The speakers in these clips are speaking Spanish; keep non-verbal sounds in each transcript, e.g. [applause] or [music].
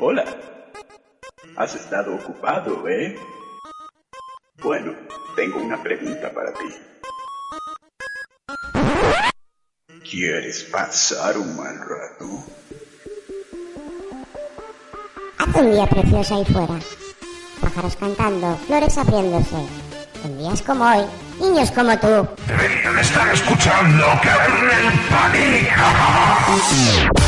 Hola. Has estado ocupado, ¿eh? Bueno, tengo una pregunta para ti. ¿Quieres pasar un mal rato? Hace un día precioso ahí fuera. Pájaros cantando, flores abriéndose. En días como hoy, niños como tú. Deberían estar escuchando Kernel Panic. Panic!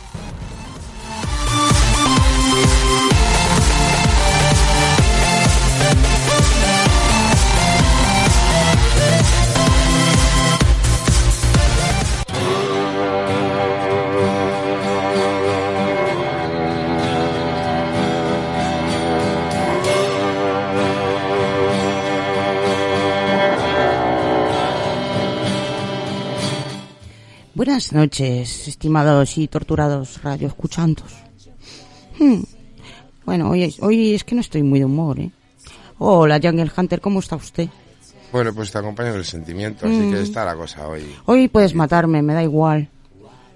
Buenas noches, estimados y torturados radioescuchantos. Hmm. Bueno, hoy, hoy es que no estoy muy de humor, ¿eh? Hola, Jungle Hunter, ¿cómo está usted? Bueno, pues te acompaño del sentimiento, así Mm. que está la cosa hoy. Hoy puedes matarme, me da igual.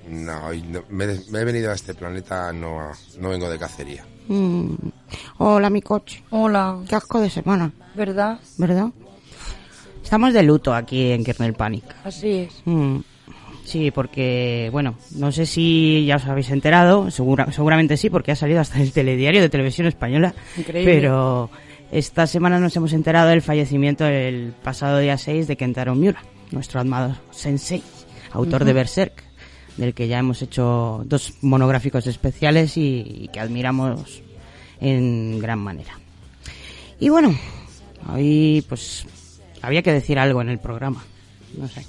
No, hoy no- me, me he venido a este planeta, no, no vengo de cacería. Mm. Hola, mi coche. Hola, Qué asco de semana, ¿verdad? ¿verdad? Estamos de luto aquí en Kernel Panic. Así es. Mm. Sí, porque, bueno, no sé si ya os habéis enterado, segura- seguramente sí, porque ha salido hasta el telediario de televisión española. Increíble. Pero esta semana nos hemos enterado del fallecimiento el pasado día 6 de Kentaro Miura, nuestro amado sensei, autor de Berserk, del que ya hemos hecho dos monográficos especiales y, y que admiramos en gran manera. Y bueno, hoy pues había que decir algo en el programa, no sé.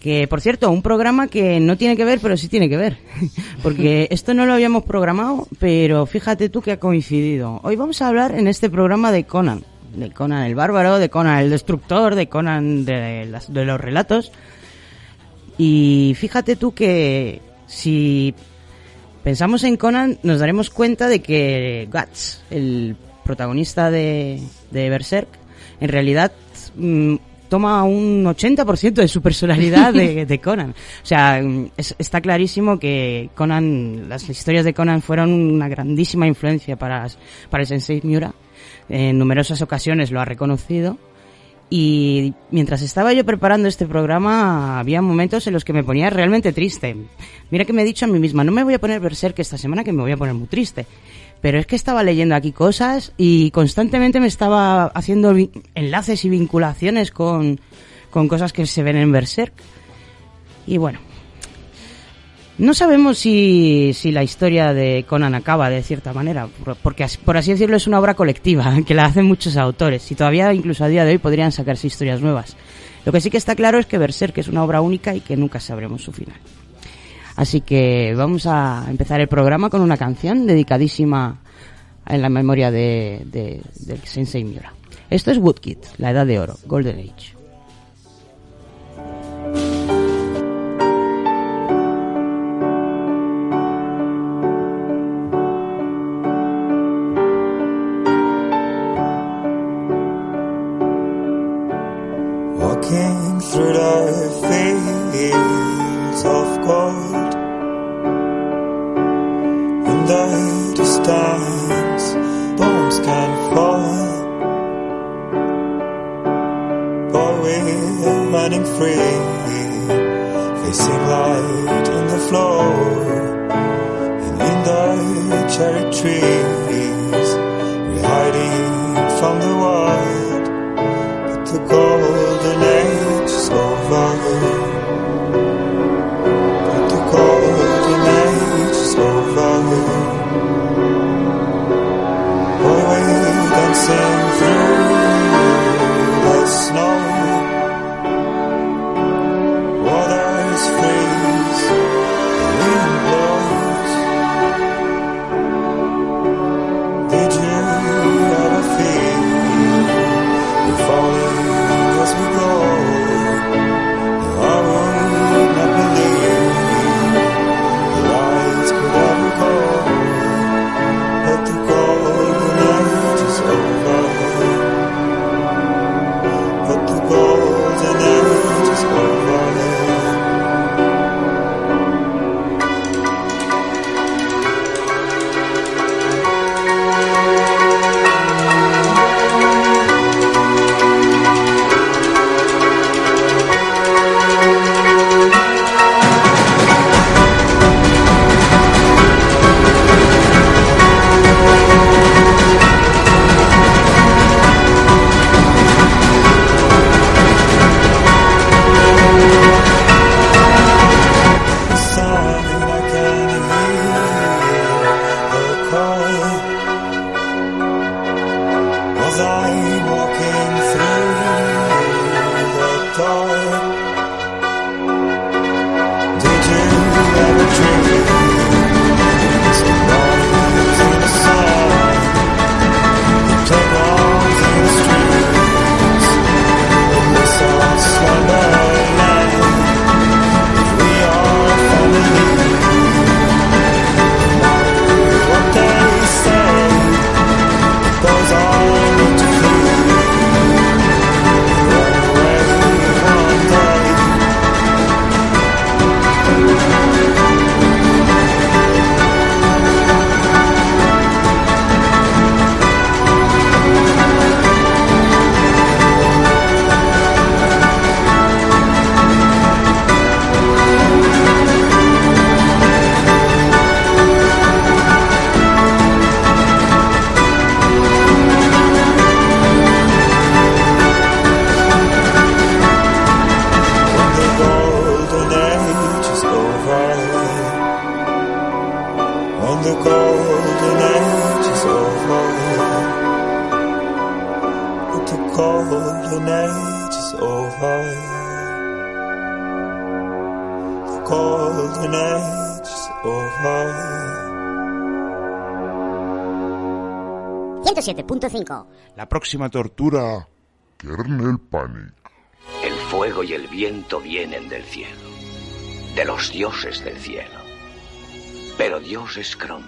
Que, por cierto, un programa que no tiene que ver, pero sí tiene que ver. [laughs] Porque esto no lo habíamos programado, pero fíjate tú que ha coincidido. Hoy vamos a hablar en este programa de Conan. De Conan el bárbaro, de Conan el destructor, de Conan de, los relatos. Y fíjate tú que si pensamos en Conan, nos daremos cuenta de que Guts, el protagonista de, de Berserk, en realidad mm, toma un 80% de su personalidad de, [laughs] de Conan. O sea, mm, es- está clarísimo que Conan, las historias de Conan fueron una grandísima influencia para, para el sensei Miura. En numerosas ocasiones lo ha reconocido. Y mientras estaba yo preparando este programa, había momentos en los que me ponía realmente triste. Mira que me he dicho a mí misma, no me voy a poner Berserk esta semana que me voy a poner muy triste. Pero es que estaba leyendo aquí cosas y constantemente me estaba haciendo enlaces y vinculaciones con, con cosas que se ven en Berserk. Y bueno, no sabemos si, si la historia de Conan acaba de cierta manera, por- porque por así decirlo es una obra colectiva [laughs] que la hacen muchos autores y todavía incluso a día de hoy podrían sacarse historias nuevas. Lo que sí que está claro es que Berserk es una obra única y que nunca sabremos su final. Así que vamos a empezar el programa con una canción dedicadísima en la memoria de, de, del Sensei Miura. Esto es Woodkid, la edad de oro, Golden Age. 107.5. La próxima tortura. Kernel Panic. El fuego y el viento vienen del cielo, de los dioses del cielo. Pero Dios es Kron,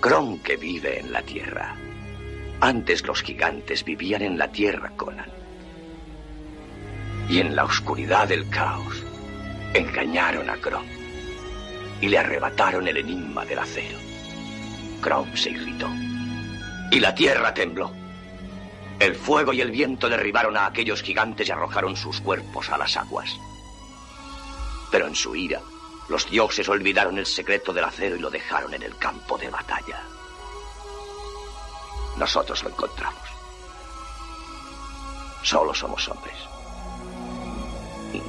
Kron que vive en la tierra. Antes los gigantes vivían en la tierra, Conan. Y en la oscuridad del caos engañaron a Kron y le arrebataron el enigma del acero. Kron se irritó y la tierra tembló. El fuego y el viento derribaron a aquellos gigantes y arrojaron sus cuerpos a las aguas. Pero en su ira, los dioses olvidaron el secreto del acero y lo dejaron en el campo de batalla. Nosotros lo encontramos. Solo somos hombres.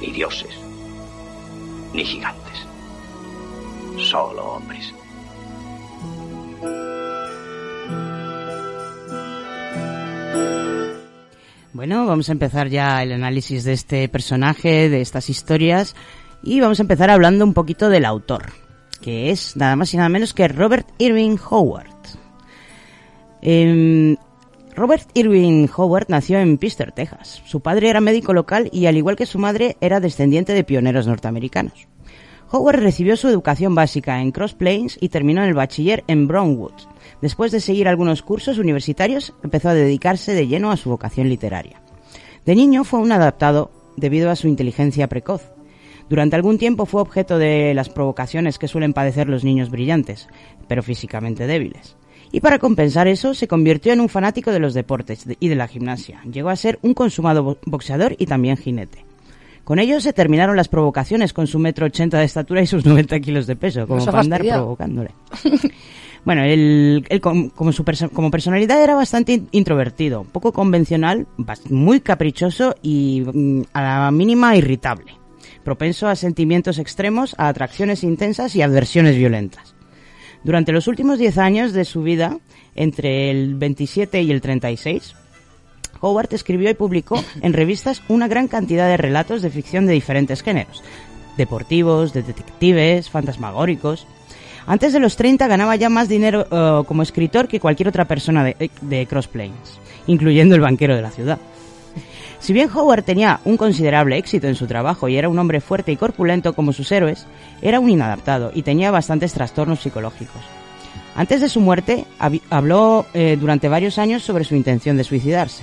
Ni dioses, ni gigantes. Solo hombres. Bueno, vamos a empezar ya el análisis de este personaje, de estas historias, y vamos a empezar hablando un poquito del autor, que es nada más y nada menos que Robert Irving Howard. Em, Robert Irving Howard nació en Pister, Texas. Su padre era médico local y al igual que su madre era descendiente de pioneros norteamericanos. Howard recibió su educación básica en Cross Plains y terminó el bachiller en Brownwood. Después de seguir algunos cursos universitarios, empezó a dedicarse de lleno a su vocación literaria. De niño fue un adaptado debido a su inteligencia precoz. Durante algún tiempo fue objeto de las provocaciones que suelen padecer los niños brillantes, pero físicamente débiles. Y para compensar eso, se convirtió en un fanático de los deportes y de la gimnasia. Llegó a ser un consumado bo- boxeador y también jinete. Con ello se terminaron las provocaciones con su metro ochenta de estatura y sus 90 kilos de peso, como Nos ha para andar provocándole. [laughs] Bueno, él, él com- como, su como personalidad era bastante in- introvertido, poco convencional, muy caprichoso y mm, a la mínima irritable. Propenso a sentimientos extremos, a atracciones intensas y adversiones violentas. Durante los últimos 10 años de su vida, entre el 27 y el 36, Howard escribió y publicó en revistas una gran cantidad de relatos de ficción de diferentes géneros, deportivos, de detectives, fantasmagóricos. Antes de los 30 ganaba ya más dinero eh, como escritor que cualquier otra persona de, de Cross Plains, incluyendo el banquero de la ciudad. Si bien Howard tenía un considerable éxito en su trabajo y era un hombre fuerte y corpulento como sus héroes, era un inadaptado y tenía bastantes trastornos psicológicos. Antes de su muerte, habló eh, durante varios años sobre su intención de suicidarse.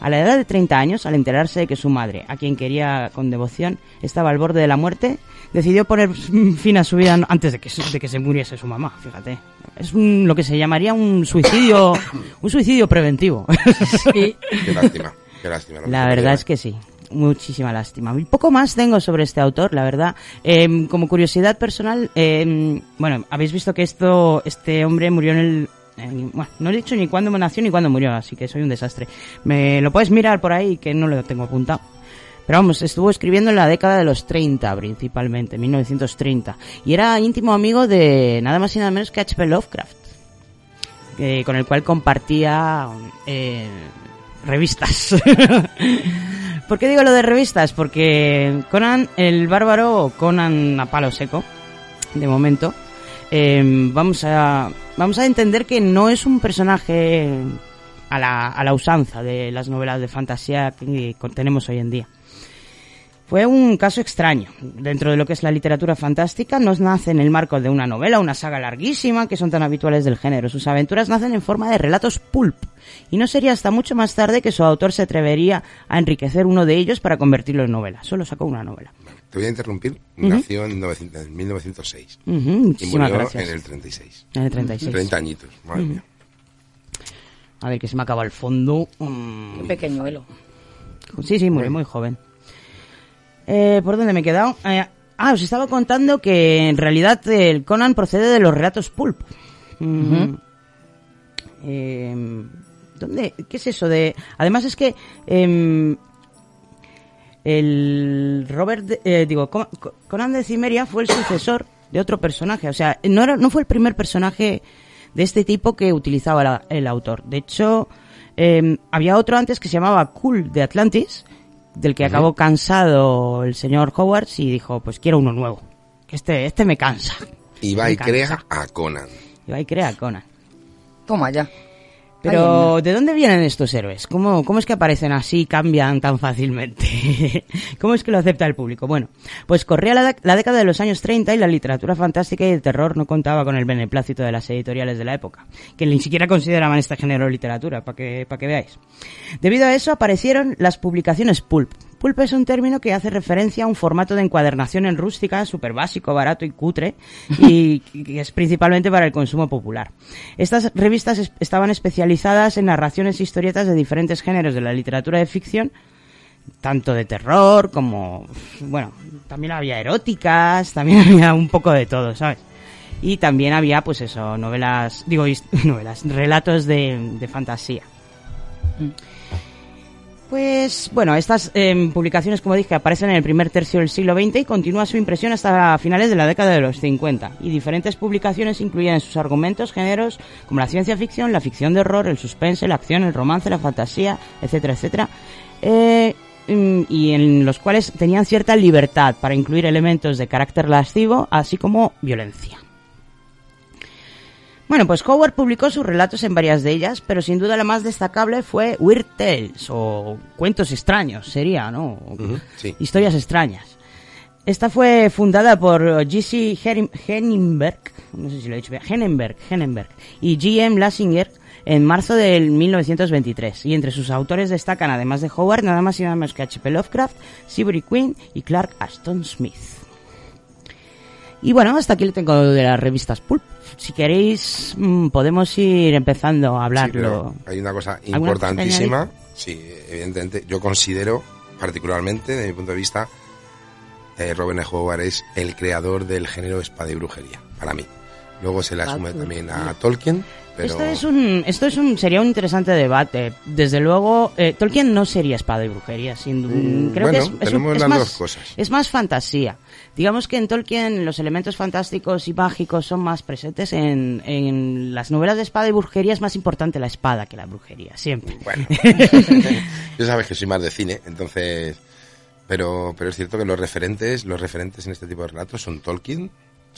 A la edad de 30 años, al enterarse de que su madre, a quien quería con devoción, estaba al borde de la muerte, decidió poner fin a su vida antes de que, se- de que se muriese su mamá, fíjate. Es un- lo que se llamaría un suicidio, un suicidio preventivo. Qué lástima, qué lástima. La verdad es que sí. Muchísima lástima. Y poco más tengo sobre este autor, la verdad. Eh, como curiosidad personal, eh, bueno, habéis visto que esto, este hombre murió en el, en- bueno, no he dicho ni cuándo nació ni cuándo murió, así que soy un desastre. Me lo puedes mirar por ahí, que no lo tengo apuntado. Pero vamos, estuvo escribiendo en la década de los 30 principalmente, 1930. Y era íntimo amigo de nada más y nada menos que H.P. Lovecraft, con el cual compartía eh, revistas. [laughs] ¿Por qué digo lo de revistas? Porque Conan el Bárbaro, Conan a palo seco, de momento, eh, vamos a vamos a entender que no es un personaje a la, a la usanza de las novelas de fantasía que tenemos hoy en día. Fue un caso extraño. Dentro de lo que es la literatura fantástica, nos nace en el marco de una novela, una saga larguísima, que son tan habituales del género. Sus aventuras nacen en forma de relatos pulp. Y no sería hasta mucho más tarde que su autor se atrevería a enriquecer uno de ellos para convertirlo en novela. Solo sacó una novela. Te voy a interrumpir. Nació en 900 en 1906. Ujú, y muchísimas murió gracias. en el 36. En el 36. 30 añitos, madre mía. A ver, que se me acaba el fondo. Mm. Un pequeñuelo. Sí, sí, murió muy joven. Eh, ¿Por dónde me he quedado? Eh, ah, os estaba contando que en realidad el Conan procede de los relatos pulp. Mm, eh, ¿Dónde? ¿Qué es eso de...? Además es que... em, el Robert, de- eh, digo, Co- Co- Conan de Cimeria fue el sucesor de otro personaje. O sea, no, era, no fue el primer personaje de este tipo que utilizaba la- el autor. De hecho, eh, había otro antes que se llamaba Cool de Atlantis, del que acabó cansado el señor Howard y dijo, pues quiero uno nuevo. que este, este me cansa. Y va y crea a Conan. Y va y crea a Conan. Toma ya. Pero, ¿de dónde vienen estos héroes? ¿Cómo, ¿Cómo es que aparecen así cambian tan fácilmente? [laughs] ¿Cómo es que lo acepta el público? Bueno, pues corría la, la década de los años 30 y la literatura fantástica y el terror no contaba con el beneplácito de las editoriales de la época, que ni siquiera consideraban este género literatura, para que, para que veáis. Debido a eso aparecieron las publicaciones pulp. Pulp es un término que hace referencia a un formato de encuadernación en rústica, súper básico, barato y cutre, [laughs] y que es principalmente para el consumo popular. Estas revistas es- estaban especializadas en narraciones e historietas de diferentes géneros de la literatura de ficción, tanto de terror como, bueno, también había eróticas, también [laughs] había un poco de todo, ¿sabes? Y también había, pues eso, novelas, digo, [laughs] novelas, relatos de, de fantasía. Pues bueno, estas em, publicaciones, como dije, aparecen en el primer tercio del siglo XX y continúa su impresión hasta finales de la década de los 50. Y diferentes publicaciones incluyen en sus argumentos géneros como la ciencia ficción, la ficción de horror, el suspense, la acción, el romance, la fantasía, etcétera, etcétera. Eh, mm, y en los cuales tenían cierta libertad para incluir elementos de carácter lascivo, así como violencia. Bueno, pues Howard publicó sus relatos en varias de ellas, pero sin duda la más destacable fue Weird Tales, o Cuentos extraños, sería, ¿no? Sí. Historias extrañas. Esta fue fundada por J.C. Herim- Henenberg, no sé si lo he dicho bien, Henenberg, Henenberg, y G.M. Lassinger en marzo del 1923. Y entre sus autores destacan, además de Howard, nada más y nada menos que H.P. Lovecraft, Seabury Quinn y Clark Ashton Smith. Y bueno, hasta aquí le tengo de las revistas Pulp. Si queréis, mm, podemos ir empezando a hablarlo. hay una cosa ¿Alguna cosa que importantísima. Sí, evidentemente, yo considero, particularmente, desde mi punto de vista, eh, Robin E. Howard es el creador del género espada y brujería, para mí. Luego se le asume también a Tolkien, pero... Esto es un, esto es un, sería un interesante debate. Desde luego, eh, Tolkien no sería espada y brujería, sin Mm, creo bueno, que es, tenemos es las más, dos cosas. es más fantasía. Digamos que en Tolkien los elementos fantásticos y mágicos son más presentes en, en las novelas de espada y brujería es más importante la espada que la brujería, siempre. Bueno, [laughs] yo sabes que soy más de cine, entonces... Pero, pero es cierto que los referentes, los referentes en este tipo de relatos son Tolkien,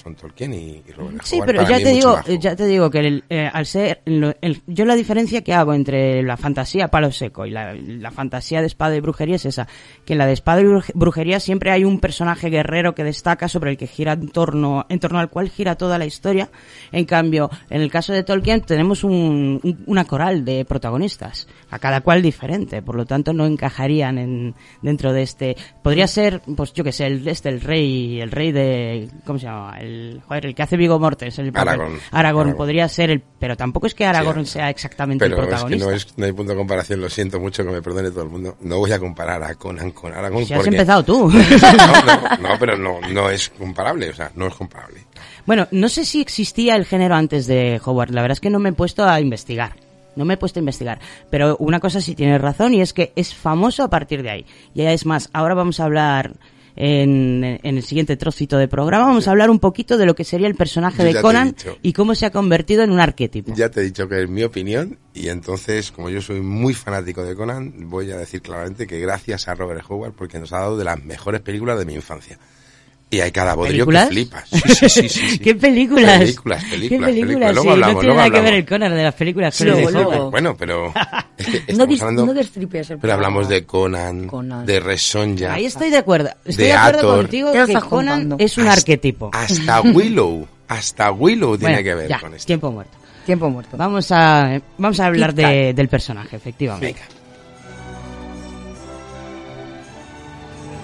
son Tolkien y, y Robin E. Sí, Howard. pero ya te digo, ya te digo que el, eh, al ser el- yo la diferencia que hago entre la fantasía palo seco y la, la fantasía de espada y brujería es esa, que en la de espada y bruj- brujería siempre hay un personaje guerrero que destaca sobre el que gira en torno en torno al cual gira toda la historia. En cambio, en el caso de Tolkien tenemos un- un- una coral de protagonistas, a cada cual diferente, por lo tanto no encajarían en dentro de este. Podría ser, pues yo que sé, el este el rey, el rey de ¿cómo se llama? El joder, el que hace Vigo Mortes, el. Aragorn. Aragorn podría ser el, pero tampoco es que Aragorn Sí. sea exactamente Pero el es que protagonista. no, es, no hay punto de comparación, lo siento mucho, que me perdone todo el mundo. No voy a comparar a Conan con Aragorn. Si has empezado tú. [laughs] No, no, [laughs] no, pero no, no es comparable, o sea, no es comparable. Bueno, no sé si existía el género antes de Howard. La verdad es que no me he puesto a investigar. No me he puesto a investigar. Pero una cosa sí tienes razón y es que es famoso a partir de ahí. Y es más, ahora vamos a hablar en, en el siguiente trocito de programa, vamos a hablar un poquito de lo que sería el personaje Yo de Conan y cómo se ha convertido en un arquetipo. Ya te he dicho que es mi opinión y entonces, como yo soy muy fanático de Conan, voy a decir claramente que gracias a Robert Howard porque nos ha dado de las mejores películas de mi infancia. Y hay cada bodrio que ¿Películas? flipas. Sí, sí, sí, sí, sí. [laughs] ¿Qué películas? Películas, películas, ¿Qué películas? películas. Luego Sí, hablamos, no tiene nada que ver el Conan de las películas con Luego, el de luego. Howard. Bueno, pero [laughs] No, hablando, no pero hablamos de Conan, Conan. de Resonja, Ahí estoy de acuerdo. Estoy de, De acuerdo contigo que Conan juntando. es un hasta- arquetipo. Hasta [laughs] Willow, hasta Willow tiene Bueno, que ver ya, con esto. tiempo muerto. Tiempo muerto. Vamos a, vamos a hablar del personaje, efectivamente.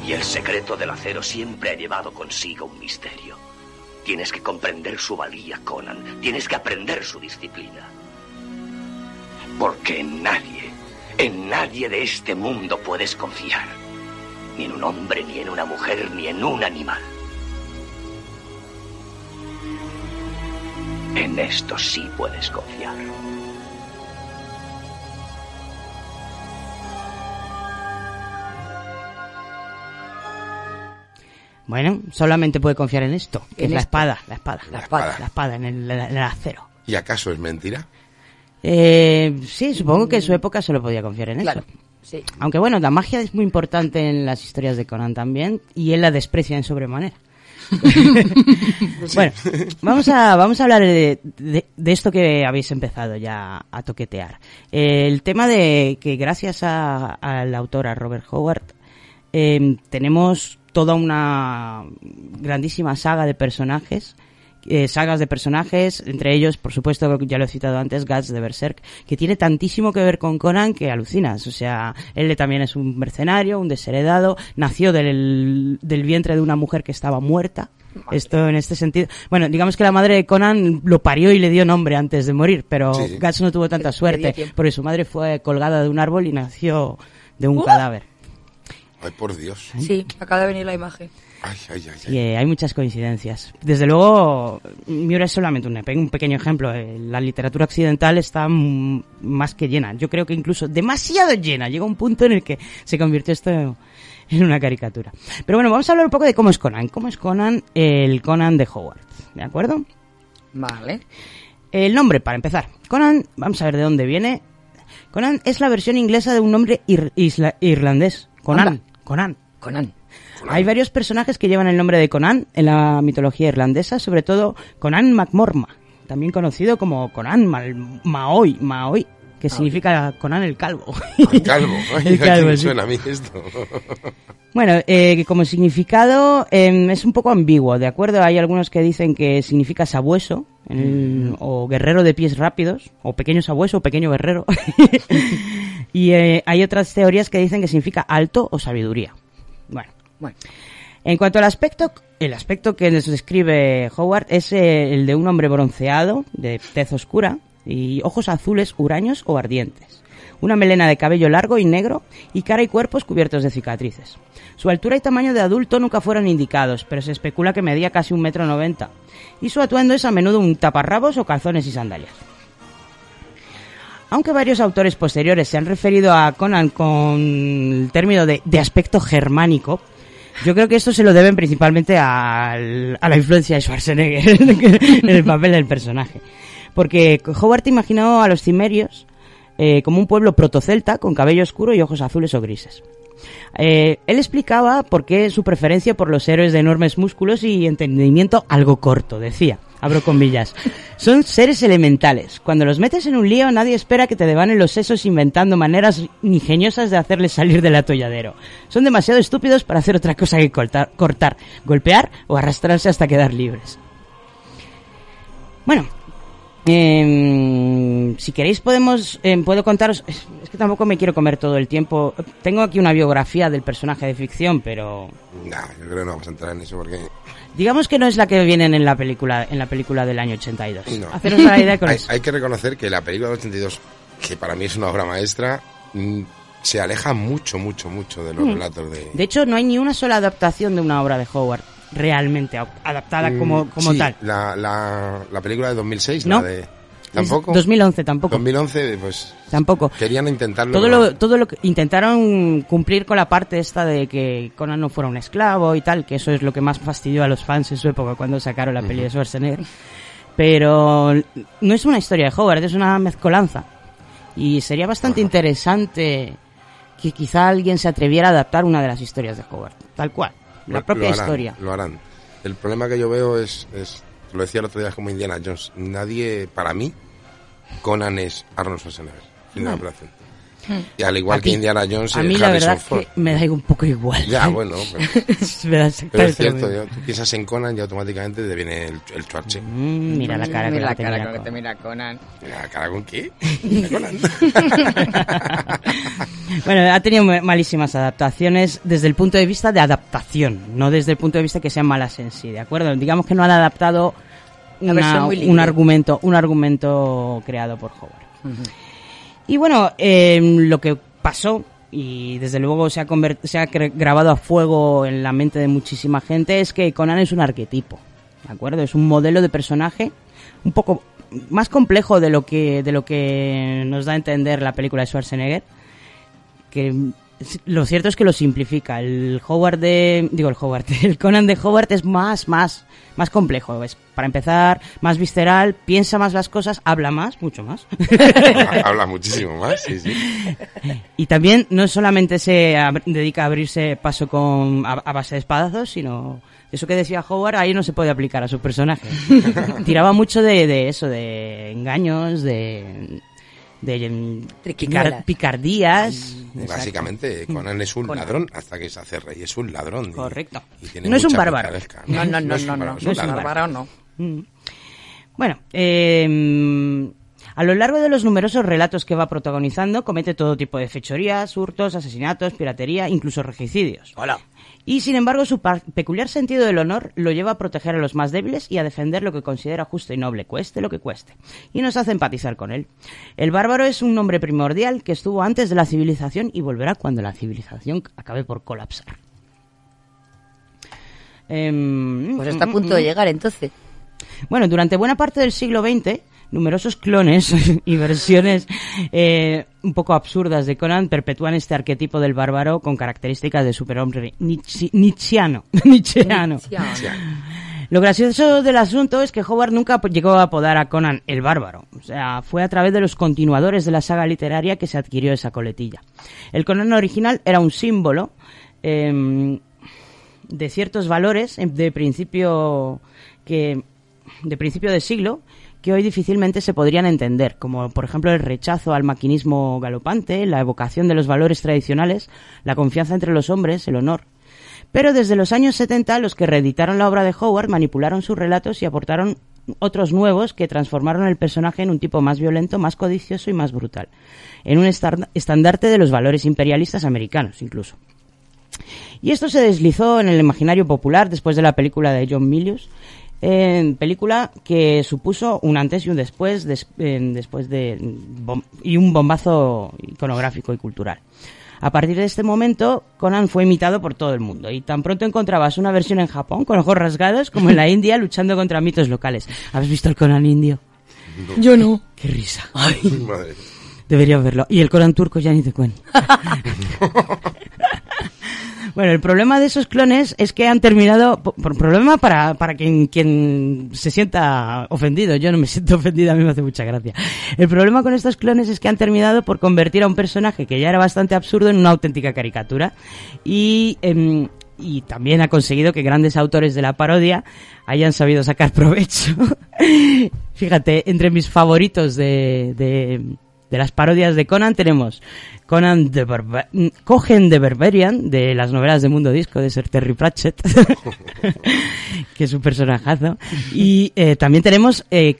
Y el secreto del acero siempre ha llevado consigo un misterio. Tienes que comprender su valía, Conan. Tienes que aprender su disciplina. Porque en nadie, en nadie de este mundo puedes confiar. Ni en un hombre, ni en una mujer, ni en un animal. En esto sí puedes confiar. Bueno, solamente puede confiar en esto, que En es la espada, la espada, La espada. la espada en el, en el acero. ¿Y acaso es mentira? Eh, sí, supongo que en su época solo podía confiar en Claro. eso. Sí. Aunque bueno, la magia es muy importante en las historias de Conan también y él la desprecia en sobremanera. [laughs] bueno, vamos a, vamos a hablar de, de- de esto que habéis empezado ya a toquetear. El tema de que gracias a, al autor, a Robert Howard, eh, tenemos toda una grandísima saga de personajes, eh, sagas de personajes, entre ellos, por supuesto, ya lo he citado antes, Guts de Berserk, que tiene tantísimo que ver con Conan que alucinas. O sea, él también es un mercenario, un desheredado, nació del, del vientre de una mujer que estaba muerta. Esto en este sentido. Bueno, digamos que la madre de Conan lo parió y le dio nombre antes de morir, pero Sí, sí. Guts no tuvo tanta suerte porque su madre fue colgada de un árbol y nació de un ¡Oh! cadáver. Ay, por Dios. Sí, acaba de venir la imagen. Ay, ay, ay. Y eh, hay muchas coincidencias. Desde luego, Miura es solamente un, un pequeño ejemplo. Eh, La literatura occidental está mm, más que llena. Yo creo que incluso demasiado llena. Llega un punto en el que se convirtió esto en una caricatura. Pero bueno, vamos a hablar un poco de cómo es Conan. ¿Cómo es Conan? El Conan de Howard. ¿De acuerdo? Vale. El nombre, para empezar. Conan, vamos a ver de dónde viene. Conan es la versión inglesa de un nombre ir- isla- irlandés. Conan. Anda. Conan. Conan. Hay varios personajes que llevan el nombre de Conan en la mitología irlandesa, sobre todo Conan MacMorma, también conocido como Conan Mal- Maoi, Maoi, que significa Conan el calvo. Ay, calvo. [laughs] Ay, El ¿a qué calvo, me sí. suena a mí esto? Bueno, eh, que como significado em, es un poco ambiguo, ¿de acuerdo? Hay algunos que dicen que significa sabueso, en el- o guerrero de pies rápidos, o pequeño sabueso, o pequeño guerrero. [laughs] y eh, hay otras teorías que dicen que significa alto o sabiduría. Bueno, Bueno, En cuanto al aspecto, el aspecto que nos describe Howard es eh, el de un hombre bronceado, de tez oscura, y ojos azules, huraños o ardientes. Una melena de cabello largo y negro, y cara y cuerpos cubiertos de cicatrices. Su altura y tamaño de adulto nunca fueron indicados, pero se especula que medía casi un metro noventa. Y su atuendo es a menudo un taparrabos o calzones y sandalias. Aunque varios autores posteriores se han referido a Conan con el término de, de aspecto germánico, yo creo que esto se lo deben principalmente al- a la influencia de Schwarzenegger [laughs] en el papel del personaje. Porque Howard imaginó a los cimerios eh, como un pueblo protocelta con cabello oscuro y ojos azules o grises. Eh, él explicaba por qué su preferencia por los héroes de enormes músculos y entendimiento algo corto, decía. Abro comillas. [laughs] Son seres elementales. Cuando los metes en un lío, nadie espera que te devanen los sesos inventando maneras ingeniosas de hacerles salir del atolladero. Son demasiado estúpidos para hacer otra cosa que cortar, cortar golpear o arrastrarse hasta quedar libres. Bueno, eh, si queréis podemos eh, puedo contaros es, es que tampoco me quiero comer todo el tiempo tengo aquí una biografía del personaje de ficción pero Nah, yo creo que no vamos a entrar en eso porque... digamos que no es la que vienen en la película en la película del año 82 No. haceros una idea [laughs] con hay, eso hay que reconocer que la película del 82, que para mí es una obra maestra, mm, se aleja mucho, mucho, mucho de los Mm. relatos de... de hecho no hay ni una sola adaptación de una obra de Howard realmente adaptada como, Mm, como sí, tal La, la, la película de 2006, No. la de... ¿Tampoco? Es 2011 tampoco 2011, pues tampoco querían intentarlo. todo ¿no? lo, todo lo que intentaron cumplir con la parte esta de que Conan no fuera un esclavo y tal, que eso es lo que más fastidió a los fans en su época cuando sacaron la peli de Schwarzenegger. Pero no es una historia de Howard, es una mezcolanza. Y sería bastante interesante que quizá alguien se atreviera a adaptar una de las historias de Howard, tal cual, la Lo- propia lo harán, historia. Lo harán. El problema que yo veo es, es, lo decía el otro día como Indiana Jones, nadie, para mí, Conan es Arnold Schwarzenegger. Fin de la No. Y al igual A que Indiana Jones A es mí la Harrison verdad es Ford. que me da un poco igual. Ya, bueno, [laughs] pero, Me da pero es cierto, yo- tú piensas en Conan y automáticamente te viene el, el Schwarze. Mm, mira la cara mira con la la que cara mira con que te mira Conan. ¿La cara con qué? [laughs] Mira, Conan. [laughs] Bueno, ha tenido ma- malísimas adaptaciones desde el punto de vista de adaptación, no desde el punto de vista que sean malas en sí, ¿de acuerdo? Digamos que no han adaptado Una una- un argumento, un argumento creado por Howard. Y bueno, eh, lo que pasó y desde luego se ha, se ha grabado a fuego en la mente de muchísima gente es que Conan es un arquetipo, ¿de acuerdo? Es un modelo de personaje un poco más complejo de lo que de lo que nos da a entender la película de Schwarzenegger, que lo cierto es que lo simplifica. El Howard de, digo el Howard, [laughs] el Conan de Howard es más, más, más complejo. Es para empezar más visceral, piensa más las cosas, habla más, mucho más. [laughs] Habla muchísimo más, sí, sí. [laughs] Y también no solamente se dedica a abrirse paso con a, a base de espadazos, sino eso que decía Howard ahí no se puede aplicar a su personaje. Tiraba mucho de, de eso, de engaños, de de picar- picardías. Exacto. Básicamente, Conan es un ladrón hasta que se hace rey. Es un ladrón. y- Correcto. y tiene No es un bárbaro. No, no, no, es un no, no. no un es un. Bárbaro no. Mm. Bueno, eh, a lo largo de los numerosos relatos que va protagonizando, comete todo tipo de fechorías, hurtos, asesinatos, piratería, incluso regicidios. Hola. Y sin embargo, su peculiar sentido del honor lo lleva a proteger a los más débiles y a defender lo que considera justo y noble, cueste lo que cueste. Y nos hace empatizar con él. El bárbaro es un nombre primordial que estuvo antes de la civilización y volverá cuando la civilización acabe por colapsar. Em, Pues está a punto de llegar entonces. bueno, durante buena parte del siglo XX, numerosos clones [laughs] y versiones eh, un poco absurdas de Conan perpetúan este arquetipo del bárbaro con características de superhombre nietzsche- nietzscheano. [laughs] nietzscheano. Lo gracioso del asunto es que Howard nunca llegó a apodar a Conan el bárbaro. O sea, fue a través de los continuadores de la saga literaria que se adquirió esa coletilla. El Conan original era un símbolo em, de ciertos valores em, de principio que de principio de siglo que hoy difícilmente se podrían entender, como por ejemplo el rechazo al maquinismo galopante, la evocación de los valores tradicionales, la confianza entre los hombres, el honor. Pero desde los años 70 los que reeditaron la obra de Howard manipularon sus relatos y aportaron otros nuevos que transformaron el personaje en un tipo más violento, más codicioso y más brutal, en un estandarte de los valores imperialistas americanos incluso. Y esto se deslizó en el imaginario popular después de la película de John Milius, en película que supuso un antes y un después, des- en- después de bom- y un bombazo iconográfico y cultural. A partir de este momento, Conan fue imitado por todo el mundo y tan pronto encontrabas una versión en Japón con ojos rasgados como en la [laughs] India luchando contra mitos locales. ¿Habéis visto el Conan indio? Yo no. ¡Qué risa! Madre. Deberías verlo. Y el Conan turco ya ni te cuento. [laughs] bueno, el problema de esos clones es que han terminado... Por, problema para, para quien, quien se sienta ofendido. Yo no me [laughs] siento ofendido, a mí me hace mucha gracia. El problema con estos clones es que han terminado por convertir a un personaje que ya era bastante absurdo en una auténtica caricatura. Y... em, y también ha conseguido que grandes autores de la parodia hayan sabido sacar [laughs] provecho. Fíjate, entre mis favoritos de, de, de las parodias de Conan tenemos Conan de Cogen de Berberian, de las novelas de Mundo Disco, de Sir Terry Pratchett, [laughs] que es un personajazo. Y eh, también tenemos eh,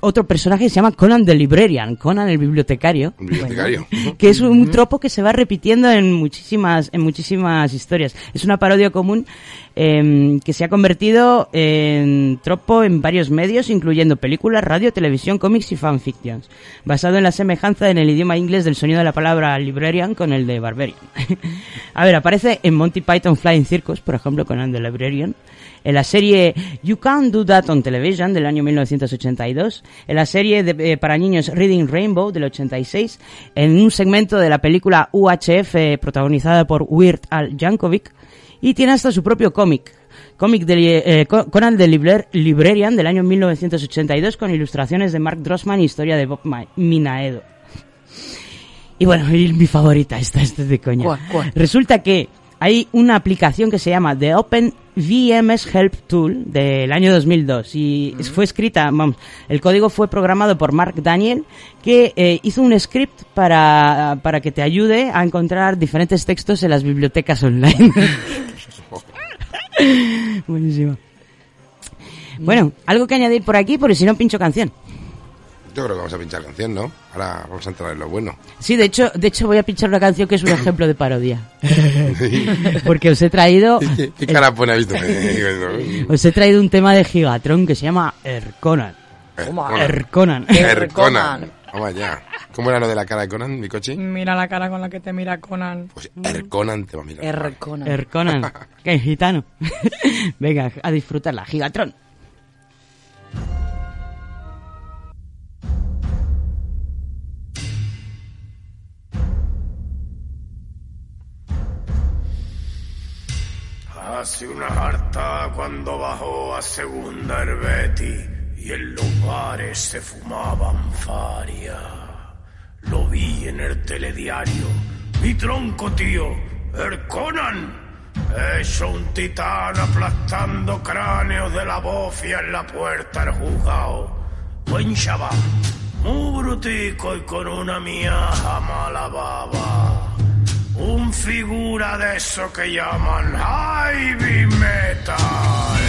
otro personaje que se llama Conan the Librarian, Conan el bibliotecario. Bibliotecario. que es un tropo que se va repitiendo en muchísimas en muchísimas historias. Es una parodia común em, que se ha convertido en tropo en varios medios, incluyendo películas, radio, televisión, cómics y fanfictions, basado en la semejanza en el idioma inglés del sonido de la palabra librarian con el de barbarian. [laughs] A ver, aparece en Monty Python Flying Circus, por ejemplo, con the Librarian, en la serie You Can't Do That on Television del año 1982, en la serie de- eh, para niños Reading Rainbow del 86, en un segmento de la película UHF eh, protagonizada por Weird Al Yankovic, y tiene hasta su propio cómic. Cómic de eh, Co- Conan the Librar- Librarian del año 1982 con ilustraciones de Mark Drossman y historia de Bob Ma- Minaedo. Y bueno, y mi favorita, esta, esta es de coña. ¿Cuál, cuál? Resulta que hay una aplicación que se llama The Open VMS Help Tool del año 2002 y fue escrita, vamos, el código fue programado por Mark Daniel que eh, hizo un script para, para que te ayude a encontrar diferentes textos en las bibliotecas online. [laughs] Buenísimo. Bueno, algo que añadir por aquí, porque si no pincho canción. Yo creo que vamos a pinchar canción, ¿no? Ahora vamos a entrar en lo bueno. Sí, de hecho, de hecho voy a pinchar una canción que es un ejemplo de parodia. [laughs] Porque os he traído ¿Qué, qué cara pone ha visto? [laughs] os he traído un tema de Gigatron que se llama Erconan. Toma. Erconan. Erconan. Vamos allá. ¿Cómo era lo de la cara de Conan, mi coche? Mira la cara con la que te mira Conan. Pues Erconan te va a mirar. Erconan. Erconan. [laughs] Que es gitano. Venga, a disfrutarla. Gigatron. casi una harta cuando bajó a segunda el y en los bares se fumaban faria. Lo vi en el telediario, mi tronco tío, el Conan. Hecho un titán aplastando cráneos de la bofia en la puerta del juzgado. Buen chaval, muy brutico y con una miaja mala baba un figura de eso que llaman heavy metal.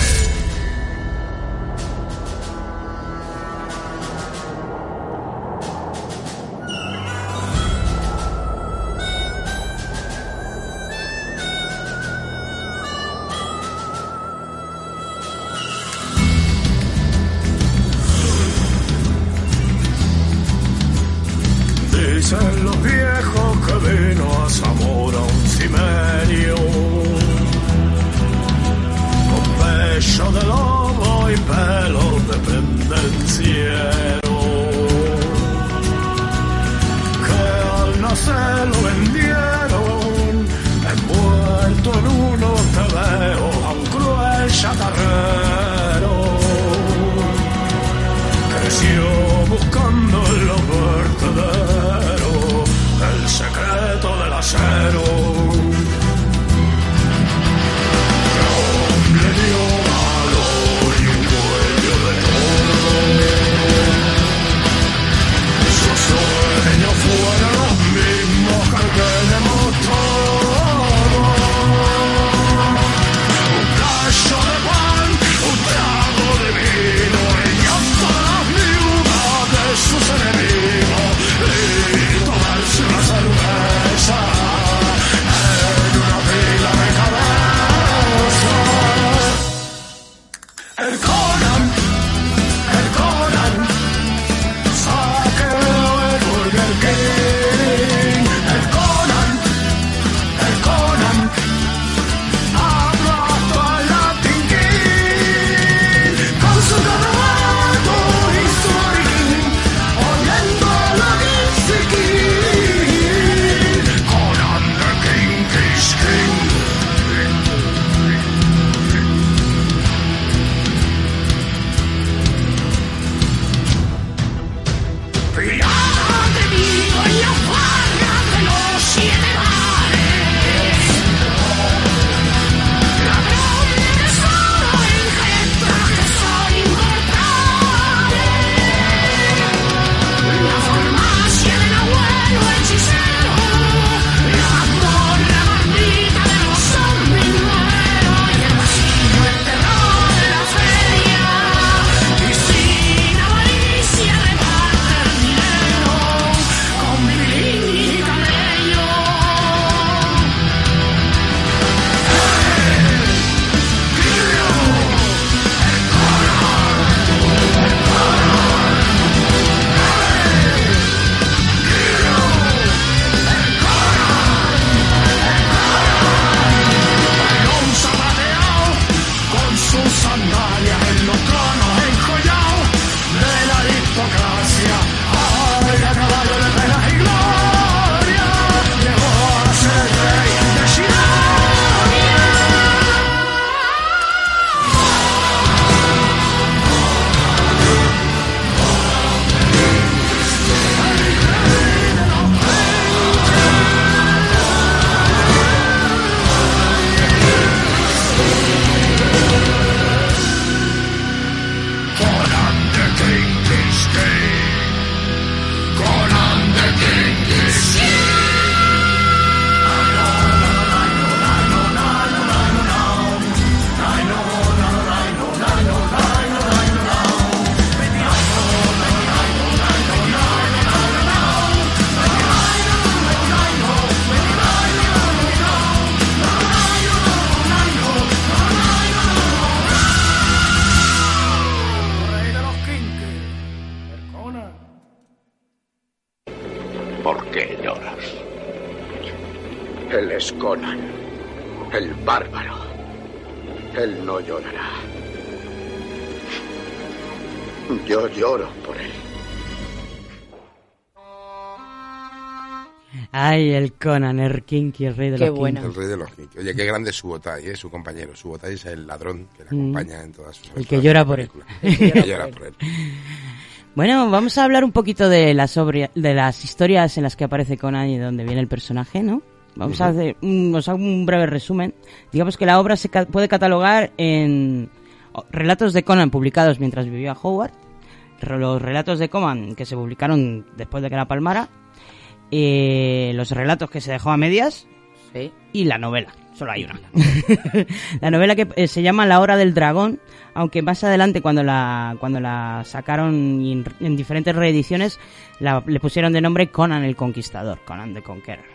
Dicen los viejos con pecho de lobo y pelo de pendenciero. Que al nacer lo vendieron, envuelto en uno te veo a un cruel chatarrero. Creció buscando la muerte de Kinky, el rey de Qué los. El rey de los Kinky. Oye, qué grande es Subotai, ¿eh? su compañero. Subotai es el ladrón que le acompaña en todas sus Mm. El que llora por él. película. [laughs] El que llora por él. Bueno, vamos a hablar un poquito de las, de las historias en las que aparece Conan y de dónde viene el personaje, ¿no? Vamos a hacer un, os hago un breve resumen. Digamos que la obra se ca- puede catalogar en relatos de Conan publicados mientras vivía Howard, los relatos de Conan que se publicaron después de que la palmara, eh, los relatos que se dejó a medias Sí. y la novela. Solo hay una. [laughs] la novela que eh, se llama La Hora del Dragón, aunque más adelante cuando la cuando la sacaron en, en diferentes reediciones la- le pusieron de nombre Conan el Conquistador, Conan the Conqueror.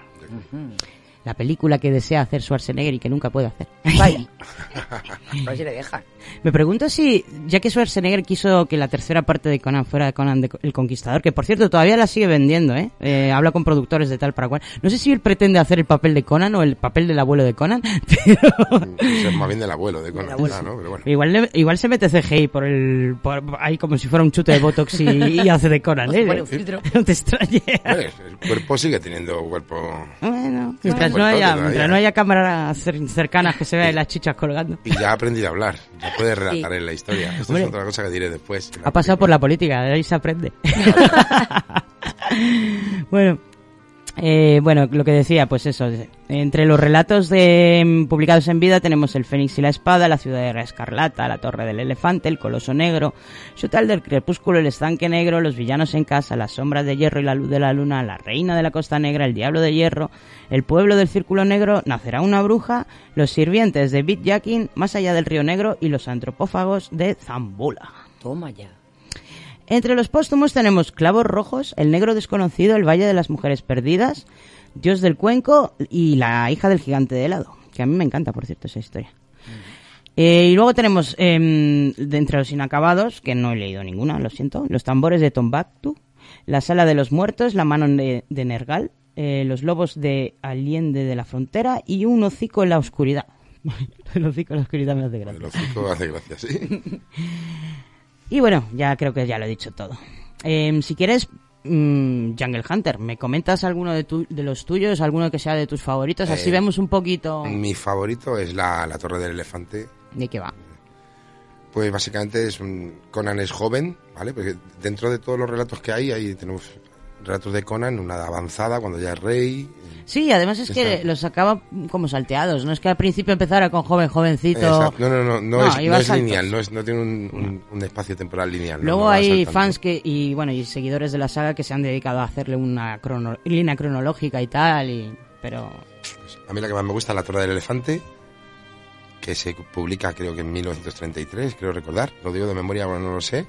La película que desea hacer Schwarzenegger y que nunca puede hacer. Vaya. [laughs] Si le dejan. Me pregunto si, ya que Schwarzenegger quiso que la tercera parte de Conan fuera Conan de- el Conquistador, que por cierto todavía la sigue vendiendo, ¿eh? Eh, habla con productores de tal para cual. No sé si él pretende hacer el papel de Conan o el papel del abuelo de Conan, [laughs] pero más bien del abuelo de Conan, abuelo. ah, ¿no? Pero bueno. igual, le- igual se mete CGI por el, por, ahí como si fuera un chute de Botox y, y hace de Conan, [laughs] ¿eh? Un filtro. No te extrañes. Hombre, el cuerpo sigue teniendo cuerpo. Bueno, Bueno, no haya, mientras no haya cámaras cer- cercanas que se vean las chichas colgando. Y ya ha aprendido a hablar. Ya puede relatar Sí. en la historia. Esto Hombre. es otra cosa que diré después. Ha pasado por la política, de ahí se aprende. [laughs] [laughs] bueno, eh, bueno, lo que decía, pues eso. Entre los relatos de, mm, publicados en vida tenemos El Fénix y la Espada, La Ciudadela Escarlata, La Torre del Elefante, El Coloso Negro, Chutal del Crepúsculo, El Estanque Negro, Los Villanos en Casa, Las Sombras de Hierro y la Luz de la Luna, La Reina de la Costa Negra, El Diablo de Hierro, El Pueblo del Círculo Negro, Nacerá una Bruja, Los Sirvientes de Bit Jackin, Más allá del Río Negro y Los Antropófagos de Zambula. Toma ya. Entre los póstumos tenemos Clavos Rojos, El Negro Desconocido, El Valle de las Mujeres Perdidas, Dios del Cuenco y La hija del gigante de helado, que a mí me encanta, por cierto, esa historia. Eh, y luego tenemos, em, de entre los inacabados, que no he leído ninguna, lo siento, Los tambores de Tombactu, La sala de los muertos, La mano de, de Nergal, eh, Los lobos de Allende de la Frontera y Un hocico en la oscuridad. [laughs] El hocico en la oscuridad me hace gracia. El hocico hace gracia, sí. [laughs] Y bueno, ya creo que ya lo he dicho todo. Em, si quieres, mm, Jungle Hunter, ¿me comentas alguno de, tu- de los tuyos, alguno que sea de tus favoritos? Así Eh, vemos un poquito Mi favorito es la, la Torre del Elefante. de qué va. Pues básicamente es un, Conan es joven, ¿vale? Porque dentro de todos los relatos que hay, ahí tenemos relatos de Conan, una avanzada cuando ya es rey. Sí, además es que los acaba como salteados, no es que al principio empezara con joven, jovencito. No, no, no, no, es, lineal, no, tiene un, espacio temporal lineal. Luego hay fans que y bueno y seguidores de la saga que se han dedicado a hacerle una crono- línea cronológica y tal, y, pero A mí la que más me gusta es La Torre del Elefante, que se publica creo que en 1933, creo recordar. Lo digo de memoria, ahora no lo sé.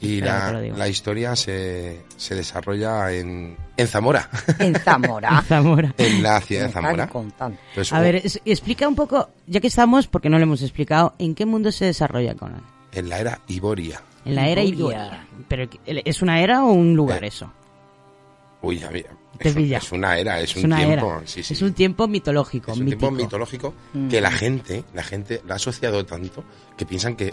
Y la, la historia se, se desarrolla en, en Zamora, [laughs] En Zamora. Zamora. en la ciudad de Zamora. Entonces, A ver, es- explica un poco, ya que estamos, porque no lo hemos explicado, ¿en qué mundo se desarrolla Conan? en la era Iboria. En la era Iboria. Iboria. ¿Pero ¿es una era o un lugar Eh, eso? Uy, a mí- es, un- pilla. es una era, es, Es un tiempo. era. sí, sí. Es un tiempo mitológico, Es un mítico. tiempo mitológico que la gente, la gente lo ha asociado tanto que piensan que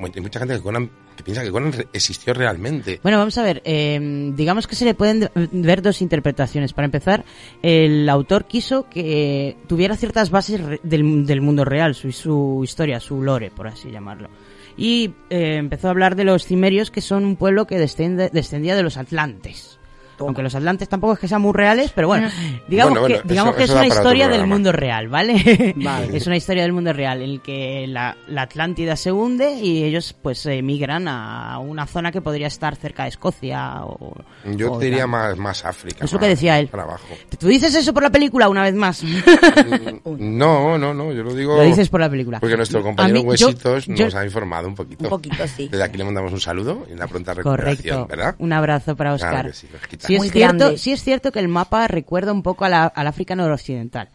hay mucha gente que, Conan, piensa que Conan existió realmente. Bueno, vamos a ver, eh, digamos que se le pueden de- ver dos interpretaciones. Para empezar, el autor quiso que tuviera ciertas bases del, del mundo real, su, su historia, su lore, por así llamarlo. Y eh, empezó a hablar de los cimerios, que son un pueblo que descendía de los atlantes. Aunque los atlantes tampoco es que sean muy reales, pero bueno, [laughs] digamos Bueno, bueno, que, digamos eso- que es eso una historia del mundo real, ¿vale? [laughs] Vale. es una historia del mundo real en el que la, la Atlántida se hunde y ellos pues emigran a una zona que podría estar cerca de Escocia o... Yo o te diría más, más África. Es lo más que decía él. Para abajo. ¿Tú dices eso por la película una vez más? [laughs] No, no, no, yo lo digo. Lo dices por la película. Porque nuestro compañero mí- Huesitos yo- nos ha informado un poquito. Un poquito, sí. Desde aquí le mandamos un saludo y una pronta recuperación, Correcto. ¿verdad? Un abrazo para Claro Oscar. que sí, sí, es Muy cierto, grande. sí es cierto que el mapa recuerda un poco a la- al África noroccidental.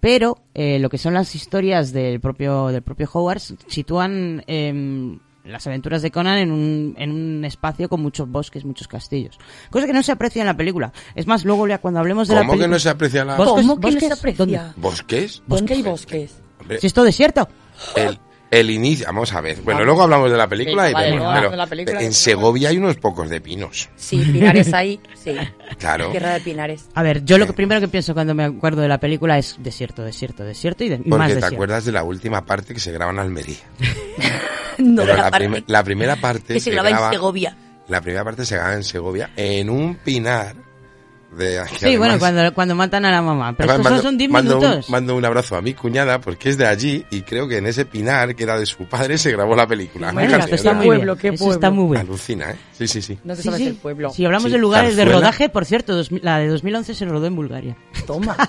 Pero eh, lo que son las historias del propio del propio Howard sitúan em, las aventuras de Conan en un, en un espacio con muchos bosques, muchos castillos. Cosa que no se aprecia en la película. Es más, luego ya cuando hablemos de la ¿Cómo que película... no se aprecia la... Bosques- ¿Cómo que no se bosques, aprecia? ¿dónde? ¿Bosques? ¿Dónde hay bosques? Si es todo desierto. el, El inicio, vamos a ver. Bueno, Vamos. luego hablamos de la película, y vale, vemos, luego pero hablamos de la película, en Segovia hay unos pocos de pinos. Sí, Pinares ahí, sí. [laughs] Claro. Tierra de Pinares. A ver, yo lo que primero que pienso cuando me acuerdo de la película es desierto, desierto, desierto y, de- y más Porque te desierto. acuerdas de la última parte que se graba en Almería. [laughs] No, Pero la primera parte que se graba en graba- Segovia. La primera parte se graba en Segovia, en un pinar de Sí, bueno, cuando, cuando matan a la mamá. Pero Además, estos mando, son 10 mando minutos. Un, mando un abrazo a mi cuñada porque es de allí y creo que en ese pinar que era de su padre se grabó la película. Bueno, Fíjate, está muy bien. Eso está muy bien. Alucina, ¿eh? Sí, sí, sí. No te Sí, sabes sí. el pueblo. Si hablamos Sí, de lugares de rodaje, por cierto, dos- la de 2011 se rodó en Bulgaria. Toma. [laughs]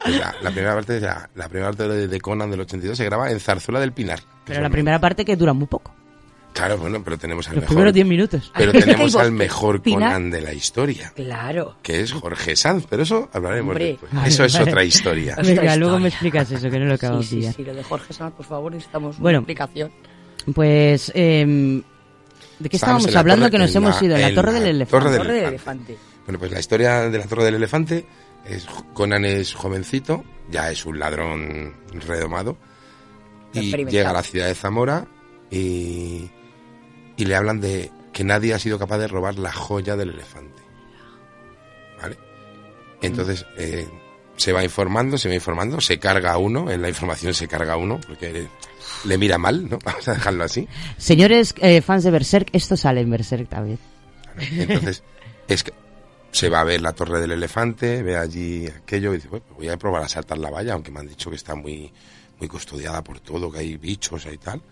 Pues la, la primera parte, la, la primera parte de, de Conan del 82 se graba en Zarzuela del Pinar. Pero la primera parte que dura muy poco. Claro, bueno, pero tenemos al Los mejor. primeros 10 minutos. Pero [laughs] tenemos al mejor. Conan de la historia, Claro. que es Jorge Sanz. Pero eso hablaremos Hombre. después. Eso es otra historia. Otra Venga, luego me explicas eso, que no lo acabo Sí, de sí, pillar. sí, lo de Jorge Sanz, por favor, necesitamos Bueno. una explicación. Pues, em, ¿de qué Estábamos la hablando torre- que nos en hemos la- ido? En la Torre la del Elefante. Torre del Torre del Elefante. elefante. Bueno, pues la historia de la Torre del Elefante es Conan es jovencito, ya es un ladrón redomado y llega a la ciudad de Zamora y, y le hablan de que nadie ha sido capaz de robar la joya del elefante. ¿Vale? Entonces eh, se va informando, se va informando, se carga uno, en la información se carga uno porque le, le mira mal, ¿no? [laughs] Vamos a dejarlo así. Señores eh, fans de Berserk, esto sale en Berserk también. Entonces, [laughs] es que se va a ver la torre del elefante, ve allí aquello y dice, bueno, voy a probar a saltar la valla, aunque me han dicho que está muy, muy custodiada por todo, que hay bichos y tal.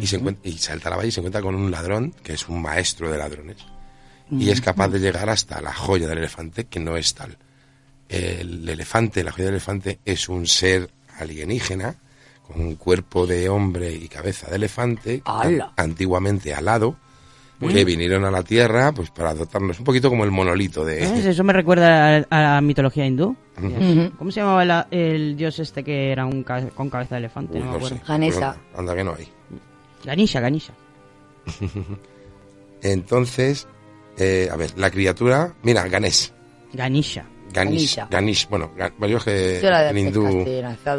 Y, se encuentra, y salta la valla y se encuentra con un ladrón, que es un maestro de ladrones. Y es capaz de llegar hasta la joya del elefante, que no es tal. El elefante, la joya del elefante, es un ser alienígena, con un cuerpo de hombre y cabeza de elefante, ¡Hala! antiguamente alado, que vinieron a la Tierra pues para adoptarnos un poquito como el monolito de... ¿Ves? Eso me recuerda a, a la mitología hindú. ¿Cómo se llamaba la- el dios este que era un ca- con cabeza de elefante? Uy, no me acuerdo. sé. Pues, anda que no hay. Ganisha, Ganisha. [laughs] Entonces, eh, a ver, la criatura... Mira, Ganesh. Ganisha. Ganesh. Ganesha. Ganesh. Bueno, ga- bueno, yo es que Yo la en de hindú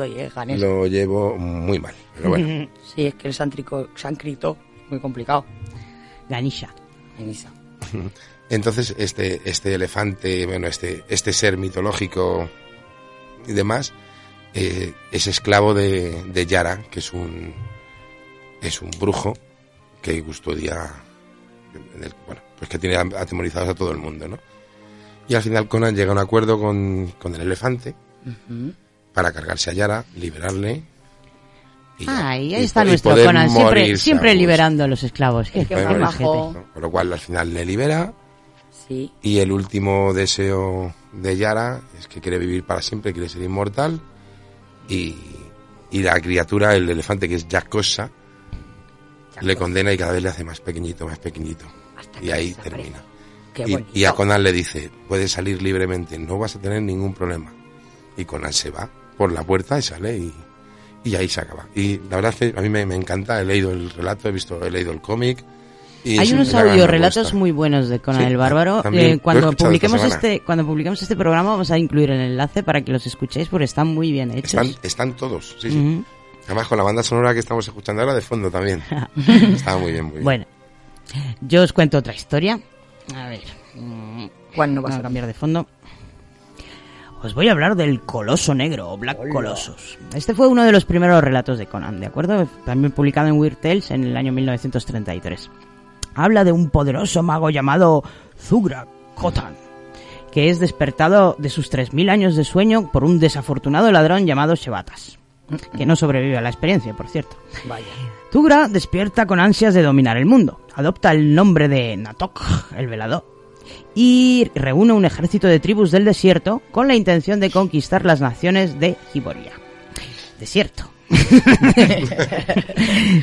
y es lo llevo muy mal. Pero bueno, [laughs] Sí, es que el sántrico, sánscrito, muy complicado. Ganisha. Ganesha. [laughs] entonces este, este elefante, bueno, este, este ser mitológico y demás, eh, es esclavo de, de Yara, que es un, es un brujo que custodia, en el- bueno, pues que tiene atemorizados a todo el mundo, ¿no? Y al final Conan llega a un acuerdo con, con el elefante para cargarse a Yara, liberarle. y ya. Ah, y Y ahí está y nuestro Conan, siempre, a liberando a los esclavos. Qué que Bueno. Con lo cual al final le libera Sí. y el último deseo de Yara es que quiere vivir para siempre, quiere ser inmortal y, y la criatura, el elefante que es Yakosa, le condena y cada vez le hace más pequeñito, más pequeñito. Hasta Y ahí termina. Y, a Conan le dice, puedes salir libremente, no vas a tener ningún problema. Y Conan se va por la puerta y sale y, y ahí se acaba. Y la verdad es que a mí me, me encanta, he leído el relato, he visto, he leído el cómic. y Hay unos audiorelatos apuesta. muy buenos de Conan Sí, el Bárbaro. Eh, cuando publiquemos este cuando publiquemos este programa vamos a incluir el enlace para que los escuchéis porque están muy bien hechos. Están, están todos, sí, sí. Además con la banda sonora que estamos escuchando ahora de fondo también. [laughs] Estaba muy bien, muy bien. Bueno, yo os cuento otra historia. A ver, ¿Cuál no vas a cambiar de fondo. Os voy a hablar del Coloso Negro o Black Colossus. Este fue uno de los primeros relatos de Conan, ¿de acuerdo? También publicado en Weird Tales en el año 1933. Habla de un poderoso mago llamado Zugra Khotan, que es despertado de sus 3.000 años de sueño por un desafortunado ladrón llamado Shebatas, que no sobrevive a la experiencia, por cierto. Vaya. Tugra despierta con ansias de dominar el mundo. Adopta el nombre de Natok, el velador, y reúne un ejército de tribus del desierto con la intención de conquistar las naciones de Giboria. Desierto. [laughs]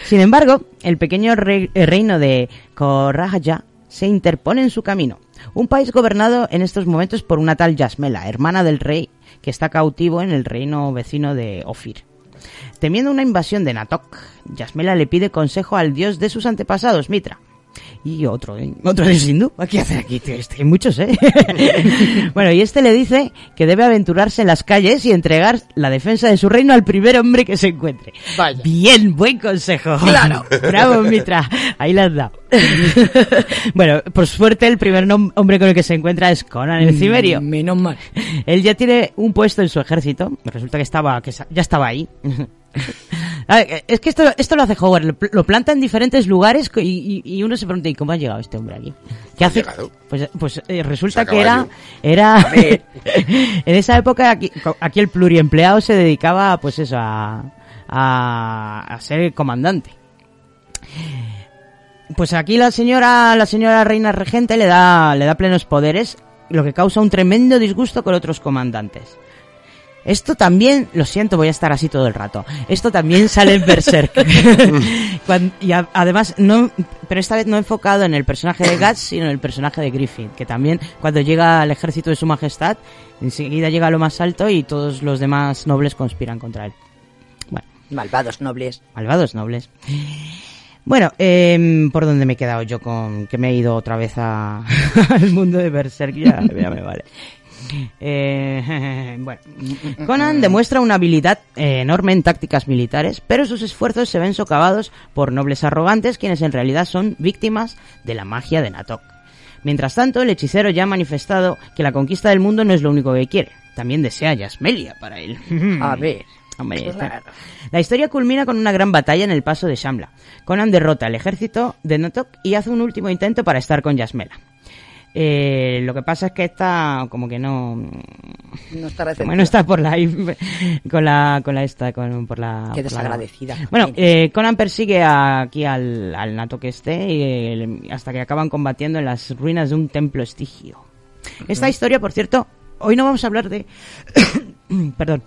Sin embargo, el pequeño re- eh, reino de Korraja se interpone en su camino. Un país gobernado en estos momentos por una tal Yasmela, hermana del rey, que está cautivo en el reino vecino de Ofir. Temiendo una invasión de Natok, Yasmela le pide consejo al dios de sus antepasados, Mitra. Y otro, ¿eh? otro dios hindú. ¿Qué hace aquí? Tío, este, hay muchos, ¿eh? [laughs] bueno, y este le dice que debe aventurarse en las calles y entregar la defensa de su reino al primer hombre que se encuentre. Vaya. Bien, buen consejo. Claro. [laughs] Bravo, Mitra. Ahí la has dado. [laughs] bueno, por suerte el primer hombre con el que se encuentra es Conan el Cimerio. Mm, Menos mal. Él ya tiene un puesto en su ejército. Resulta que estaba, que ya estaba ahí. [laughs] Ver, es que esto, esto lo hace Howard, lo, pl- lo planta en diferentes lugares y, y- y uno se pregunta, ¿y cómo ha llegado este hombre aquí? ¿Qué Ha hace? llegado. Pues, pues eh, resulta que era, era, [laughs] [laughs] en esa época aquí, aquí el pluriempleado se dedicaba, pues eso, a, a, a ser comandante. Pues aquí la señora, la señora reina regente le da, le da plenos poderes, lo que causa un tremendo disgusto con otros comandantes. Esto también, lo siento, voy a estar así todo el rato. Esto también sale en Berserk. [laughs] Y a- además, no, pero esta vez no enfocado en el personaje de Guts, sino en el personaje de Griffin, que también cuando llega al ejército de su majestad, enseguida llega a lo más alto y todos los demás nobles conspiran contra él. Bueno, Malvados nobles. malvados nobles. Bueno, em, ¿por dónde me he quedado yo con que me he ido otra vez a- [laughs] al mundo de Berserk? Ya, ya me vale. [laughs] Eh, [laughs] bueno, Conan demuestra una habilidad eh, enorme en tácticas militares, pero sus esfuerzos se ven socavados por nobles arrogantes quienes en realidad son víctimas de la magia de Natok. Mientras tanto, el hechicero ya ha manifestado que la conquista del mundo no es lo único que quiere, también desea Yasmelia para él. [laughs] A ver. Hombre, Claro. La historia culmina con una gran batalla en el paso de Shamla. Conan derrota al ejército de Notok y hace un último intento para estar con Yasmela. Eh, lo que pasa es que esta como que no No está receptiva. está por la con la con la esta con por la Qué por la- desagradecida. bueno eh, Conan persigue a- aquí al, al Natok este y, eh, hasta que acaban combatiendo en las ruinas de un templo estigio esta historia por cierto hoy no vamos a hablar de [coughs] perdón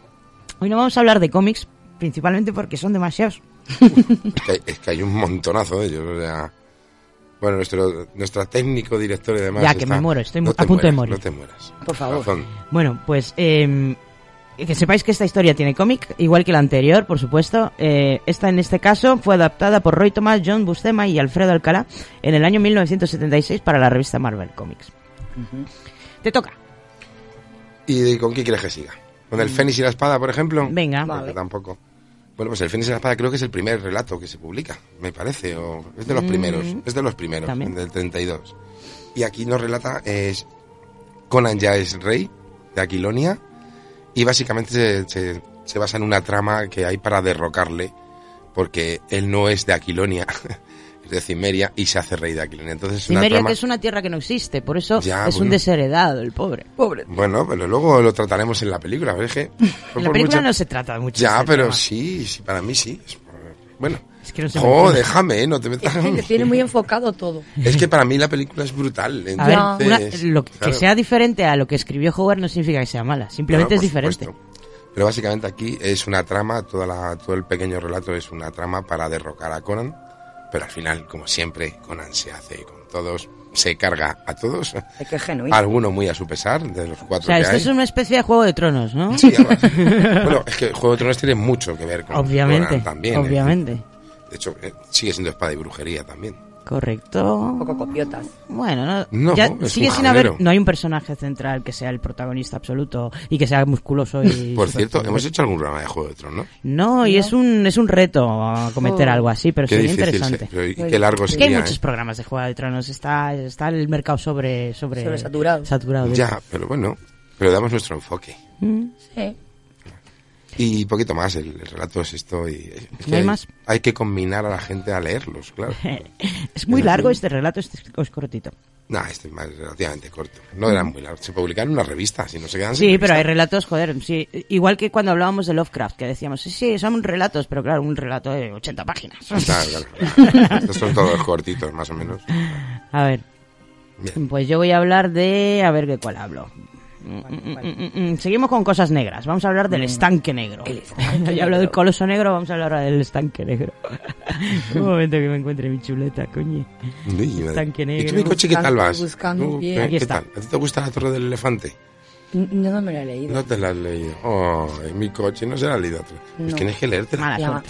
hoy no vamos a hablar de cómics principalmente porque son demasiados Es que, hay- es que hay un montonazo de ellos, o sea... Bueno, nuestro, nuestro técnico, director y demás... Ya, que está- me muero, estoy no a punto de morir. No te mueras. Por favor. Razón. Bueno, pues eh, que sepáis que esta historia tiene cómic, igual que la anterior, por supuesto. Eh, esta en este caso fue adaptada por Roy Thomas, John Buscema y Alfredo Alcalá en el año 1976 para la revista Marvel Comics. Te toca. ¿Y con qué quieres que siga? ¿Con el Fénix y la espada, por ejemplo? Venga. Vale. tampoco. Bueno, pues el Fénix y la espada creo que es el primer relato que se publica, me parece, o es de los Mm, primeros, es de los primeros, también. del 32. Y aquí nos relata, es Conan ya es rey de Aquilonia y básicamente se, se- se basa en una trama que hay para derrocarle porque él no es de Aquilonia, [laughs] de Cimeria y se hace rey de Aquilonia. Entonces es una Cimeria, trama... que es una tierra que no existe, por eso Ya, es un desheredado, el pobre. Pobre. Bueno, pero luego lo trataremos en la película, ¿ves? Que, [laughs] En la película no se trata mucho. de Ya, este pero tema. sí, sí, para mí sí. Bueno. Es que no se me ocurre. déjame, ¿eh? no te metas. Es que tiene muy enfocado todo. Es que para mí la película es brutal. A ver, una- lo que claro. sea diferente a lo que escribió Howard no significa que sea mala, simplemente No, es diferente. supuesto. Pero básicamente aquí es una trama, toda la, todo el pequeño relato es una trama para derrocar a Conan. Pero al final, como siempre, Conan se hace con todos, se carga a todos. Es genuino. Alguno muy a su pesar, de los O cuatro sea, que esto hay. es una especie de Juego de Tronos, ¿no? Sí, [laughs] bueno, es que Juego de Tronos tiene mucho que ver con Obviamente, Conan también. ¿eh? obviamente. De hecho, eh, sigue siendo espada y brujería también. Correcto. Un poco copiotas. Bueno, no, No, ya es sigue sin haber, no hay un personaje central que sea el protagonista absoluto y que sea musculoso y [laughs] Por cierto, hemos hecho algún programa de Juego de Tronos, ¿no? No, y es un es un reto cometer Oh. algo así, pero Qué sería interesante. se- y qué largo Es que hay muchos ¿eh? programas de Juego de Tronos, está está el mercado sobre sobre Sobresaturado. saturado de Ya, pero bueno, pero damos nuestro enfoque. Mm. Sí. Y poquito más, el, el relato es esto. Y, es que ¿No hay más? Hay que combinar a la gente a leerlos, claro. [laughs] Es muy largo este relato, este es cortito. Nah, este es más relativamente corto. No eran muy largos. Se publicaron en una revista, si no se quedan sin Sí, pero hay relatos, joder, sí, igual que cuando hablábamos de Lovecraft, que decíamos, sí, sí, son relatos, pero claro, un relato de 80 páginas. Claro, claro. [laughs] Estos son todos cortitos, más o menos. A ver, Bien. pues yo voy a hablar de... A ver de cuál hablo. Mm, mm, mm, mm, Seguimos con cosas negras. Vamos a hablar del estanque negro. El estanque [laughs] Ya hablo del coloso negro, vamos a hablar ahora del estanque negro. [laughs] Un momento que me encuentre mi chuleta, coño. Madre. Estanque ¿Y negro. tú, mi coche, qué tal vas? buscando, ¿Tú, bien. qué- Aquí ¿Qué está. tal? ¿A ti te gusta la torre del elefante? N- No me lo he leído. No te la has leído. Oh, mi coche no se la ha leído. Es No. que tienes que leerte. Mala suerte.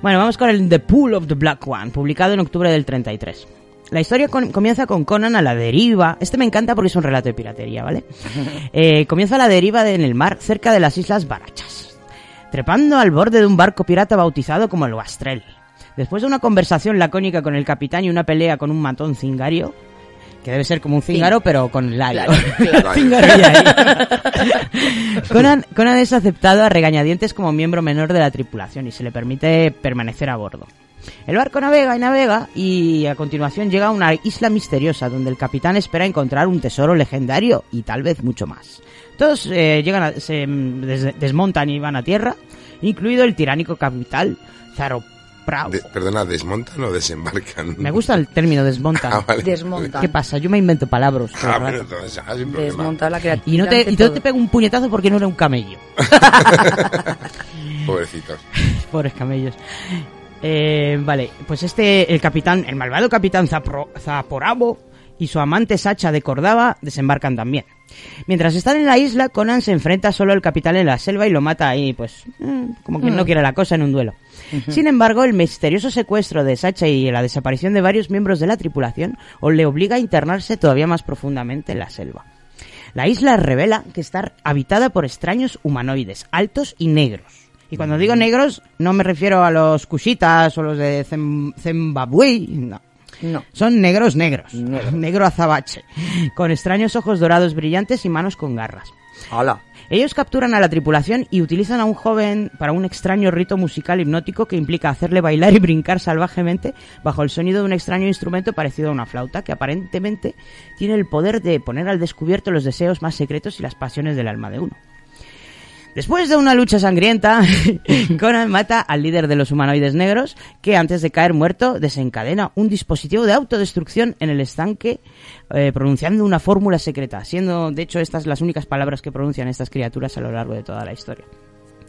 Bueno, vamos con el The Pool of the Black One, publicado en octubre del 33. La historia con- comienza con Conan a la deriva. Este me encanta porque es un relato de piratería, ¿vale? [laughs] Eh, comienza a la deriva de- en el mar, cerca de las Islas Barachas, trepando al borde de un barco pirata bautizado como el Wastrel. Después de una conversación lacónica con el capitán y una pelea con un matón cingario, que debe ser como un cíngaro, pero con el ario. Claro. [laughs] [laughs] Conan, Conan es aceptado a regañadientes como miembro menor de la tripulación y se le permite permanecer a bordo. El barco navega y navega y a continuación llega a una isla misteriosa donde el capitán espera encontrar un tesoro legendario y tal vez mucho más. Todos eh, llegan a- se mm, des- desmontan y van a tierra, incluido el tiránico capital Zaroprao. De- perdona, ¿desmontan o desembarcan? Me gusta el término desmontan. [laughs] Ah, vale. Desmontan. ¿Qué pasa? Yo me invento palabras. Ah, pero entonces, ah. Desmontar la creatividad. Y no te, y no todo. te pego un puñetazo porque no era un camello. [laughs] Pobrecitos. [laughs] Pobres camellos. Eh, vale, pues este, el capitán, el malvado capitán Zapro- Zaporabo y su amante Sacha de Cordaba desembarcan también. Mientras están en la isla, Conan se enfrenta solo al capitán en la selva y lo mata ahí, pues, eh, como quien no Mm. quiere la cosa en un duelo. Sin embargo, el misterioso secuestro de Sacha y la desaparición de varios miembros de la tripulación o le obliga a internarse todavía más profundamente en la selva. La isla revela que está habitada por extraños humanoides, altos y negros. Y cuando digo negros, no me refiero a los Kushitas o los de Zimbabue, no. No. Son negros negros, negro azabache, con extraños ojos dorados brillantes y manos con garras. Hola. Ellos capturan a la tripulación y utilizan a un joven para un extraño rito musical hipnótico que implica hacerle bailar y brincar salvajemente bajo el sonido de un extraño instrumento parecido a una flauta que aparentemente tiene el poder de poner al descubierto los deseos más secretos y las pasiones del alma de uno. Después de una lucha sangrienta, [laughs] Conan mata al líder de los humanoides negros, que antes de caer muerto desencadena un dispositivo de autodestrucción en el estanque, eh, pronunciando una fórmula secreta, siendo de hecho estas las únicas palabras que pronuncian estas criaturas a lo largo de toda la historia.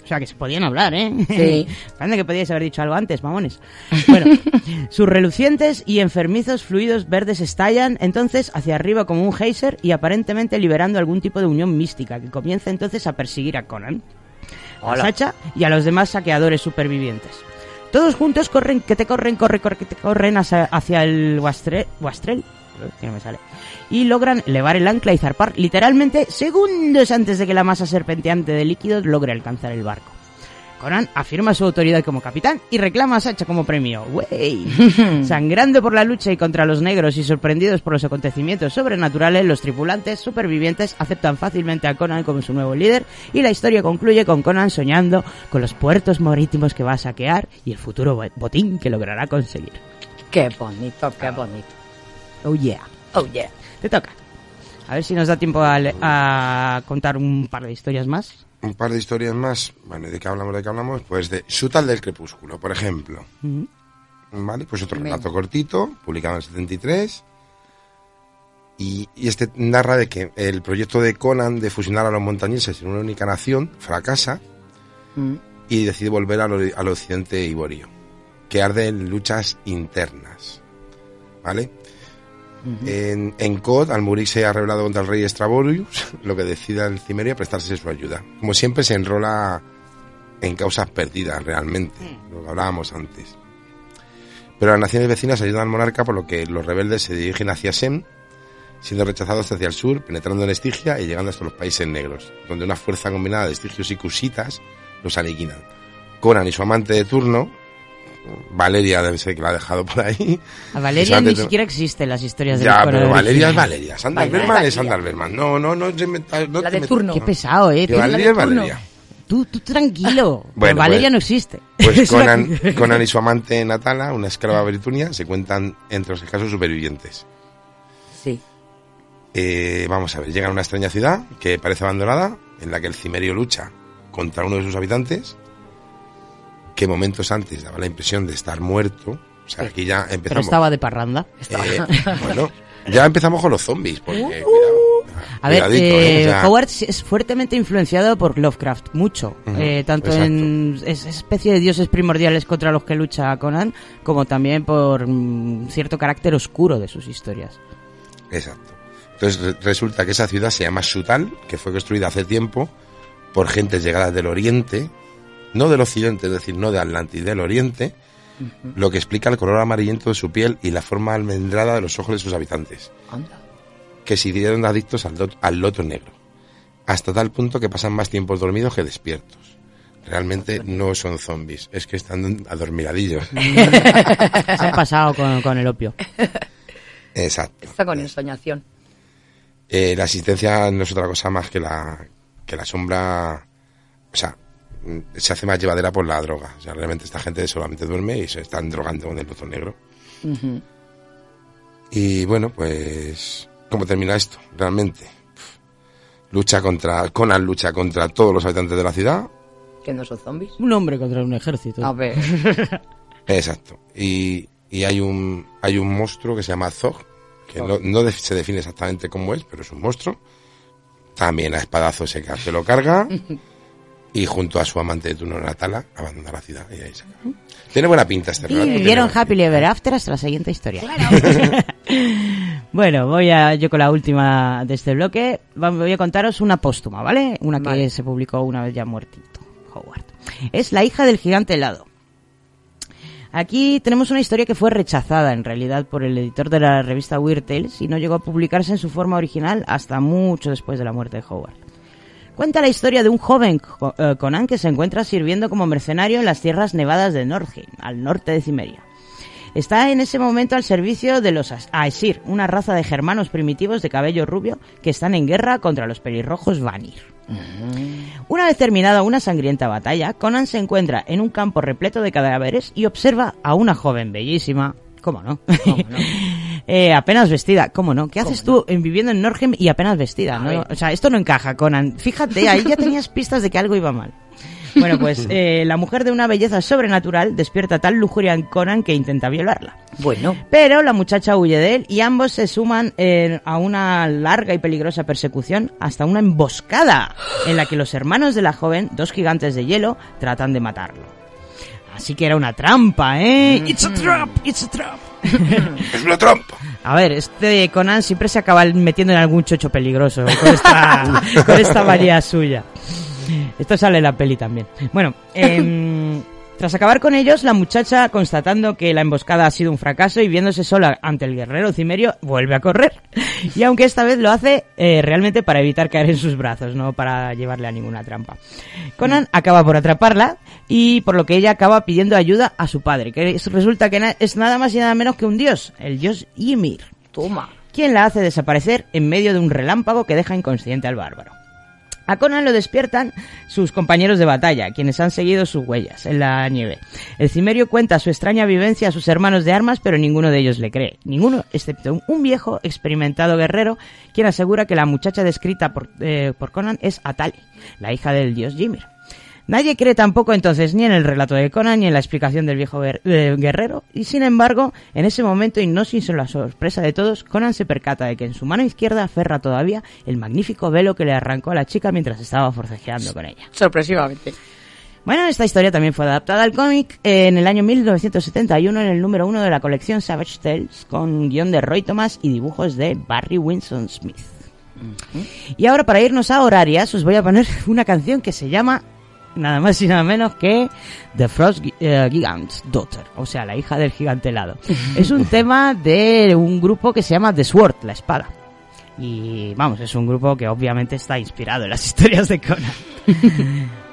O sea que se podían hablar, ¿eh? Sí. [laughs] Parece que podíais haber dicho algo antes, mamones. Bueno, [laughs] sus relucientes y enfermizos fluidos verdes estallan entonces hacia arriba como un geyser y aparentemente liberando algún tipo de unión mística que comienza entonces a perseguir a Conan, a Hola. Sacha y a los demás saqueadores supervivientes. Todos juntos corren, que te corren, corre, corre, que te corren hacia, hacia el Wastrel, Wastrel, que no me sale, y logran elevar el ancla y zarpar literalmente segundos antes de que la masa serpenteante de líquidos logre alcanzar el barco. Conan afirma su autoridad como capitán y reclama a Sacha como premio. ¡Wey! [laughs] Sangrando por la lucha y contra los negros y sorprendidos por los acontecimientos sobrenaturales, los tripulantes supervivientes aceptan fácilmente a Conan como su nuevo líder y la historia concluye con Conan soñando con los puertos marítimos que va a saquear y el futuro bo- botín que logrará conseguir. Qué bonito, qué bonito. Oh yeah. Oh, yeah. Te toca. A ver si nos da tiempo a, le- a contar un par de historias más. Un par de historias más. Bueno, ¿de qué hablamos? ¿De qué hablamos? Pues de Sutal del Crepúsculo, por ejemplo. Ujú. Vale, pues otro relato cortito, publicado en el 73. Y, y este narra de que el proyecto de Conan de fusionar a los montañeses en una única nación fracasa Mm. y decide volver al, al occidente iborio, que arde en luchas internas. ¿Vale? En, en Cod, Almuric se ha rebelado contra el rey Estraborius, [laughs] lo que decida el Cimerio a prestarse su ayuda. Como siempre, se enrola en causas perdidas realmente, lo que hablábamos antes. Pero las naciones vecinas ayudan al monarca, por lo que los rebeldes se dirigen hacia Sem, siendo rechazados hacia el sur, penetrando en Estigia y llegando hasta los países negros, donde una fuerza combinada de estigios y cusitas los aniquilan. Conan y su amante de turno, Valeria debe ser que la ha dejado por ahí. A Valeria ni siquiera existen las historias de Ya, pero Valeria es. Valeria. Sandal Berman es Sandal Berman. No, no, no. no La de turno. Qué pesado, eh. Valeria es Valeria. Tú, tú tranquilo. [laughs] Bueno, Valeria pues- no existe. Pues [laughs] Conan y [laughs] su amante Natala, una esclava britunia, se cuentan entre los escasos supervivientes. Sí. Eh, vamos a ver, llegan a una extraña ciudad que parece abandonada, en la que el cimerio lucha contra uno de sus habitantes, que momentos antes daba la impresión de estar muerto. O sea, aquí ya Pero empezamos. estaba de parranda. Eh, [laughs] bueno, ya empezamos con los zombies, porque cuidado. A ver, eh, ¿eh? Howard es fuertemente influenciado por Lovecraft, mucho. Tanto exacto. en esa especie de dioses primordiales contra los que lucha Conan, como también por mm, cierto carácter oscuro de sus historias. Exacto. Entonces re- resulta que esa ciudad se llama Sutal, que fue construida hace tiempo por gentes llegadas del oriente no del occidente, es decir, no de Atlantis, del oriente, lo que explica el color amarillento de su piel y la forma almendrada de los ojos de sus habitantes, Anda. que se hicieron adictos al, lot- al loto negro, hasta tal punto que pasan más tiempos dormidos que despiertos. Realmente no son zombies, es que están adormiladillos. [laughs] Se han pasado con, con el opio. Exacto. Está con ensoñación. Eh, la asistencia no es otra cosa más que la, que la sombra, o sea, se hace más llevadera por la droga. O sea, realmente esta gente solamente duerme y se están drogando con el loto negro. Y bueno, pues, ¿cómo termina esto? Realmente. Lucha contra, Conan lucha contra todos los habitantes de la ciudad. Que no son zombies. Un hombre contra un ejército. A ver. [laughs] Exacto. Y, y hay un, hay un monstruo que se llama Zog, que no, no de- se define exactamente cómo es, pero es un monstruo. También a espadazo se, se lo carga. [laughs] Y junto a su amante de turno, Natala, abandona la ciudad. Y ahí se acaba. Tiene buena pinta este Y relato. vivieron tiene happily ever after hasta la siguiente historia. [laughs] bueno, voy a yo con la última de este bloque. Voy a contaros una póstuma, ¿vale? Una que se publicó una vez ya muertito, Howard. Es la hija del gigante helado. Aquí tenemos una historia que fue rechazada en realidad por el editor de la revista Weird Tales y no llegó a publicarse en su forma original hasta mucho después de la muerte de Howard. Cuenta la historia de un joven eh, Conan que se encuentra sirviendo como mercenario en las tierras nevadas de Nordheim, al norte de Cimeria. Está en ese momento al servicio de los Aesir, una raza de germanos primitivos de cabello rubio que están en guerra contra los pelirrojos Vanir. Una vez terminada una sangrienta batalla, Conan se encuentra en un campo repleto de cadáveres y observa a una joven bellísima. ¿Cómo no? [laughs] Eh, apenas vestida, ¿cómo no? ¿Qué haces tú en- viviendo en Norgem y apenas vestida? ¿no? O sea, esto no encaja, Conan. Fíjate, ahí ya tenías pistas de que algo iba mal. Bueno, pues [laughs] eh, la mujer de una belleza sobrenatural despierta tal lujuria en Conan que intenta violarla. Bueno. Pero la muchacha huye de él y ambos se suman eh, a una larga y peligrosa persecución hasta una emboscada en la que los hermanos de la joven, dos gigantes de hielo, tratan de matarlo. Así que era una trampa, ¿eh? It's a trap, it's a trap. [laughs] Es una trampa. [laughs] A ver, este Conan siempre se acaba metiendo en algún chocho peligroso con esta, [laughs] con esta manía suya. Esto sale en la peli también. Bueno, em, tras acabar con ellos, la muchacha, constatando que la emboscada ha sido un fracaso y viéndose sola ante el guerrero cimerio, vuelve a correr. Y aunque esta vez lo hace eh, realmente para evitar caer en sus brazos, no para llevarle a ninguna trampa. Conan acaba por atraparla y por lo que ella acaba pidiendo ayuda a su padre, que es- resulta que es nada más y nada menos que un dios, el dios Ymir Toma. quien la hace desaparecer en medio de un relámpago que deja inconsciente al bárbaro. A Conan lo despiertan sus compañeros de batalla, quienes han seguido sus huellas en la nieve. El cimerio cuenta su extraña vivencia a sus hermanos de armas, pero ninguno de ellos le cree. Ninguno, excepto un- viejo, experimentado guerrero, quien asegura que la muchacha descrita por, eh, por Conan es Atali, la hija del dios Ymir. Nadie cree tampoco entonces ni en el relato de Conan ni en la explicación del viejo guer- guerrero, y sin embargo, en ese momento, y no sin la sorpresa de todos, Conan se percata de que en su mano izquierda aferra todavía el magnífico velo que le arrancó a la chica mientras estaba forcejeando con ella. Sorpresivamente. Bueno, esta historia también fue adaptada al cómic en el año 1971 en el número uno de la colección Savage Tales, con guion de Roy Thomas y dibujos de Barry Winston Smith. Y ahora para irnos a horarias os voy a poner [laughs] una canción que se llama nada más y nada menos que The Frost eh, Gigant's Daughter, o sea, la hija del gigante helado. [laughs] es un tema de un grupo que se llama The Sword, la espada. Y vamos, es un grupo que obviamente está inspirado en las [laughs] historias de Conan. [laughs]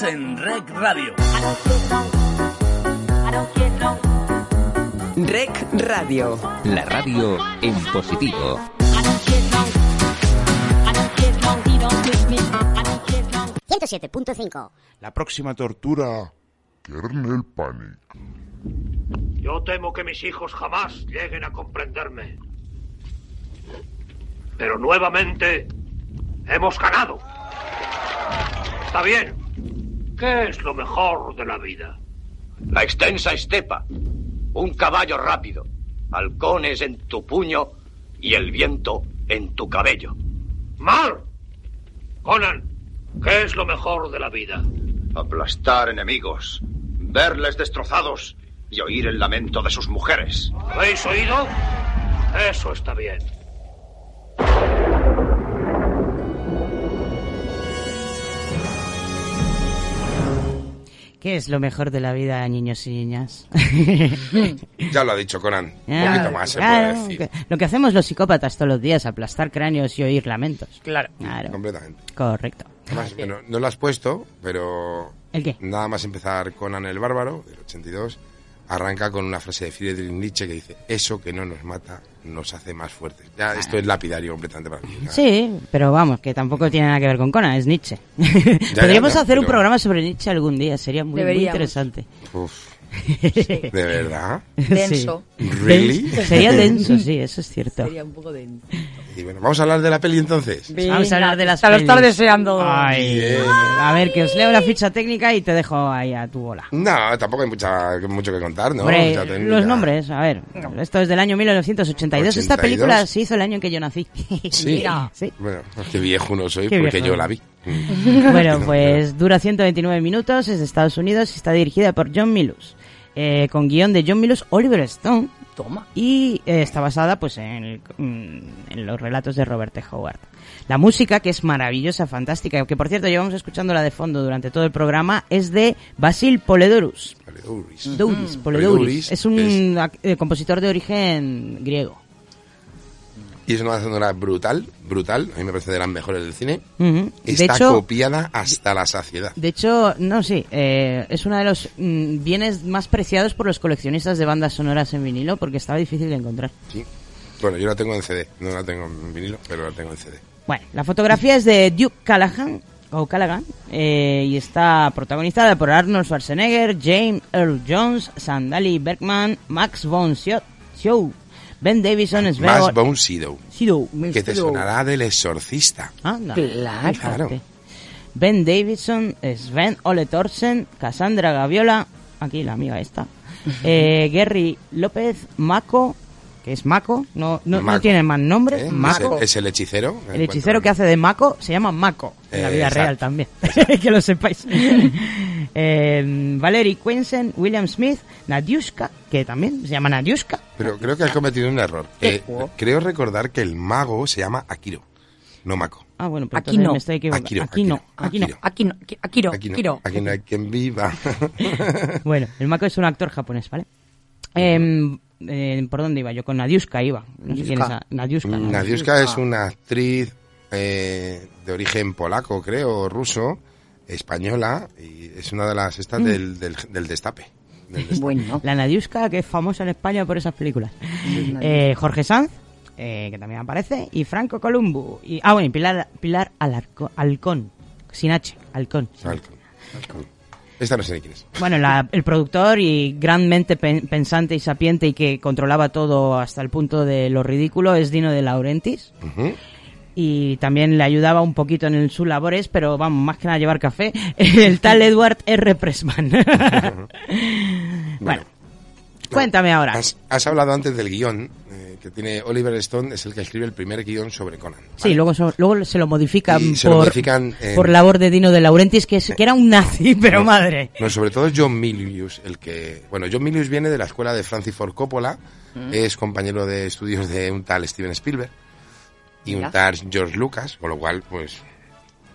Estás en Rec Radio. Rec Radio. La radio en positivo. 107.5. La próxima tortura, Kernel Panic. Yo temo que mis hijos jamás lleguen a comprenderme. Pero nuevamente hemos ganado. Está bien. ¿Qué es lo mejor de la vida? La extensa estepa, un caballo rápido, halcones en tu puño y el viento en tu cabello. ¡Mal! Conan, ¿qué es lo mejor de la vida? Aplastar enemigos, verles destrozados y oír el lamento de sus mujeres. ¿Habéis oído? Eso está bien. ¿Qué es lo mejor de la vida, niños y niñas? [laughs] Ya lo ha dicho Conan. Un Ah, poquito más se claro, puede decir. Lo que hacemos los psicópatas todos los días, aplastar cráneos y oír lamentos. Claro. Completamente. Correcto. Además, bueno, no lo has puesto, pero... ¿El qué? Nada más empezar Conan el Bárbaro, del 82, arranca con una frase de Friedrich Nietzsche que dice, eso que no nos mata nos hace más fuertes. Ya, esto es lapidario completamente para mí. ya. Sí, pero vamos, que tampoco tiene nada que ver con Conan, es Nietzsche. [laughs] Podríamos ya, hacer un pero- programa sobre Nietzsche algún día, sería muy, muy interesante. Uf. ¿De verdad? Denso. Sí. ¿Really? Denso. Sería denso, [laughs] sí, eso es cierto. Sería un poco denso. Bueno, vamos a hablar de la peli entonces. Vamos a hablar de las Te lo estás deseando. Ay, Bien. a ver, que os leo la ficha técnica y te dejo ahí a tu bola. No, tampoco hay mucha, mucho que contar, ¿no? Hombre, los nombres, a ver. Esto es del año 1982. Esta 82. película se hizo el año en que yo nací. Sí. [laughs] Mira, sí. Bueno, pues qué viejo no soy Qué porque viejo. yo la vi. [laughs] Bueno, [laughs] pues dura 129 minutos, es de Estados Unidos y está dirigida por John Milus. eh, con guion de John Milus, Oliver Stone. Toma. Y eh, está basada pues en, el- mm, en los relatos de Robert T. Howard. La música, que es maravillosa, fantástica, que por cierto llevamos escuchándola de fondo durante todo el programa, es de Basil Poledouris. Poledouris. Douris, Mm. Poledouris. Poledouris Es un eh, compositor de origen griego. Y es una banda sonora brutal, brutal. A mí me parece de las mejores del cine. Ujú. De Está hecho- copiada hasta la saciedad. De hecho, no, sí, eh, es uno de los mm, bienes más preciados por los coleccionistas de bandas sonoras en vinilo porque estaba difícil de encontrar. Sí. Bueno, yo la tengo en CD. No la tengo en vinilo, pero la tengo en CD. Bueno, la fotografía es de Duke Callahan, o Callaghan, eh, y está protagonizada por Arnold Schwarzenegger, James Earl Jones, Sandali Bergman, Max von Sydow, Ben Davison, Sven Más Bone. Sydow, Que te sonará del exorcista. Anda, Claro. fíjate. Ben Davidson, Sven Ole Thorsen, Cassandra Gaviola, aquí la amiga esta, [laughs] eh, Gary López, Mako, que es Mako, no, no, no tiene más nombre, ¿Eh? Es, Mako. el, es el hechicero. El hechicero que hace de Mako se llama Mako en la Eh, vida exacto. real también. [laughs] que lo sepáis. [laughs] eh, Valerie Quinsen, William Smith, Nadiushka, que también se llama Nadiushka. Pero creo que has cometido un error. Eh, creo recordar que el mago se llama Akiro, no Mako. Ah, bueno, pero Aquí no. me estoy equivocando. Akiro, aquí aquí no. Akiro. Aquí no, aquí, no, Aquí no, aquí no. aquí no hay quien viva. [laughs] Bueno, el Mako es un actor japonés, ¿vale? Em, eh, ¿Por dónde iba? Yo con Nadiushka iba. No sé quién es una actriz eh, de origen polaco, creo, ruso, española, y es una de las Mm. estas del, del, del destape. Del destape. Bueno. La Nadiushka, que es famosa en España por esas películas. Eh, Jorge Sanz, eh, que también aparece, y Franco Columbu. Y, ah, bueno, y Pilar, Pilar Alarco- Halcón, sin H. Halcón. Esta no sé quién es. Bueno, la- el productor y granmente pen- pensante y sapiente y que controlaba todo hasta el punto de lo ridículo es Dino de Laurentiis. Y también le ayudaba un poquito en sus labores, pero vamos, más que nada llevar café, [laughs] el tal Edward R. Pressman. [laughs] bueno, cuéntame ahora. Has, has hablado antes del guion, eh, que tiene Oliver Stone, es el que escribe el primer guion sobre Conan. Sí, luego, so- luego se lo modifican, se por, lo modifican en- por labor de Dino de Laurentiis, que, es, que era un nazi, [laughs] pero No, madre. No, sobre todo John Milius, el que... Bueno, John Milius viene de la escuela de Francis Ford Coppola, Mm. es compañero de estudios de un tal Steven Spielberg y un tal George Lucas, con lo cual, pues...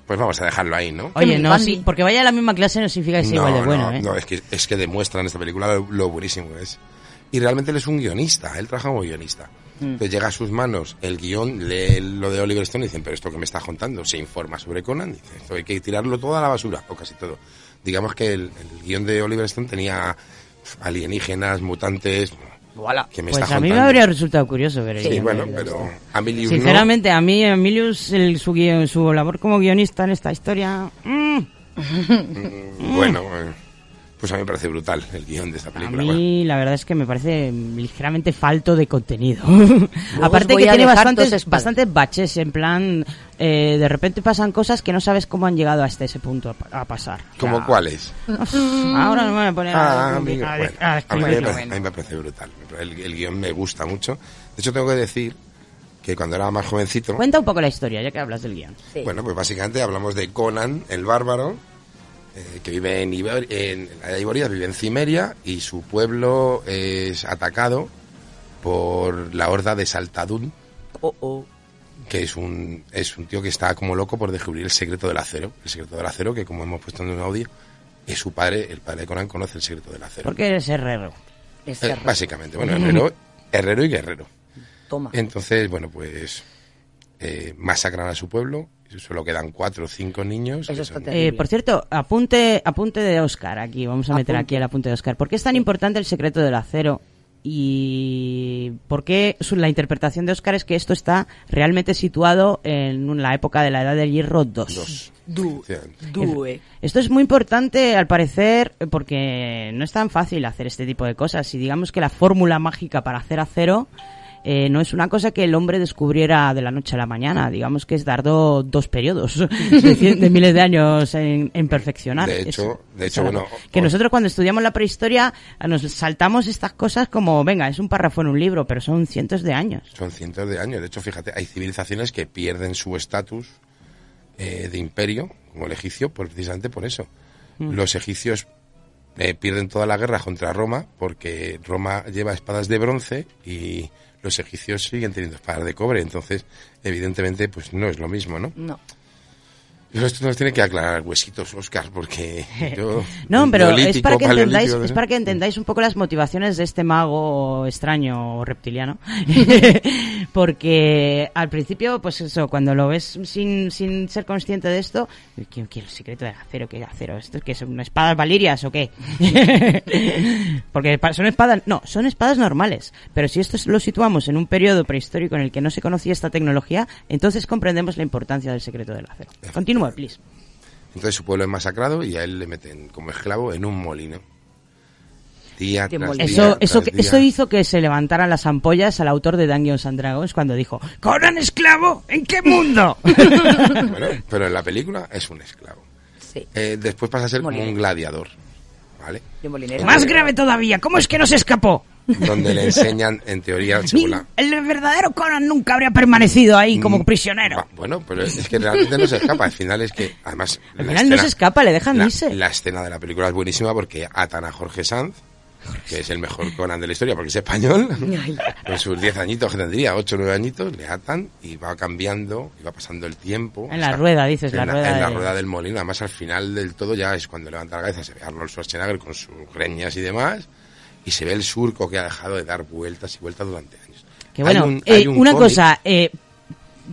Pues vamos a dejarlo ahí, ¿no? Oye, no, sí, porque vaya a la misma clase no significa que sea igual de no, bueno, no, ¿eh? no, es que, es que demuestra en esta película lo, lo buenísimo que es. Y realmente él es un guionista, él trabaja como guionista. Entonces llega a sus manos el guion, lee lo de Oliver Stone y dicen, pero esto que me está contando, se informa sobre Conan, dice, esto hay que tirarlo todo a la basura, o casi todo. Digamos que el, el guion de Oliver Stone tenía alienígenas, mutantes, que me Pues está a mí me habría resultado curioso ver Sí, bueno, pero Amilius no. Sinceramente, a mí Emilius, el- su, guion- su labor como guionista en esta historia... mm, Mm, [laughs] Bueno, eh, pues a mí me parece brutal el guion de esta A película. bueno. mí la verdad es que me parece ligeramente falto de contenido. [laughs] Aparte que a tiene bastantes, bastantes baches, en plan, eh, de repente pasan cosas que no sabes cómo han llegado hasta ese punto a, a pasar. ¿Como cuáles? [laughs] Ahora no me voy a poner Ah, a, a mí, a- bueno, a a mí me parece- a mí me parece brutal. El, el guion me gusta mucho. De hecho, tengo que decir que cuando era más jovencito... Cuenta un poco la historia, ya que hablas del guion. Bueno, pues básicamente hablamos de Conan, el bárbaro, eh, que vive en, Iber- en la Iboria, vive en Cimeria y su pueblo es atacado por la horda de Saltadún, que es un, es un tío que está como loco por descubrir el secreto del acero. El secreto del acero, que como hemos puesto en un audio, es su padre, el padre de Conan conoce el secreto del acero. Porque eres herrero. Es Eh, herrero. básicamente, bueno, herrero, herrero y guerrero. Toma. Entonces, bueno, pues eh, masacran a su pueblo, solo quedan cuatro o cinco niños. son- Eh, por cierto, apunte, apunte de Oscar aquí, vamos a meter aquí el apunte de Oscar. ¿Por qué es tan importante el secreto del acero? Y por qué la interpretación de Oscar es que esto está realmente situado en la época de la Edad del Hierro 2. Du, due. Esto es muy importante, al parecer, porque no es tan fácil hacer este tipo de cosas. Y digamos que la fórmula mágica para hacer acero eh, no es una cosa que el hombre descubriera de la noche a la mañana. Digamos que es tardó dos periodos [laughs] de, cien- de miles de años en, en perfeccionar. De hecho, eso. de hecho, bueno, que os- nosotros cuando estudiamos la prehistoria nos saltamos estas cosas como, venga, es un párrafo en un libro, pero son cientos de años. Son cientos de años. De hecho, fíjate, hay civilizaciones que pierden su estatus eh, de imperio, como el egipcio, por- precisamente por eso. Mm. Los egipcios eh, pierden toda la guerra contra Roma porque Roma lleva espadas de bronce y los egipcios siguen teniendo espadas de cobre. Entonces, evidentemente, pues no es lo mismo, ¿no? No. Esto nos tiene que aclarar huesitos, Oscar, porque yo... [laughs] No, pero es para que entendáis, es para que entendáis un poco las motivaciones de este mago extraño o reptiliano. [laughs] Porque al principio, pues eso, cuando lo ves sin, sin ser consciente de esto, ¿qué, qué el secreto del acero? ¿Qué acero? ¿Esto que son espadas valirias o qué? [laughs] Porque son espadas, no, son espadas normales. Pero si esto lo situamos en un periodo prehistórico en el que no se conocía esta tecnología, entonces comprendemos la importancia del secreto del acero. Continúa, please. Entonces su pueblo es masacrado y a él le meten como esclavo en un molino. Día Qué tras molino. día Eso, eso, tras que- eso día. hizo que se levantaran las ampollas al autor de Dungeons and Dragons cuando dijo ¡Conan esclavo! ¿En qué mundo? [laughs] Bueno, pero en la película es un esclavo. Sí. Eh, después pasa a ser como un gladiador, ¿vale? De molinero. Más grave todavía, ¿cómo es que no se escapó? Donde le enseñan, en teoría, la- El verdadero Conan nunca habría permanecido ahí como Mm, prisionero. Va, Bueno, pero es que realmente no se escapa. Al final es que, además... Al final no se escapa, le dejan la, irse. la escena de la película es buenísima porque atan a Jorge Sanz, que es el mejor Conan de la historia porque es español, [laughs] con sus 10 añitos que tendría, 8 o 9 añitos, le atan y va cambiando, y va pasando el tiempo. En la rueda, dices, en la rueda En la rueda del molino. Además, al final del todo ya es cuando levanta la cabeza, se ve Arnold Schwarzenegger con sus greñas y demás, y se ve el surco que ha dejado de dar vueltas y vueltas durante años. Que Hay bueno, un- eh, hay un una cómic- cosa, eh,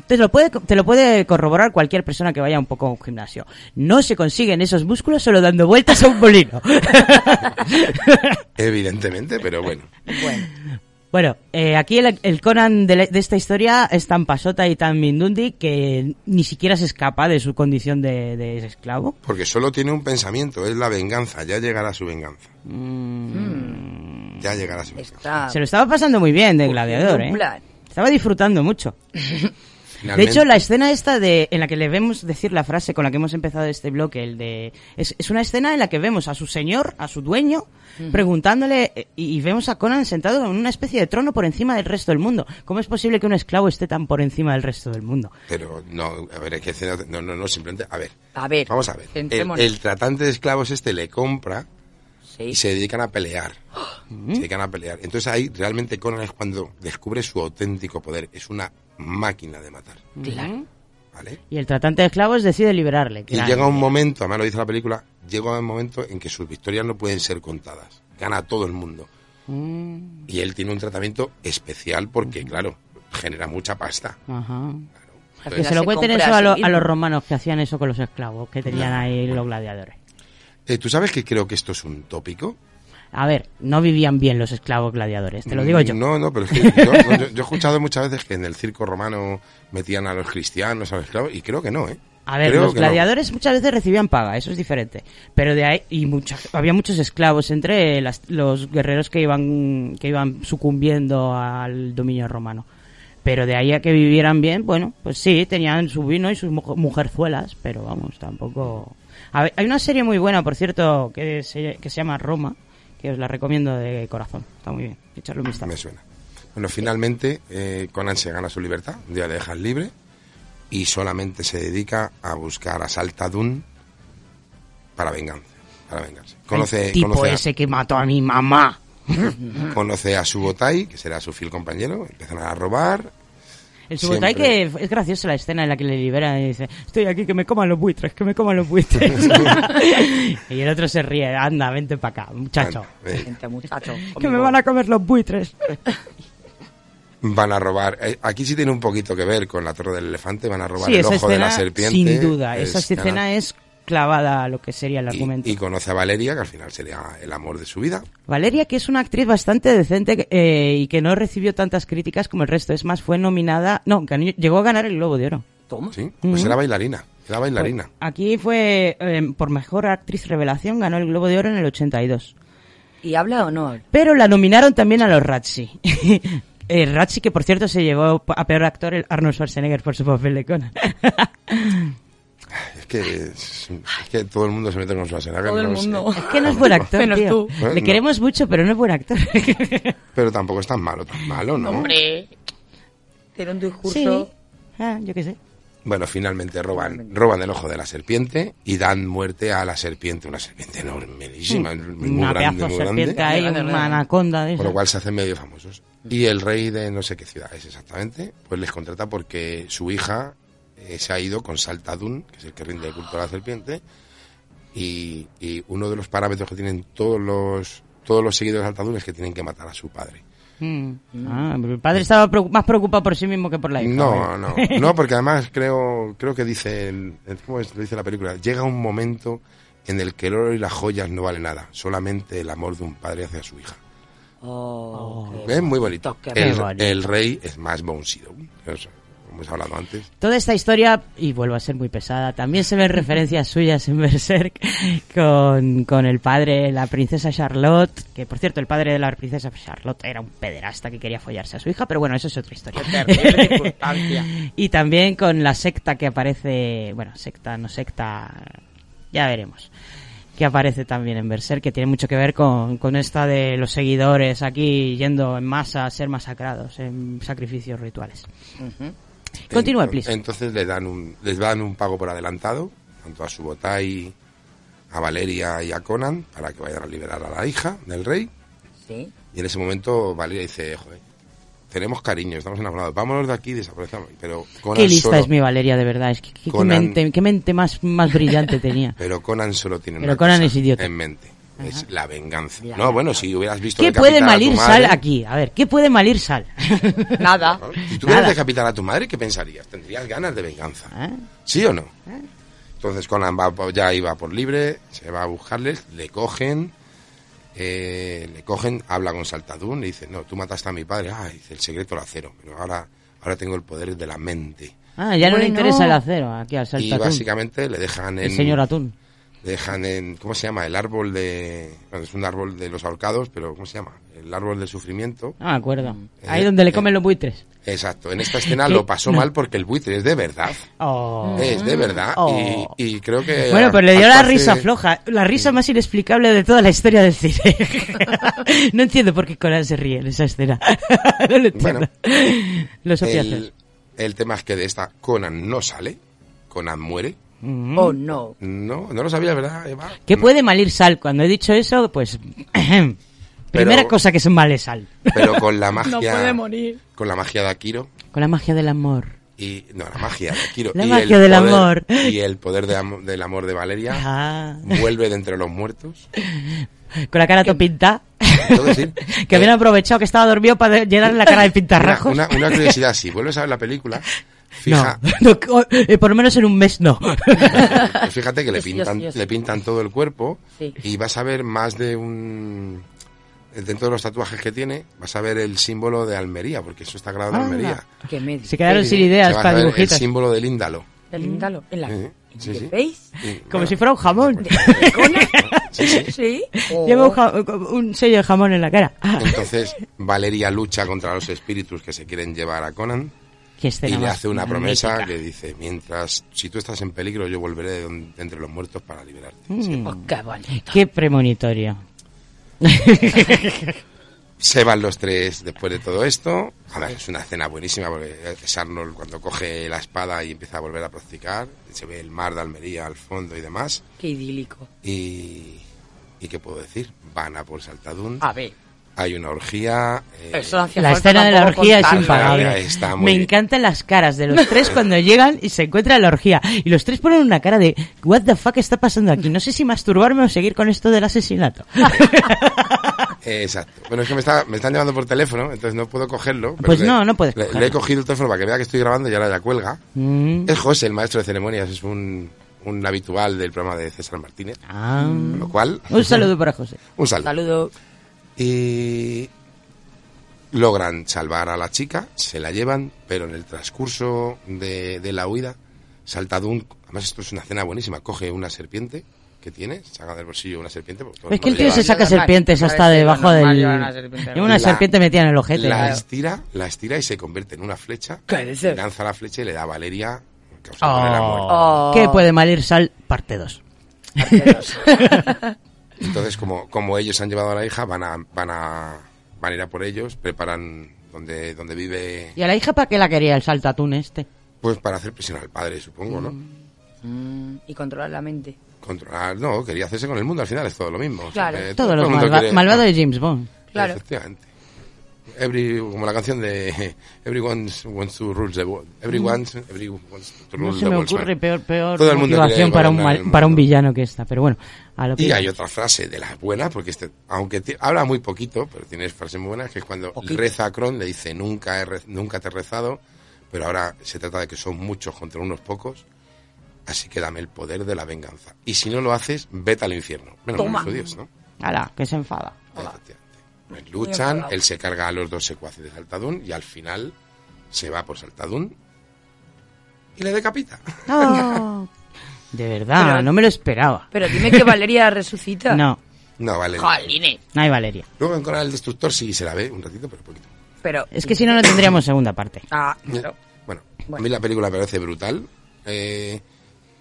te lo, puede, te lo puede corroborar cualquier persona que vaya un poco a un gimnasio. No se consiguen esos músculos solo dando vueltas a un molino. [laughs] Evidentemente, pero bueno. Bueno. Bueno, eh, aquí el, el Conan de, la- de esta historia es tan pasota y tan mindundi que ni siquiera se escapa de su condición de, de esclavo. Porque solo tiene un pensamiento, es la venganza, ya llegará su venganza. Ya llegará su venganza. Está Se lo estaba pasando muy bien de gladiador, ¿eh? Estaba disfrutando mucho. [laughs] De hecho, la escena esta de en la que le vemos decir la frase con la que hemos empezado este bloque, el de es, es una escena en la que vemos a su señor, a su dueño, preguntándole y, y vemos a Conan sentado en una especie de trono por encima del resto del mundo. ¿Cómo es posible que un esclavo esté tan por encima del resto del mundo? Pero no, a ver, es que no, no, no, simplemente, a ver. A ver. Vamos a ver. El, el tratante de esclavos este le compra Sí. y se dedican a pelear. [gasps] Se dedican a pelear. Entonces ahí realmente Conan es cuando descubre su auténtico poder. Es una máquina de matar. Claro. ¿Vale? Y el tratante de esclavos decide liberarle. Y llega un momento, además lo dice la película, llega un momento en que sus victorias no pueden ser contadas. Gana todo el mundo. Mm, Y él tiene un tratamiento especial porque, claro, genera mucha pasta. ajá. Que Entonces- se lo cuenten eso a lo- a los romanos que hacían eso con los esclavos, que tenían ahí los gladiadores. Eh, ¿Tú sabes que creo que esto es un tópico? A ver, no vivían bien los esclavos gladiadores, te lo digo yo. Mm, No, no, pero es que yo, no, yo- yo he escuchado muchas veces que en el circo romano metían a los cristianos, a los esclavos, y creo que no, ¿eh? A ver, Creo los no. gladiadores muchas veces recibían paga, eso es diferente. Pero de ahí, y mucha- había muchos esclavos entre las- los guerreros que iban, que iban sucumbiendo al dominio romano. Pero de ahí a que vivieran bien, bueno, pues sí, tenían su vino y sus mu- mujerzuelas, pero vamos, tampoco... A ver, hay una serie muy buena, por cierto, que se, que se llama Roma, que os la recomiendo de corazón. Está muy bien, echarle un vistazo. Me suena. Bueno, finalmente eh, Conan se gana su libertad, día le dejan libre y solamente se dedica a buscar a Saltadun para venganza, para vengarse. Conoce, El tipo conoce a- ese que mató a mi mamá. [laughs] conoce a Subotai, que será su fiel compañero, empiezan a robar. El Subotai que es graciosa la escena en la que le libera y dice, estoy aquí, que me coman los buitres, que me coman los buitres. [laughs] y el otro se ríe, anda, vente para acá, muchacho. Eh, Vente, muchacho. Que me van a comer los buitres. [laughs] van a robar. eh, Aquí sí tiene un poquito que ver con la Torre del Elefante, van a robar Sí, el ojo de la serpiente. sin duda, es esa escena es clavada a lo que sería el argumento. y, y conoce a Valeria, que al final sería el amor de su vida. Valeria, que es una actriz bastante decente eh, y que no recibió tantas críticas como el resto, es más, fue nominada, no, ganó- llegó a ganar el Globo de Oro. Toma. Sí, pues Ujú. era bailarina, era bailarina. Aquí fue, eh, por mejor actriz revelación, ganó el Globo de Oro en el 82. ¿Y habla o no? Pero la nominaron también a los Razzie. [laughs] Eh, Razzie, que por cierto se llevó a peor actor el Arnold Schwarzenegger por su papel de Conan. [laughs] Que, es, que todo el mundo se mete con Schwarzenegger. Todo el no lo sé. mundo. Es que no es buen actor, Menos tío. tú. Eh, Le no. queremos mucho, pero no es buen actor. [laughs] Pero tampoco es tan malo, tan malo, ¿no? Hombre. Tiene un discurso. sí. Ah, yo qué sé. Bueno, finalmente roban, roban el ojo de la serpiente y dan muerte a la serpiente, una serpiente enormísima, muy Una grande, muy serpiente grande. ahí, una anaconda de Por lo cual se hacen medio famosos. Y el rey de no sé qué ciudad es exactamente, pues les contrata porque su hija eh, se ha ido con Saltadun, que es el que rinde el culto a la serpiente, y, y uno de los parámetros que tienen todos los todos los seguidores de Saltadun es que tienen que matar a su padre. Mm. Ah, el padre estaba más preocupado por sí mismo que por la hija. No, no, [laughs] no, porque además creo creo que dice, el- ¿cómo es? lo dice la película? Llega un momento en el que el oro y las joyas no valen nada, solamente el amor de un padre hacia su hija. Oh, Es muy bonito. El, bonito. el rey es más Bonsido, eso, como hemos hablado antes. Toda esta historia, y vuelvo a ser muy pesada, también se ven referencias suyas en Berserk con, con el padre, la princesa Charlotte, que por cierto el padre de la princesa Charlotte era un pederasta que quería follarse a su hija, pero bueno, eso es otra historia. [laughs] y también con la secta que aparece, bueno, secta, no secta, ya veremos. Que aparece también en Berserk, que tiene mucho que ver con, con esta de los seguidores aquí yendo en masa a ser masacrados en sacrificios rituales. Continúa, please. Entonces le dan un, les dan un pago por adelantado, tanto a Subotai, a Valeria y a Conan, para que vayan a liberar a la hija del rey. Sí. Y en ese momento Valeria dice, joder, tenemos cariño, estamos enamorados, vámonos de aquí, desaparecemos. Pero Conan Qué lista solo- es mi Valeria, de verdad. Es que, que- qué mente, qué mente más, más brillante tenía. [laughs] Pero Conan solo tiene Pero una Conan cosa es idiota. en mente. Es la venganza. No, bueno, si hubieras visto ¿Qué puede malir madre- sal aquí? A ver, ¿qué puede malir sal? [laughs] Nada. Si tuvieras decapitar a tu madre, ¿qué pensarías? ¿Tendrías ganas de venganza? ¿Eh? ¿Sí o no? Entonces Conan va, por- ya iba por libre, se va a buscarles, le cogen, eh, le cogen, habla con Saltadún, le dice, no, tú mataste a mi padre, ah, dice, el secreto lo acero, pero ahora, ahora tengo el poder de la mente. Ah, ya no le interesa el acero aquí al Y saltatún. básicamente le dejan en... El señor atún. Dejan en, ¿cómo se llama? El árbol de, bueno, es un árbol de los ahorcados, pero ¿cómo se llama? El árbol del sufrimiento. Ah, me acuerdo. Eh, Ahí donde le eh, comen los buitres. Exacto, en esta escena ¿Qué? lo [laughs] pasó No. mal porque el buitre es de verdad. Oh. Es de verdad. Oh. Y, y creo que. Bueno, pues le dio la hace- risa floja, la risa más inexplicable de toda la historia del cine. [laughs] no entiendo por qué Conan se ríe en esa escena. [laughs] no lo entiendo. Los opiáceos. El, el tema es que de esta Conan no sale. Conan muere. Mm. Oh, no. No, no lo sabía, ¿verdad, Eva? ¿Qué puede malir sal? Cuando he dicho eso, pues... [clears throat] Primera Pero- cosa que se male sal. Pero con la [laughs] magia. No puede morir. Con la magia de Akiro. Con la magia del amor. Y, no, la magia de Akiro. La y magia el del poder- amor. Y el poder de am- del amor de Valeria. Ah. Vuelve de entre los muertos. Con la cara topinta. decir, [laughs] que habían aprovechado que estaba dormido para llenar la cara de pintarrajos. Una, una curiosidad, si vuelves a ver la película, fija, No, no, eh, por lo menos en un mes no. pues fíjate que le pintan, yes. le pintan todo el cuerpo Sí. y vas a ver más de un... Dentro de los tatuajes que tiene, vas a ver el símbolo de Almería, porque eso está grabado en. Almería. Se quedaron sin ideas para ver dibujitos. El símbolo del Índalo. El índalo. En la... Sí, sí, sí. ¿Veis? Como bueno, si fuera un jamón. sí, sí. Sí. [laughs] Lleva un, ja- un sello de jamón en la cara. Entonces, Valeria lucha contra los espíritus que se quieren llevar a Conan qué y le hace una promesa que dice, mientras, si tú estás en peligro, yo volveré de, entre los muertos para liberarte. Mm, Oh, qué bonito. qué premonitorio. [laughs] Se van los tres después de todo esto. A ver, es una escena buenísima porque es Arnold cuando coge la espada y empieza a volver a practicar. Se ve el mar de Almería al fondo y demás. Qué idílico. Y, ¿y qué puedo decir? Van a por Saltadún. A ver. Hay una orgía. eh, Eso no hacía La falta escena de la orgía es impagable. Está muy Me bien. encantan las caras de los [laughs] tres cuando llegan y se encuentran la orgía. Y los tres ponen una cara de What the fuck está pasando aquí. No sé si masturbarme o seguir con esto del asesinato. [laughs] eh, exacto. Bueno, es que me, está, me están llamando por teléfono, entonces no puedo cogerlo. pero Pues le- no, no puedes Le, cogerlo. le he cogido el teléfono para que vea que estoy grabando y ahora ya cuelga. Mm. Es José, el maestro de ceremonias, es un, un habitual del programa de César Martínez. Ah. Con lo cual... Un saludo [laughs] para José. Un saludo. Saludo. Y logran salvar a la chica, se la llevan, pero en el transcurso de, de la huida, Saltadún, además esto es una escena buenísima, coge una serpiente que tiene, saca del bolsillo una serpiente. Es que el tío lleva- se saca serpientes hasta debajo del... llevar una serpiente. Lleva una La- serpiente metida en el ojete. La Claro. estira, la estira y se convierte en una flecha, lanza la flecha y le da a Valeria, la muerte. Oh. ¿Qué puede malir sal? Parte 2. [laughs] Entonces, como, como ellos han llevado a la hija, van a, van a, van a ir a por ellos, preparan donde, donde vive, ¿Y a la hija para qué la quería el saltatún este? pues para hacer presión al padre, supongo, ¿no? Mm, y controlar la mente. Controlar, no, quería hacerse con el mundo, al final es todo lo mismo. O sea, Claro. todo el mundo malva- quiere- malvados de James Bond. Claro. Efectivamente. Every, como la canción de [laughs] Everyone wants to rule the world. Everyone, every wants to No rule se the me world. ocurre peor, peor Todo motivación para un, mal- para un villano que esta. Pero bueno, a lo que... Y hay otra frase de las buenas, porque este, aunque habla muy poquito, pero tiene frases muy buenas, que es cuando Poquito. reza a Kron, le dice, nunca, he re- nunca te he rezado, pero ahora se trata de que son muchos contra unos pocos, así que dame el poder de la venganza. Y si no lo haces, vete al infierno. Menos Toma. judíos, ¿no? Ala, que se enfada. Efectivamente. Luchan, él se carga a los dos secuaces de Saltadún y al final se va por Saltadún y le decapita. No. [laughs] De verdad, Pero- no me lo esperaba. Pero dime que Valeria resucita. [laughs] No, No, vale. Jolines. no hay Valeria. Luego en Conan el Destructor sí se la ve un ratito, pero poquito. Pero. Es que si no, no tendríamos segunda parte. Ah, claro. Bueno, Bueno. a mí la película me parece brutal. Eh,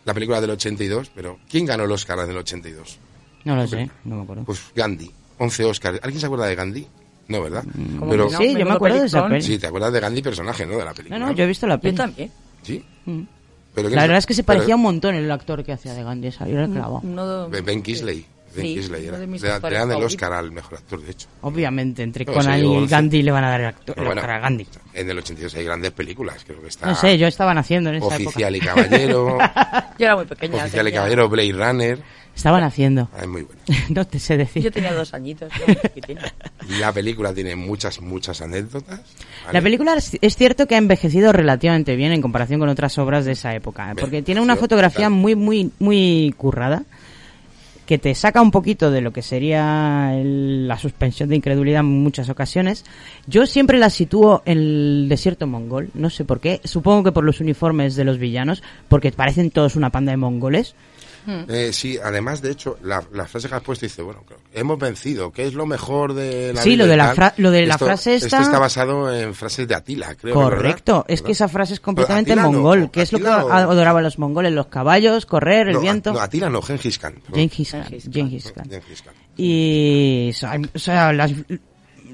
la película del 82, pero ¿quién ganó el Oscar del 82? No lo sé, no me acuerdo. Pues Gandhi, 11 Oscars. ¿Alguien se acuerda de Gandhi? No, ¿verdad? ¿Cómo Pero no? Sí, yo me acuerdo de esa peli. sí, te acuerdas de Gandhi personaje, ¿no? De la No, película. no, yo he visto la Yo peli. también. Sí. Mm. Pero ¿quién La verdad es que se pero- parecía un montón el actor que hacía de Gandhi, salió el clavo. Uno de- Ben Kingsley. Ben Sí, Kingsley era. Le le dan el. Oscar al mejor actor, de hecho. Obviamente, entre No, Conan y. Gandhi le van a dar el, actor, el Pero bueno, Oscar a Gandhi. En el 82 hay grandes películas, creo que está. No sé, yo estaba naciendo en esa Oficial época. y Caballero. [laughs] Yo era muy pequeña. Oficial y Caballero, Blade Runner. Estaban haciendo. Ah, es muy bueno. [laughs] no te sé decir. Yo tenía dos añitos. chiquitina. [laughs] La película tiene muchas, muchas anécdotas. ¿vale? La película es, es cierto que ha envejecido relativamente bien en comparación con otras obras de esa época, porque tiene una fotografía claro. muy, muy, muy currada, que te saca un poquito de lo que sería el- la suspensión de incredulidad en muchas ocasiones. Yo siempre la sitúo en el desierto mongol, no sé por qué, supongo que por los uniformes de los villanos, porque parecen todos una panda de mongoles. Eh, sí, además, de hecho, la, la frase que has puesto dice, bueno, creo que hemos vencido, ¿qué es lo mejor de la Sí, vida lo de la tal? fra- lo de la Esto- frase Esto esta- está basado en frases de Atila, creo. Correcto, ¿verdad? es que esa frase es completamente Atila no, mongol, que es lo que Atila o- adoraban los mongoles, los caballos, correr, el No, viento. No, Atila no, Gengis Khan. Gengis Khan, Gengis Khan. Y, o sea, las-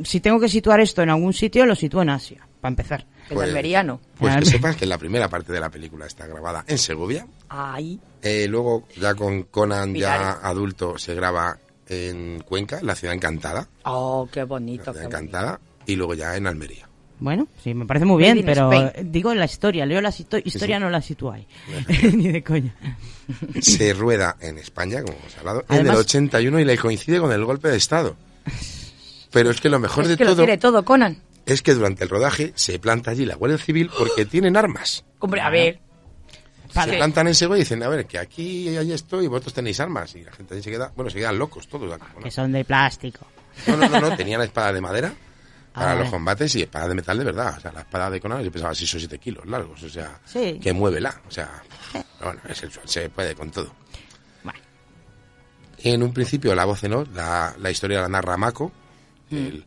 si tengo que situar esto en algún sitio, lo sitúo en Asia, para empezar. El Pues- almeriano. Pues que sepas que la primera parte de la película está grabada en Segovia. Ahí. Eh, luego, ya con Conan ya adulto, se graba en Cuenca, la ciudad encantada. Oh, qué La bonito. ciudad Qué bonito. encantada. Y luego ya en Almería. Bueno, sí, me parece muy bien, pero Spain. digo la historia, leo la histo- historia, sí. no la sitúo ahí. [laughs] Ni de coña. [laughs] se rueda en España, como hemos hablado, en el 81 y le coincide con el golpe de Estado. [laughs] Pero es que lo mejor Es de que lo todo tiene todo, Conan. es que durante el rodaje se planta allí la Guardia Civil porque tienen armas. Hombre, a ver. Se plantan en Segovia y dicen, a ver, que aquí hay esto y vosotros tenéis armas. Y la gente ahí se queda, bueno, se quedan locos todos. Que son de plástico. No, no, no, no, tenían espada de madera para Ah, los vale. combates y espada de metal de verdad. O sea, la espada de Conan yo pesaba 6 o 7 kilos largos. O sea, Sí. que muévela. O sea, bueno, es el, se puede con todo. En un principio la voz en off, la, la historia la narra Mako. El,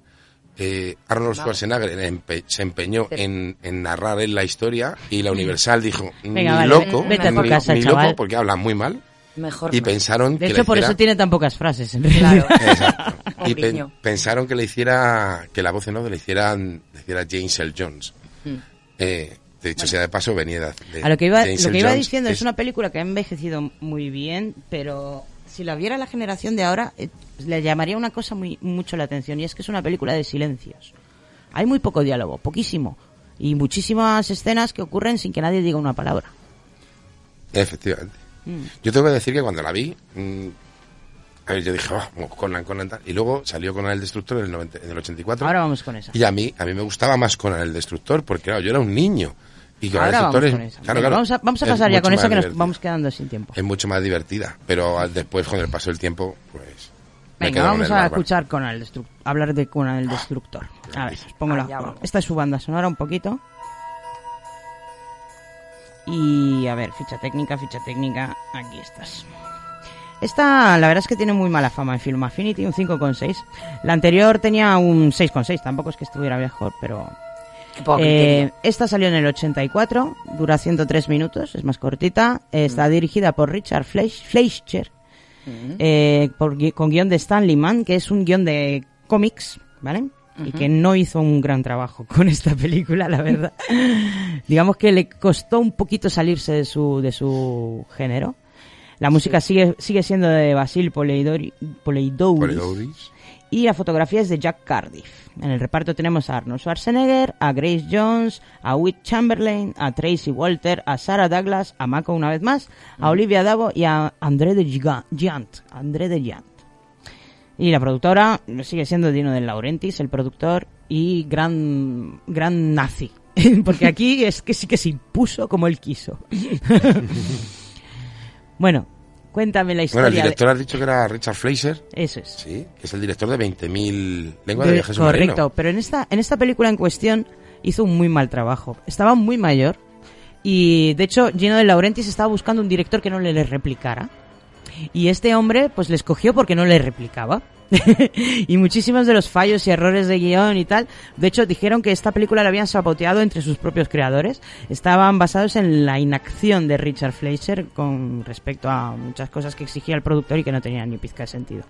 eh, Arnold Vale. Schwarzenegger empe- se empeñó en, en narrar él la historia y la Universal dijo, Venga, ni vale, loco, vete ni, casa, ni loco, porque habla muy mal. Mejor y no. pensaron De que hecho, por hiciera- eso tiene tan pocas frases, en realidad. [laughs] Exacto. [laughs] y pensaron que le hiciera que la voz en off le hicieran le hiciera James L. Jones. Mm. Eh, de hecho, sea de paso, venía de, de A lo que iba, James lo Earl que iba Jones, diciendo es, es- una película que ha envejecido muy bien, pero si la viera la generación de ahora, eh, le llamaría una cosa muy mucho la atención y es que es una película de silencios. Hay muy poco diálogo, poquísimo, y muchísimas escenas que ocurren sin que nadie diga una palabra. Efectivamente. Mm. Yo tengo que decir que cuando la vi, mm, a ver, yo dije, oh, Conan, Conan, tal", y luego salió Conan el Destructor en el, 90 en el 84. Ahora vamos con esa. Y a mí, a mí me gustaba más Conan el Destructor, porque claro, yo era un niño. Y Ahora vamos Destructor con es, esa. claro, vamos a, vamos a pasar ya con esa que nos divertida. vamos quedando sin tiempo. Es mucho más divertida, pero después, con el paso del tiempo, pues... me Venga, quedo con vamos el a bárbaro. escuchar con el destru- hablar de Conan el Destructor. A ver, os pongo la- Allá vamos. esta es su banda sonora un poquito. Y a ver, ficha técnica, ficha técnica, aquí estás. Esta, la verdad es que tiene muy mala fama en Film Affinity, un 5,6. La anterior tenía un 6,6, tampoco es que estuviera mejor, pero... Eh, esta salió en el 84, dura 103 minutos, es más cortita. Está dirigida por Richard Fleisch- Fleischer, eh, por gui- con guion de Stanley Mann, que es un guion de cómics, ¿vale? Y que no hizo un gran trabajo con esta película, la verdad. [laughs] Digamos que le costó un poquito salirse de su, de su género. La música sigue, sigue siendo de Basil Poleidori- Poleidouris. Poleidouris. Y la fotografía es de Jack Cardiff. En el reparto tenemos a Arnold Schwarzenegger, a Grace Jones, a Whit Chamberlain, a Tracy Walter, a Sarah Douglas, a Mako una vez más, a Olivia Davo y a André de Giant. André de Giant. Y la productora sigue siendo Dino de Laurentiis, el productor y gran, gran nazi. [laughs] Porque aquí es que sí que se impuso como él quiso. [laughs] bueno, cuéntame la historia. Bueno, el de- director has dicho que era Richard Fleischer. Eso es. Sí, que es el director de 20.000 lenguas de, De- viaje submarino. correcto, pero en esta, en esta película en cuestión hizo un muy mal trabajo. Estaba muy mayor y de hecho Gino de Laurentiis estaba buscando un director que no le, le replicara. Y este hombre pues le escogió porque no le replicaba. [laughs] y muchísimos de los fallos y errores de guion y tal, de hecho dijeron que esta película la habían saboteado entre sus propios creadores. Estaban basados en la inacción de Richard Fleischer con respecto a muchas cosas que exigía el productor y que no tenían ni pizca de sentido.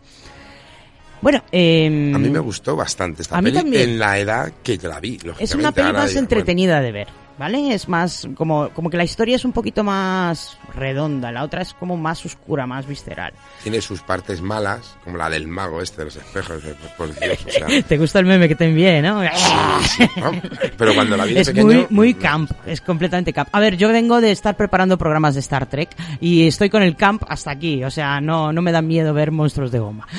Bueno, eh, A mí me gustó bastante esta A mí peli también. en la edad que yo la vi. es una peli más entretenida de ver, ¿vale? Es más, como, como que la historia es un poquito más redonda, la otra es como más oscura, más visceral. tiene sus partes malas, como la del mago este de los espejos. de- Por Dios, o sea, [laughs] Te gusta el meme que te envié, ¿no? sí, ¿no? Pero cuando la vi es pequeño... muy, muy camp, es completamente camp. A ver, yo vengo de estar preparando programas de Star Trek y estoy con el camp hasta aquí, o sea, no, no me da miedo ver monstruos de goma. [laughs]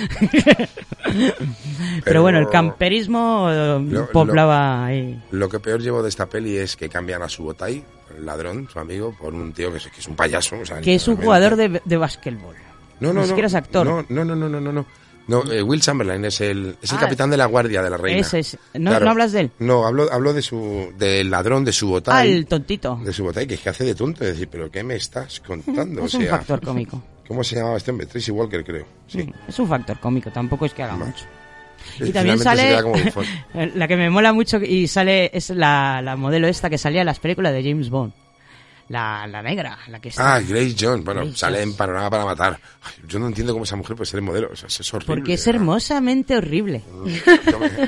Pero, bueno, el camperismo eh, Lo- poblaba ahí. Lo que peor llevo de esta peli es que cambian a su botai, el ladrón, su amigo, por un tío que es, que es un payaso. o sea, Que es un jugador de, de basquetbol. No, no, Ni no. siquiera es actor. No, no, no, no, no, no. no. Eh, Will Chamberlain es el, es el Ah, capitán de la guardia de la reina. Ese es. ¿No, ¿no hablas de él? No, hablo, hablo de su, del ladrón de su Ah, botai. el tontito. De su botai, que es que hace de tonto. Es decir, ¿pero qué me estás contando? Es o un sea, factor cómico. ¿Cómo se llamaba este hombre? Tracy Walker, creo. Sí. Es un factor cómico, tampoco es que haga mucho. Y también sale [laughs] la que me mola mucho y sale es la, la modelo esta que salía en las películas de James Bond. La, la negra, la que está. Ah, Grace Jones. Bueno, Grace sale Jones. en Panorama para Matar. Ay, yo no entiendo cómo esa mujer puede ser modelo. O sea, es horrible. Porque es hermosamente horrible.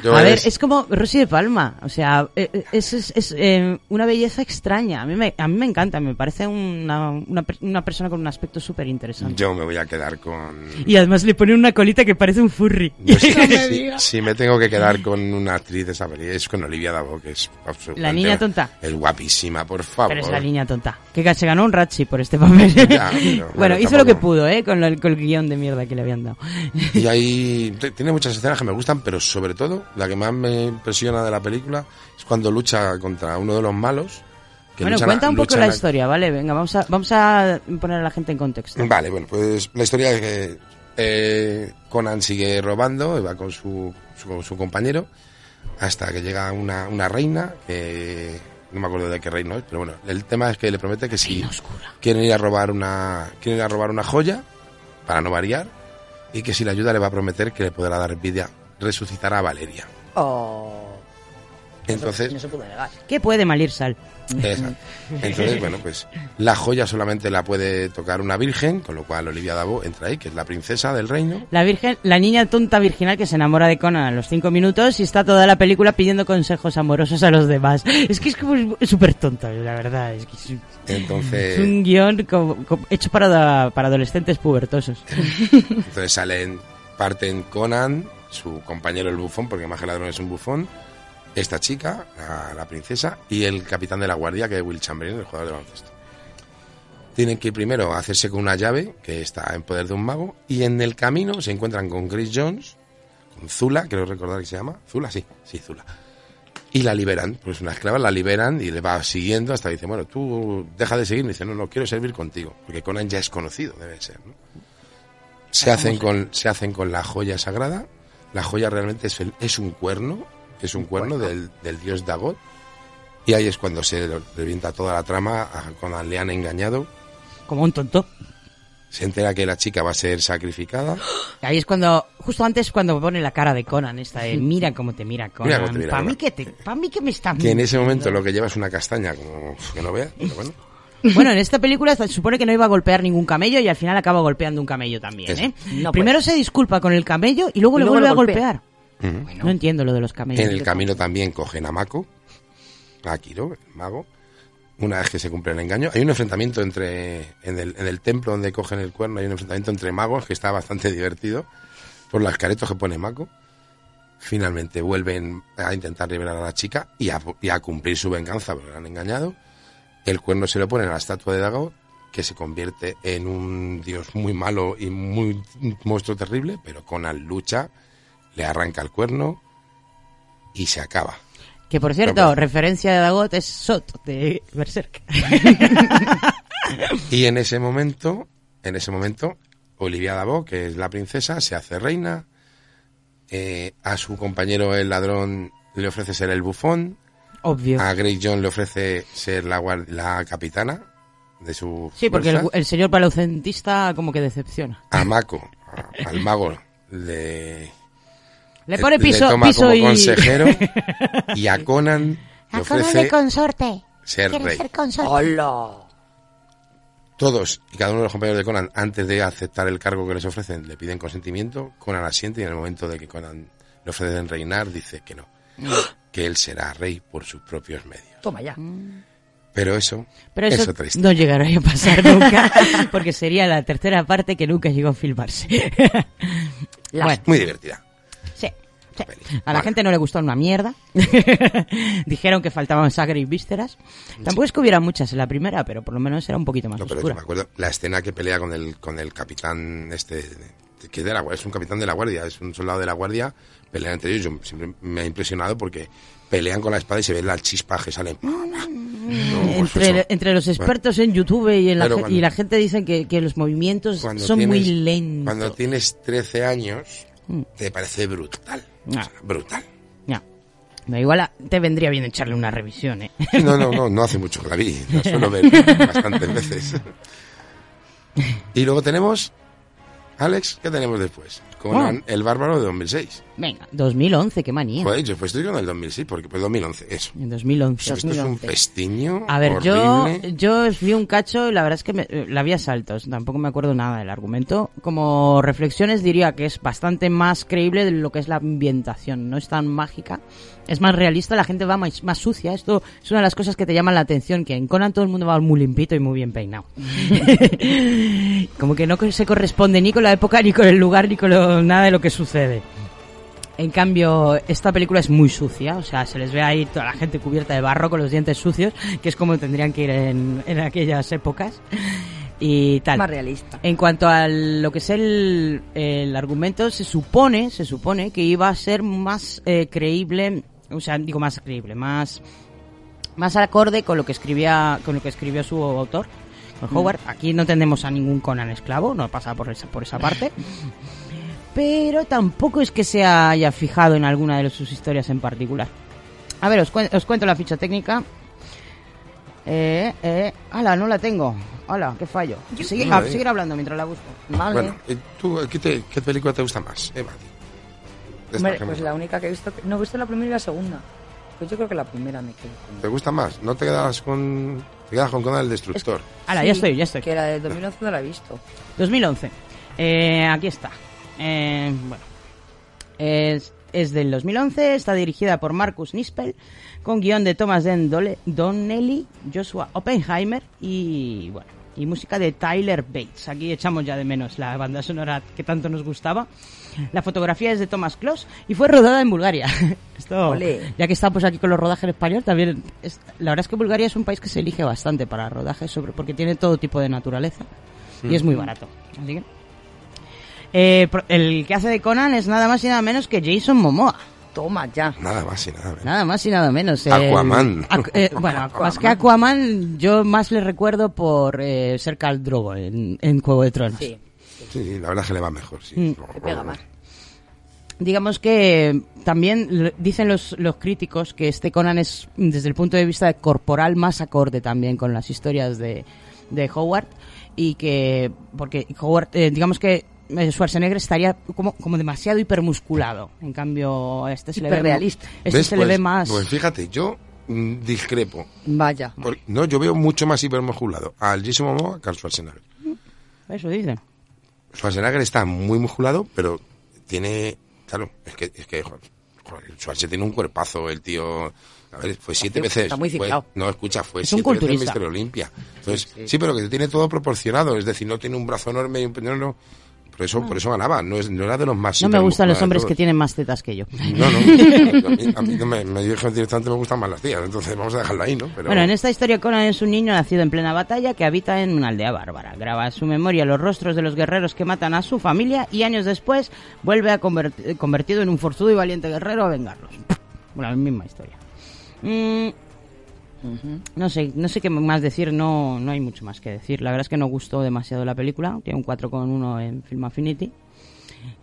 Yo [laughs] a ver, es- es como Rosy de Palma. O sea, eh, eh, es, es, es, eh, una belleza extraña. A mí me, a mí me encanta. Me parece una, una, una persona con un aspecto súper interesante. Yo me voy a quedar con... Y además le ponen una colita que parece un furry. Yo sí- [laughs] sí, si me tengo que quedar con una actriz de esa peli es con Olivia Davo, que es absolutamente... La niña tonta. Es guapísima, por favor. Pero es la niña tonta. Que se ganó un Ratchi por este papel. Ya, pero, [laughs] bueno, hizo lo que pudo, ¿eh? Con, lo- con el guion de mierda que le habían dado. Y ahí tiene muchas escenas que me gustan, pero sobre todo la que más me impresiona de la película es cuando lucha contra uno de los malos. que bueno, luchan cuenta un poco la historia, ¿vale? Venga, vamos a, vamos a poner a la gente en contexto. Vale, bueno, pues la historia es que eh, Conan sigue robando, va con su, su compañero, hasta que llega una, una reina, que no me acuerdo de qué reino es, pero bueno, el tema es que le promete que si quieren ir a robar una, quieren ir a robar una joya, para no variar, y que si le ayuda le va a prometer que le podrá dar vida, resucitará a Valeria. Oh. Entonces, No se pudo negar. ¿Qué puede malir sal? Exacto. Entonces, bueno, pues la joya solamente la puede tocar una virgen, con lo cual Olivia Dabo entra ahí, que es la princesa del reino. La virgen, la niña tonta virginal que se enamora de Conan a los cinco minutos y está toda la película pidiendo consejos amorosos a los demás. Es que es como súper tonta, la verdad. Es, que es, Entonces, es un guion como- como hecho para, para adolescentes pubertosos. [laughs] entonces salen, parten Conan, su compañero el bufón, porque más que ladrón es un bufón, esta chica, la, la princesa, y el capitán de la guardia, que es Will Chamberlain, el jugador de baloncesto. Tienen que ir primero a hacerse con una llave que está en poder de un mago, y en el camino se encuentran con Chris Jones, con Zula, creo recordar que se llama. Zula, sí, sí, Zula. Y la liberan, pues una esclava la liberan y le va siguiendo hasta que dice, bueno, tú deja de seguirme. Y dice, no, no, quiero servir contigo, porque Conan ya es conocido, debe ser, ¿no? Se hacen con, se hacen con la joya sagrada. La joya realmente es, el- es un cuerno, es un cuerno del, del dios Dagot. Y ahí es cuando se le revienta toda la trama, a Conan le han engañado. Como un tonto. Se entera que la chica va a ser sacrificada. [gasps] Ahí es cuando, justo antes cuando pone la cara de Conan, esta de mira cómo te mira Conan. Mira cómo te mira para Conan. mí que te, pa' mí que me está Que en ese momento lo que lleva es una castaña, como que no veas, pero bueno. [laughs] Bueno, en esta película se supone que no iba a golpear ningún camello y al final acaba golpeando un camello también. ¿eh? No, Primero se disculpa con el camello y luego Y le luego vuelve a lo No entiendo lo de los camellos. En el camino también cogen a Mako, a Kiro, el mago. Una vez que se cumple el engaño, hay un enfrentamiento entre en el, en el templo donde cogen el cuerno, hay un enfrentamiento entre magos que está bastante [laughs] divertido por las caretos que pone Mako. Finalmente vuelven a intentar liberar a la chica y a, y a cumplir su venganza porque la han engañado. El cuerno se lo ponen a la estatua de Dagot, que se convierte en un dios muy malo y muy un monstruo terrible, pero Conan lucha, le arranca el cuerno y se acaba. Que por cierto, No, referencia de Dagot es Sot de Berserk. [laughs] Y en ese momento, en ese momento, Olivia Dabo, que es la princesa, se hace reina. eh, a su compañero el ladrón le ofrece ser el bufón. Obvio. A Grey John le ofrece ser la, la capitana de su Sí, porque el, señor palaucentista como que decepciona. A Mako, a- al mago, le, Le pone piso, toma piso como y... consejero. [laughs] y a Conan le A Conan ofrece de consorte. ser ¿Quieres rey. ser consorte? ¡Hola! Todos y cada uno de los compañeros de Conan, antes de aceptar el cargo que les ofrecen, le piden consentimiento. Conan asiente y en el momento de que Conan le ofrecen reinar, dice que no. Que él será rey por sus propios medios. Toma ya. Pero eso, Pero es eso otra historia. no llegará a pasar [laughs] nunca, porque sería la tercera parte que nunca llegó a filmarse. bueno, Muy divertida. Sí. sí. A la Vale. gente no le gustó una mierda. [laughs] Dijeron que faltaban sangre y vísceras. Tampoco es que hubiera muchas en la primera, pero por lo menos era un poquito más No, pero yo oscura. me acuerdo la escena que pelea con el con el capitán este que es de la, es un capitán de la guardia, es un soldado de la guardia, pelean entre ellos. Yo siempre me ha impresionado porque pelean con la espada y se ve la chispa que sale. Entre, entre los expertos en YouTube y, en la, cuando- y la gente dicen que, que los movimientos son muy tienes- lentos. Cuando tienes 13 años, Mm. te parece brutal. No. O sea, brutal. Ya. No, igual a- te vendría bien echarle una revisión, ¿eh? No, no, no, no hace mucho que la vi. La [laughs] suelo ver bastantes veces. Y luego tenemos, Alex, ¿qué tenemos después? Con Oh. El Bárbaro de 2006. Venga, 2011, qué manía. Joder, yo pues estoy con el 2006, porque pues 2011, eso. En 2011. Esto es un festiño A ver, yo, horrible. yo vi un cacho y la verdad es que me- la vi a saltos. Tampoco me acuerdo nada del argumento. Como reflexiones diría que es bastante más creíble de lo que es la ambientación. No es tan mágica. Es más realista, la gente va más, más sucia. Esto es una de las cosas que te llaman la atención, que en Conan todo el mundo va muy limpito y muy bien peinado. [laughs] [laughs] Como que no se corresponde ni con la época, ni con el lugar, ni con lo- nada de lo que sucede. En cambio, esta película es muy sucia, o sea, se les ve ahí toda la gente cubierta de barro con los dientes sucios, que es como tendrían que ir en, en aquellas épocas. Y tal. Más realista. En cuanto a lo que es el, el argumento, se supone, se supone que iba a ser más eh, creíble, o sea, digo más creíble, más más acorde con lo que escribía con lo que escribió su autor, con Mm. Howard. Aquí no tenemos a ningún Conan esclavo, no pasa por esa por esa parte. [laughs] Pero tampoco es que se haya fijado en alguna de sus historias en particular. A ver, os, cuen- os cuento la ficha técnica. Eh, eh, ala, no la tengo. Ala, qué fallo. Seguir, Vale. seguir hablando mientras la busco. Bueno, ¿y ¿tú, qué, te- qué película te gusta más, Eva? Hombre, que pues la única que he visto... No he visto la primera y la segunda. Pues yo creo que la primera me quedo con... ¿Te gusta más? ¿No te quedas con... Te quedas con Conan el Destructor? Ala, ya estoy, ya estoy. Que la del 2011 no la he visto. 2011. Eh, aquí está. Eh, bueno. Es, es del 2011, está dirigida por Marcus Nispel, con guion de Thomas Den Donnelly, Joshua Oppenheimer y, bueno, y música de Tyler Bates. Aquí echamos ya de menos la banda sonora que tanto nos gustaba. La fotografía es de Thomas Kloss y fue rodada en Bulgaria. [laughs] Esto, Olé. ya que estamos aquí con los rodajes en español, también es- la verdad es que Bulgaria es un país que se elige bastante para rodajes sobre porque tiene todo tipo de naturaleza y es muy Mm. barato. Así que eh, el que hace de Conan es nada más y nada menos que Jason Momoa. Toma ya. Nada más y nada menos. Nada más y nada menos. El- Aquaman. Aqu- eh, bueno, [laughs] más que Aquaman, yo más le recuerdo por eh, ser Khal Drogo en, en Juego de Tronos. Sí, Sí, la verdad es que le va mejor, sí. Mm. te pega más. Digamos que también dicen los, los críticos que este Conan es, desde el punto de vista corporal, más acorde también con las historias de, de Howard. Y que, porque Howard, eh, digamos que Schwarzenegger estaría como, como demasiado hipermusculado. En cambio, a este se le ve, este ¿Ves? se le Pues- ve más. Pues fíjate, yo mm, discrepo. Vaya. Por- no, yo veo mucho más hipermusculado al Jason Momoa que al Schwarzenegger. Eso dicen. Schwarzenegger está muy musculado, pero tiene... Claro, es que, es que Schwarzenegger tiene un cuerpazo, el tío... A ver, fue siete Está veces... muy fue- ciclado. no, escucha, fue Es un siete veces culturista. Mister Olimpia. Entonces, sí, pero que tiene todo proporcionado, es decir, no tiene un brazo enorme y un... No, no, por eso, por eso ganaba, no, es, no era de los más No me gustan los hombres que tienen más tetas que yo. No, no. [laughs] A mí, a mí me, me dijeron directamente me gustan más las tías, entonces vamos a dejarlo ahí, ¿no? Pero, Bueno, en esta historia Conan es un niño nacido en plena batalla que habita en una aldea bárbara. Graba en su memoria los rostros de los guerreros que matan a su familia y años después vuelve a converti- convertido en un forzudo y valiente guerrero a vengarlos. Bueno, la misma historia. Mm, no sé, no sé qué más decir, no, no hay mucho más que decir. La verdad es que no gustó demasiado la película, tiene un 4,1 en Film Affinity.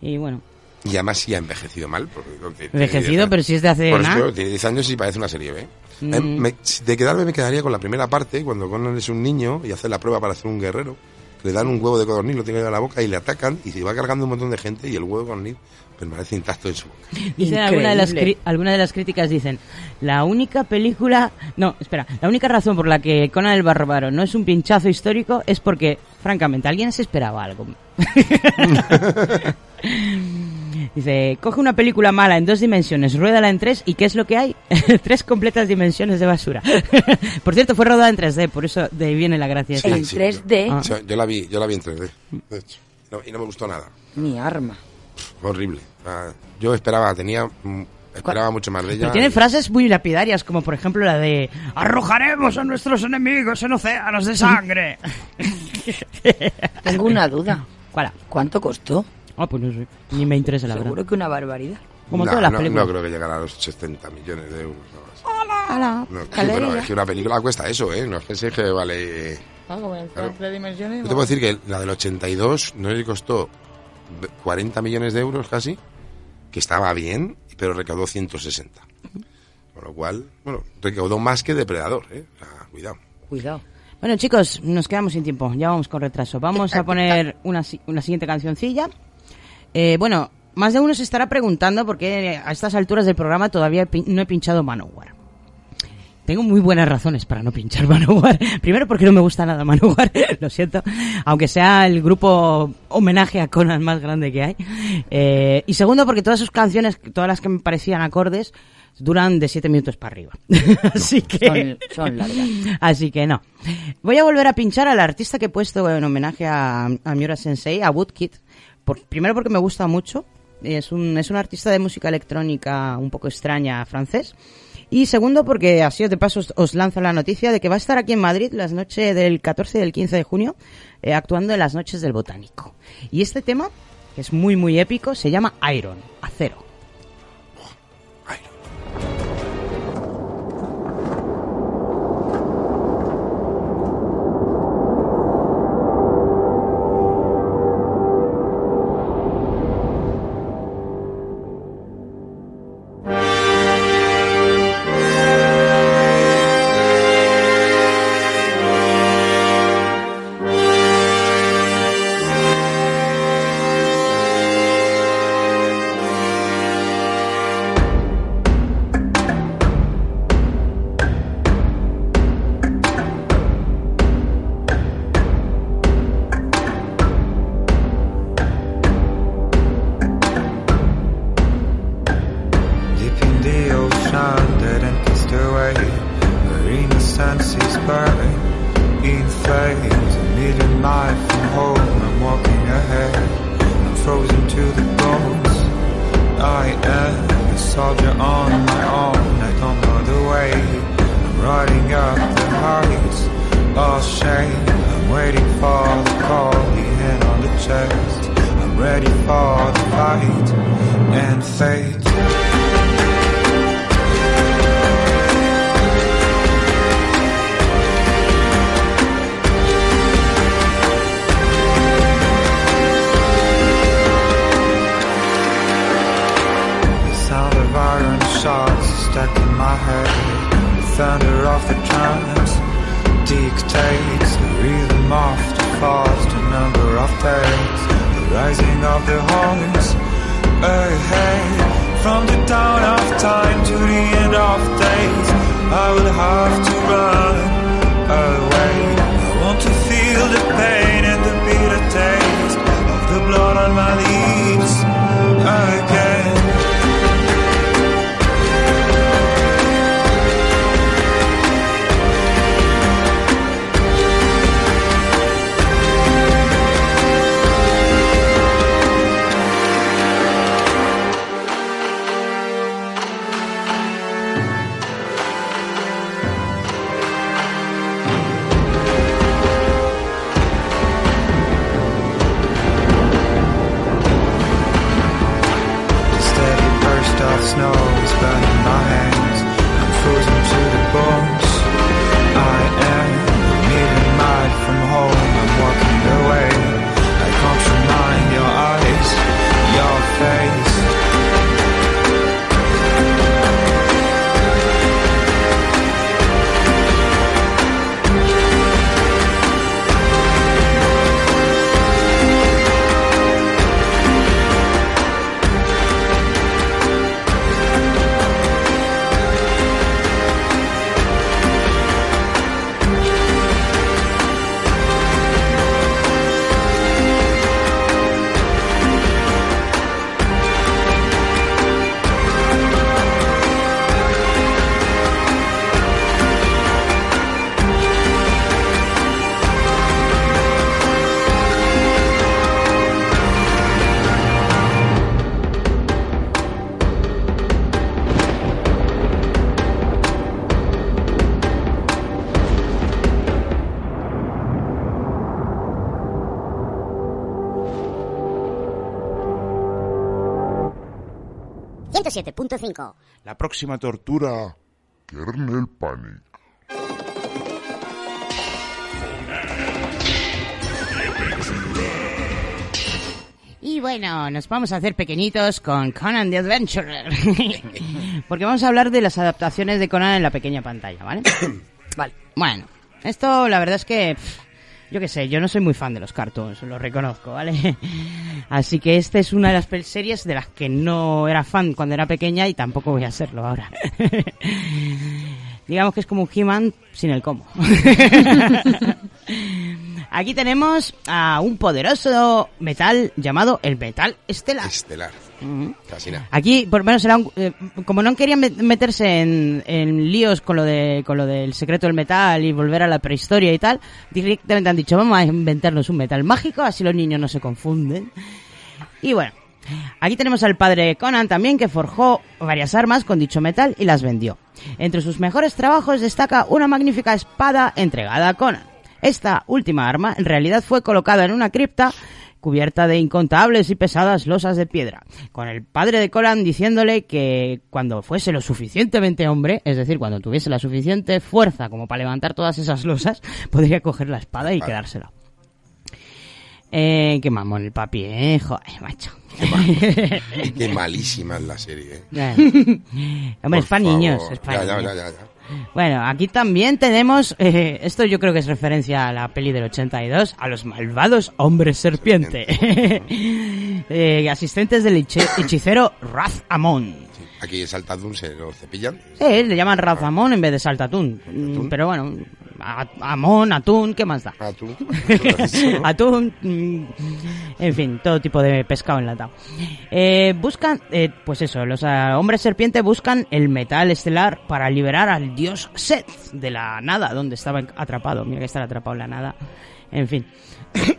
Y bueno, Y además sí ha envejecido mal. Porque, Envejecido, 10 pero si es de hace Por nada. eso, tiene 10 años y parece una serie B. Mm. Eh, me- de quedarme me quedaría con la primera parte, cuando Conan es un niño y hace la prueba para ser un guerrero. Le dan un huevo de codorniz, lo tiene en la boca y le atacan y se va cargando un montón de gente y el huevo de codorniz permanece intacto en su boca. Dicen alguna de, las Increíble. cri- alguna de las críticas dicen la única película no espera la única razón por la que Conan el Bárbaro no es un pinchazo histórico es porque francamente alguien se esperaba algo [laughs] dice coge una película mala en dos dimensiones ruédala en tres y qué es lo que hay [laughs] tres completas dimensiones de basura [laughs] por cierto fue rodada en 3D por eso de ahí viene la gracia Sí. En sí, 3D. yo- o sea, yo la vi, yo la vi en 3D, de hecho. No- y no me gustó nada. Mi arma. Horrible. Ah, Yo esperaba, tenía, mm, esperaba mucho más de ella. Pero tiene y- frases muy lapidarias, como por ejemplo la de Arrojaremos a nuestros enemigos en océanos de sangre. [laughs] Tengo una duda. ¿Cuál? ¿Cuánto costó? Ah, pues no sé. Ni me interesa la verdad. Seguro que una barbaridad. Como no, todas las no, películas. no creo que llegara a los 70 millones de euros. no. Ala, No, sí, bueno, es que una película cuesta eso, ¿eh? No es penséis que vale... Ah, como en Claro. tres dimensiones. Yo te puedo decir que la del 82 no le costó 40 millones de euros casi, que estaba bien, pero recaudó 160. Con lo cual, bueno, recaudó más que Depredador, ¿eh? O sea, cuidado. Cuidado. Bueno, chicos, nos quedamos sin tiempo. Ya vamos con retraso. Vamos a poner [laughs] una, una siguiente cancioncilla. Eh, bueno, más de uno se estará preguntando por qué a estas alturas del programa todavía no he pinchado Manowar. Tengo muy buenas razones para no pinchar [laughs] Manowar. Primero porque no me gusta nada Manowar, [laughs] lo siento, aunque sea el grupo homenaje a Conan más grande que hay. Eh, y segundo porque todas sus canciones, todas las que me parecían acordes, duran de 7 minutos para arriba. [laughs] Así que... Son, son largas. Así que no. Voy a volver a pinchar al artista que he puesto en homenaje a, a Miura Sensei, a Woodkid. Por, primero porque me gusta mucho es un, es un artista de música electrónica un poco extraña francés. Y segundo, porque así de paso os- os lanzo la noticia de que va a estar aquí en Madrid las noches del 14 y del 15 de junio, eh, actuando en las noches del Botánico. Y este tema, que es muy, muy épico, se llama Iron, acero. La próxima tortura, Kernel Panic. Y bueno, nos vamos a hacer pequeñitos con Conan the Adventurer. [laughs] Porque vamos a hablar de las adaptaciones de Conan en la pequeña pantalla, ¿vale? [coughs] vale. Bueno, esto la verdad es que, pff, yo qué sé, yo no soy muy fan de los cartoons, lo reconozco, ¿vale? [laughs] Así que esta es una de las series de las que no era fan cuando era pequeña y tampoco voy a serlo ahora. [laughs] Digamos que es como un He-Man sin el cómo. [laughs] Aquí tenemos a un poderoso metal llamado el metal estelar. Estelar. Aquí, por lo menos, era un- eh, como no querían met- meterse en, en líos con lo de con lo del secreto del metal y volver a la prehistoria y tal, directamente han dicho, vamos a inventarnos un metal mágico, así los niños no se confunden. Y bueno, Aquí tenemos al padre Conan también que forjó varias armas con dicho metal y las vendió. Entre sus mejores trabajos destaca una magnífica espada entregada a Conan. Esta última arma en realidad fue colocada en una cripta cubierta de incontables y pesadas losas de piedra, con el padre de Conan diciéndole que cuando fuese lo suficientemente hombre, es decir, cuando tuviese la suficiente fuerza como para levantar todas esas losas, [laughs] podría coger la espada y Vale. quedársela. Eh, qué mamón el papi, eh, joder, macho. Qué [laughs] malísima es la serie. ¿eh? Hombre, Por es para niños, es para Ya, ya, niños. ya, ya, ya. Bueno, aquí también tenemos, eh, esto yo creo que es referencia a la peli del 82, a los malvados hombres serpiente. [laughs] Eh, asistentes del hechi- hechicero Raz Amon. Aquí Saltadun se lo cepillan. Eh, le llaman Raz Amon en vez de Saltatún. Pero bueno, a- Amon, atún, ¿qué más da? Atún. [laughs] Atún, mm, en fin, todo tipo de pescado enlatado. Eh, buscan, eh, pues eso, los ah, hombres serpiente buscan el metal estelar para liberar al dios Set de la nada, donde estaba atrapado. Mira que está atrapado en la nada. En fin.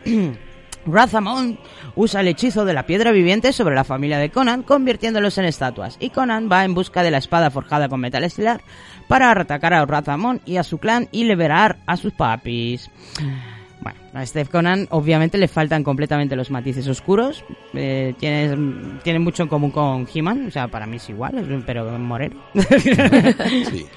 [clears throat] Razamon usa el hechizo de la piedra viviente sobre la familia de Conan, convirtiéndolos en estatuas. Y Conan va en busca de la espada forjada con metal estelar para atacar a Razamon y a su clan y liberar a sus papis. Bueno, a Steph Conan obviamente le faltan completamente los matices oscuros. Eh, tiene, tiene mucho en común con He-Man, o sea, para mí es igual, pero moreno. [laughs] Sí. [laughs]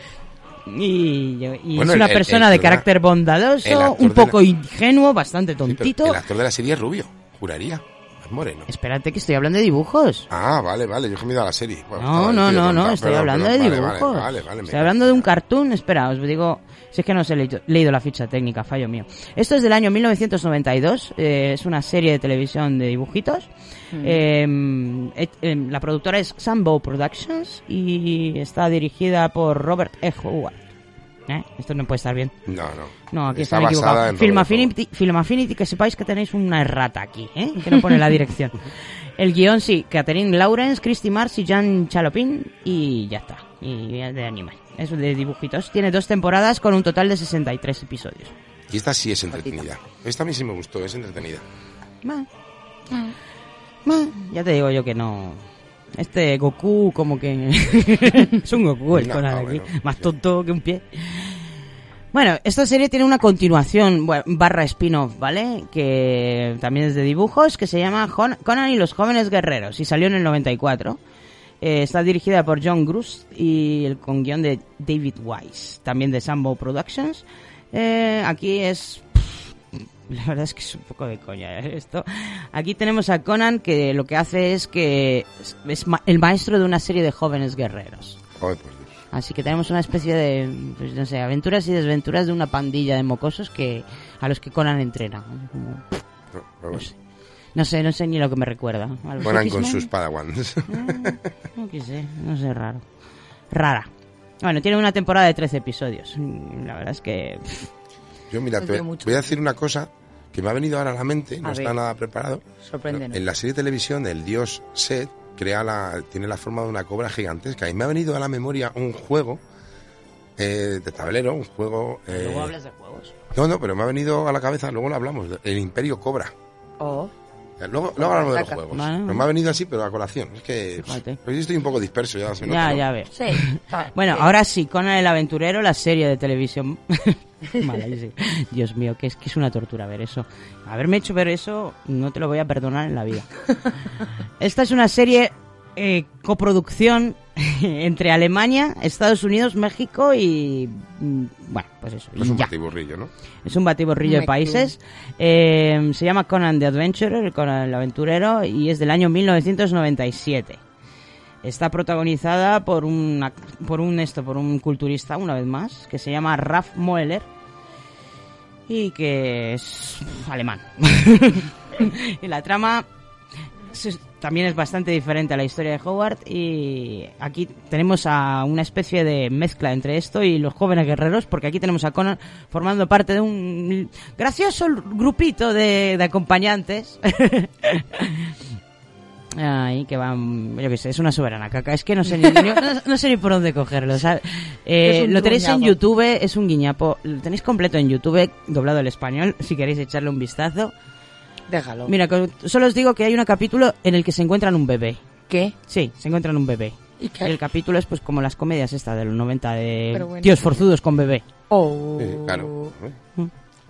Y, y Bueno, es una el- el- persona el de actor- carácter el bondadoso, un de poco la- ingenuo, bastante Sí, tontito. el actor de la serie es rubio, juraría. Es moreno. Espérate que estoy hablando de dibujos. Ah, vale, vale, yo he ido a la serie. Bueno, No, no, no, no, estoy perdón, hablando perdón, de vale, dibujos. Vale, vale, estoy hablando de un cartoon, espera, os digo, si es que no os he leído, leído la ficha técnica, fallo mío. Esto es del año 1992, eh, es una serie de televisión de dibujitos. Eh, et- eh, la productora es Sambo Productions y está dirigida por Robert E. Howard. ¿Eh? Esto no puede estar bien. No, no. No, aquí Está equivocados. Film Affinity, Film Affinity, que sepáis que tenéis una errata aquí, ¿eh? Que no pone la dirección. [laughs] El guion sí, Catherine Lawrence, Christy Mars y Jan Chalopin y ya está. Y es de anime. Es de dibujitos. Tiene dos temporadas con un total de 63 episodios. Y esta sí es entretenida. Esta a mí sí me gustó, es entretenida. Ma, ma, Ya te digo yo que no. Este Goku como que [laughs] es un Goku el No, Conan aquí, bueno, más tonto que un pie. Bueno, esta serie tiene una continuación, bueno, barra spin-off, ¿vale? Que también es de dibujos, que se llama Conan y los jóvenes guerreros, y salió en el 94. Eh, está dirigida por John Grust y el con guion de David Wise, también de Sambo Productions. Eh, aquí es la verdad es que es un poco de coña ¿eh? esto. Aquí tenemos a Conan que lo que hace es que es- ma- el maestro de una serie de jóvenes guerreros. Joder, pues Dios. Así que tenemos una especie de, pues, no sé, aventuras y desventuras de una pandilla de mocosos que a los que Conan entrena. Como- No, bueno. no sé, no sé ni lo que me recuerda. ¿A los Conan con sus padawans. No qué sé, no sé, raro. Rara. Bueno, tiene una temporada de 13 episodios. La verdad es que... pff, Yo, mira, te voy, a decir una cosa que me ha venido ahora a la mente, no A está ver. nada preparado. Sorpréndenos. En la serie de televisión, el dios Set crea la, tiene la forma de una cobra gigantesca. Y me ha venido a la memoria un juego eh, de tablero, un juego... eh, Luego hablas de juegos. No, no, pero me ha venido a la cabeza, luego lo hablamos, el Imperio Cobra. Oh, Eh, Luego, luego hablamos de los juegos. Vale. Pero me ha venido así, pero a colación. Es que Fíjate. pues yo estoy un poco disperso ya. se nota, Ya, ¿no? ya ves. sí. [laughs] Ah, Bueno, sí. ahora sí, Conan el Aventurero, la serie de televisión. [laughs] Dios mío, que es que es una tortura ver eso. Haberme hecho ver eso, no te lo voy a perdonar en la vida. [laughs] Esta es una serie eh, coproducción [laughs] entre Alemania, Estados Unidos, México y. mm, Bueno, pues eso. Es un ya. batiburrillo, ¿no? Es un batiborrillo de países. Eh, se llama Conan the Adventurer, Conan el Aventurero, y es del año 1997. Está protagonizada por un, ac- por un esto, por un culturista, una vez más, que se llama Ralf Moeller y que es alemán. [laughs] y la trama también es bastante diferente a la historia de Howard y aquí tenemos a una especie de mezcla entre esto y los jóvenes guerreros porque aquí tenemos a Conan formando parte de un gracioso grupito de, de acompañantes [laughs] Ay, que van, yo qué sé, es una soberana caca. Es que no sé ni, ni- no, no sé ni por dónde cogerlo, ¿sabes? Eh, lo tenéis en. YouTube, es un guiñapo. Lo tenéis completo en YouTube, doblado al español, si queréis echarle un vistazo. Déjalo. Mira, solo os digo que hay un capítulo en el que se encuentran un bebé. ¿Qué? Sí, se encuentran un bebé. ¿Y qué? El capítulo es pues como las comedias esta de los 90 de bueno. tíos forzudos con bebé. Oh. Sí, claro.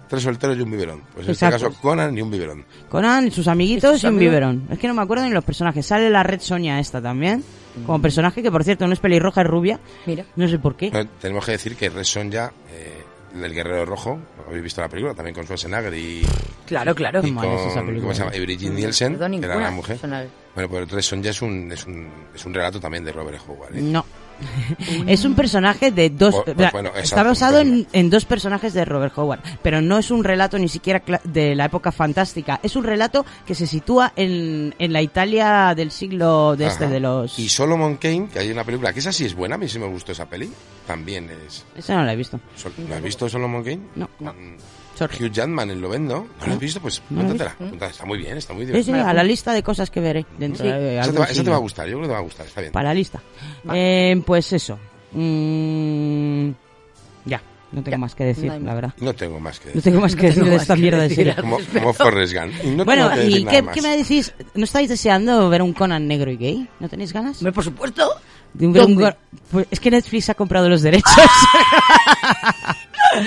Tres solteros y un biberón. Pues en Exacto. este caso, Conan y un biberón. Conan, sus amiguitos ¿Y sus y un amigos? biberón. Es que no me acuerdo ni los personajes. Sale la Red Sonia esta también. Como personaje que, por cierto, no es pelirroja, es rubia. Mira. No sé por qué. No, tenemos que decir que Red Sonja, eh, el guerrero rojo, habéis visto la película, también con Schwarzenegger y, Claro, claro. y mal es esa con, película. ¿cómo se llama? Y Brigitte Nielsen, que era la mujer. Suena- Bueno, pues Red Sonja es un, es un, es un relato también de Robert Howard. ¿eh? No. Es un personaje de dos. Bueno, sea, bueno, está basado en, dos personajes de Robert Howard. Pero no es un relato ni siquiera de la época fantástica. Es un relato que se sitúa en, en la Italia del siglo de este, de los. Y Solomon Kane, que hay una película, que esa sí es buena, a mí sí me gustó esa peli, también es... Esa no la he visto. ¿No has visto Solomon Kane? No. Con Sorry. Hugh Jackman en Lovendo. ¿No lo has visto? Pues No apúntatela, apúntatela, Está muy bien, está muy Sí, sí, a la lista de cosas que veré dentro Sí. de Esa, te va, te a gustar, yo creo que te va a gustar, está bien. Para la lista. Eh, pues eso. Mm, ya, no tengo más que decir, no la verdad. No tengo más que No decir. tengo más que No decir de esta mierda de decir. serie. Como, como Forrest Gump. Y no bueno, ¿y qué, me decís? ¿No estáis deseando ver un Conan negro y gay? ¿No tenéis ganas? Hombre, por supuesto. Pues es que Netflix ha comprado los derechos. [laughs]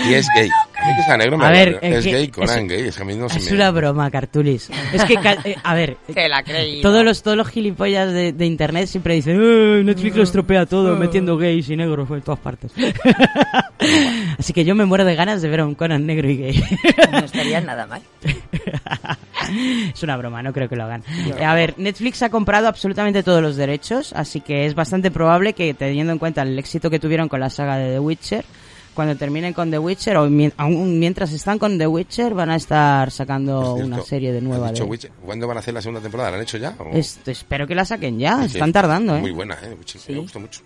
Y es gay. A mí que sea negro me A da ver, igual. es que- gay, Conan es- gay. Es que a mí no se es me... una broma, Cartulis. Es que, eh, a ver, [laughs] Se la creí. todos los, todos los gilipollas de, de internet siempre dicen "Eh, Netflix lo estropea todo metiendo gays y negros por todas partes. [laughs] Así que yo me muero de ganas de ver a un Conan negro y gay. [laughs] No estaría nada mal. es una broma, no creo que lo hagan. Eh, A ver, Netflix ha comprado absolutamente todos los derechos, así que es bastante probable que, teniendo en cuenta el éxito que tuvieron con la saga de The Witcher, cuando terminen con The Witcher, o mien- aún mientras están con The Witcher, van a estar sacando Por cierto, una serie de nueva dicho de... Witcher. ¿Cuándo van a hacer la segunda temporada? ¿La han hecho ya? o- Est- espero que la saquen ya, Es que están tardando, ¿eh? Muy buena, ¿eh? Witcher, Me gustó mucho.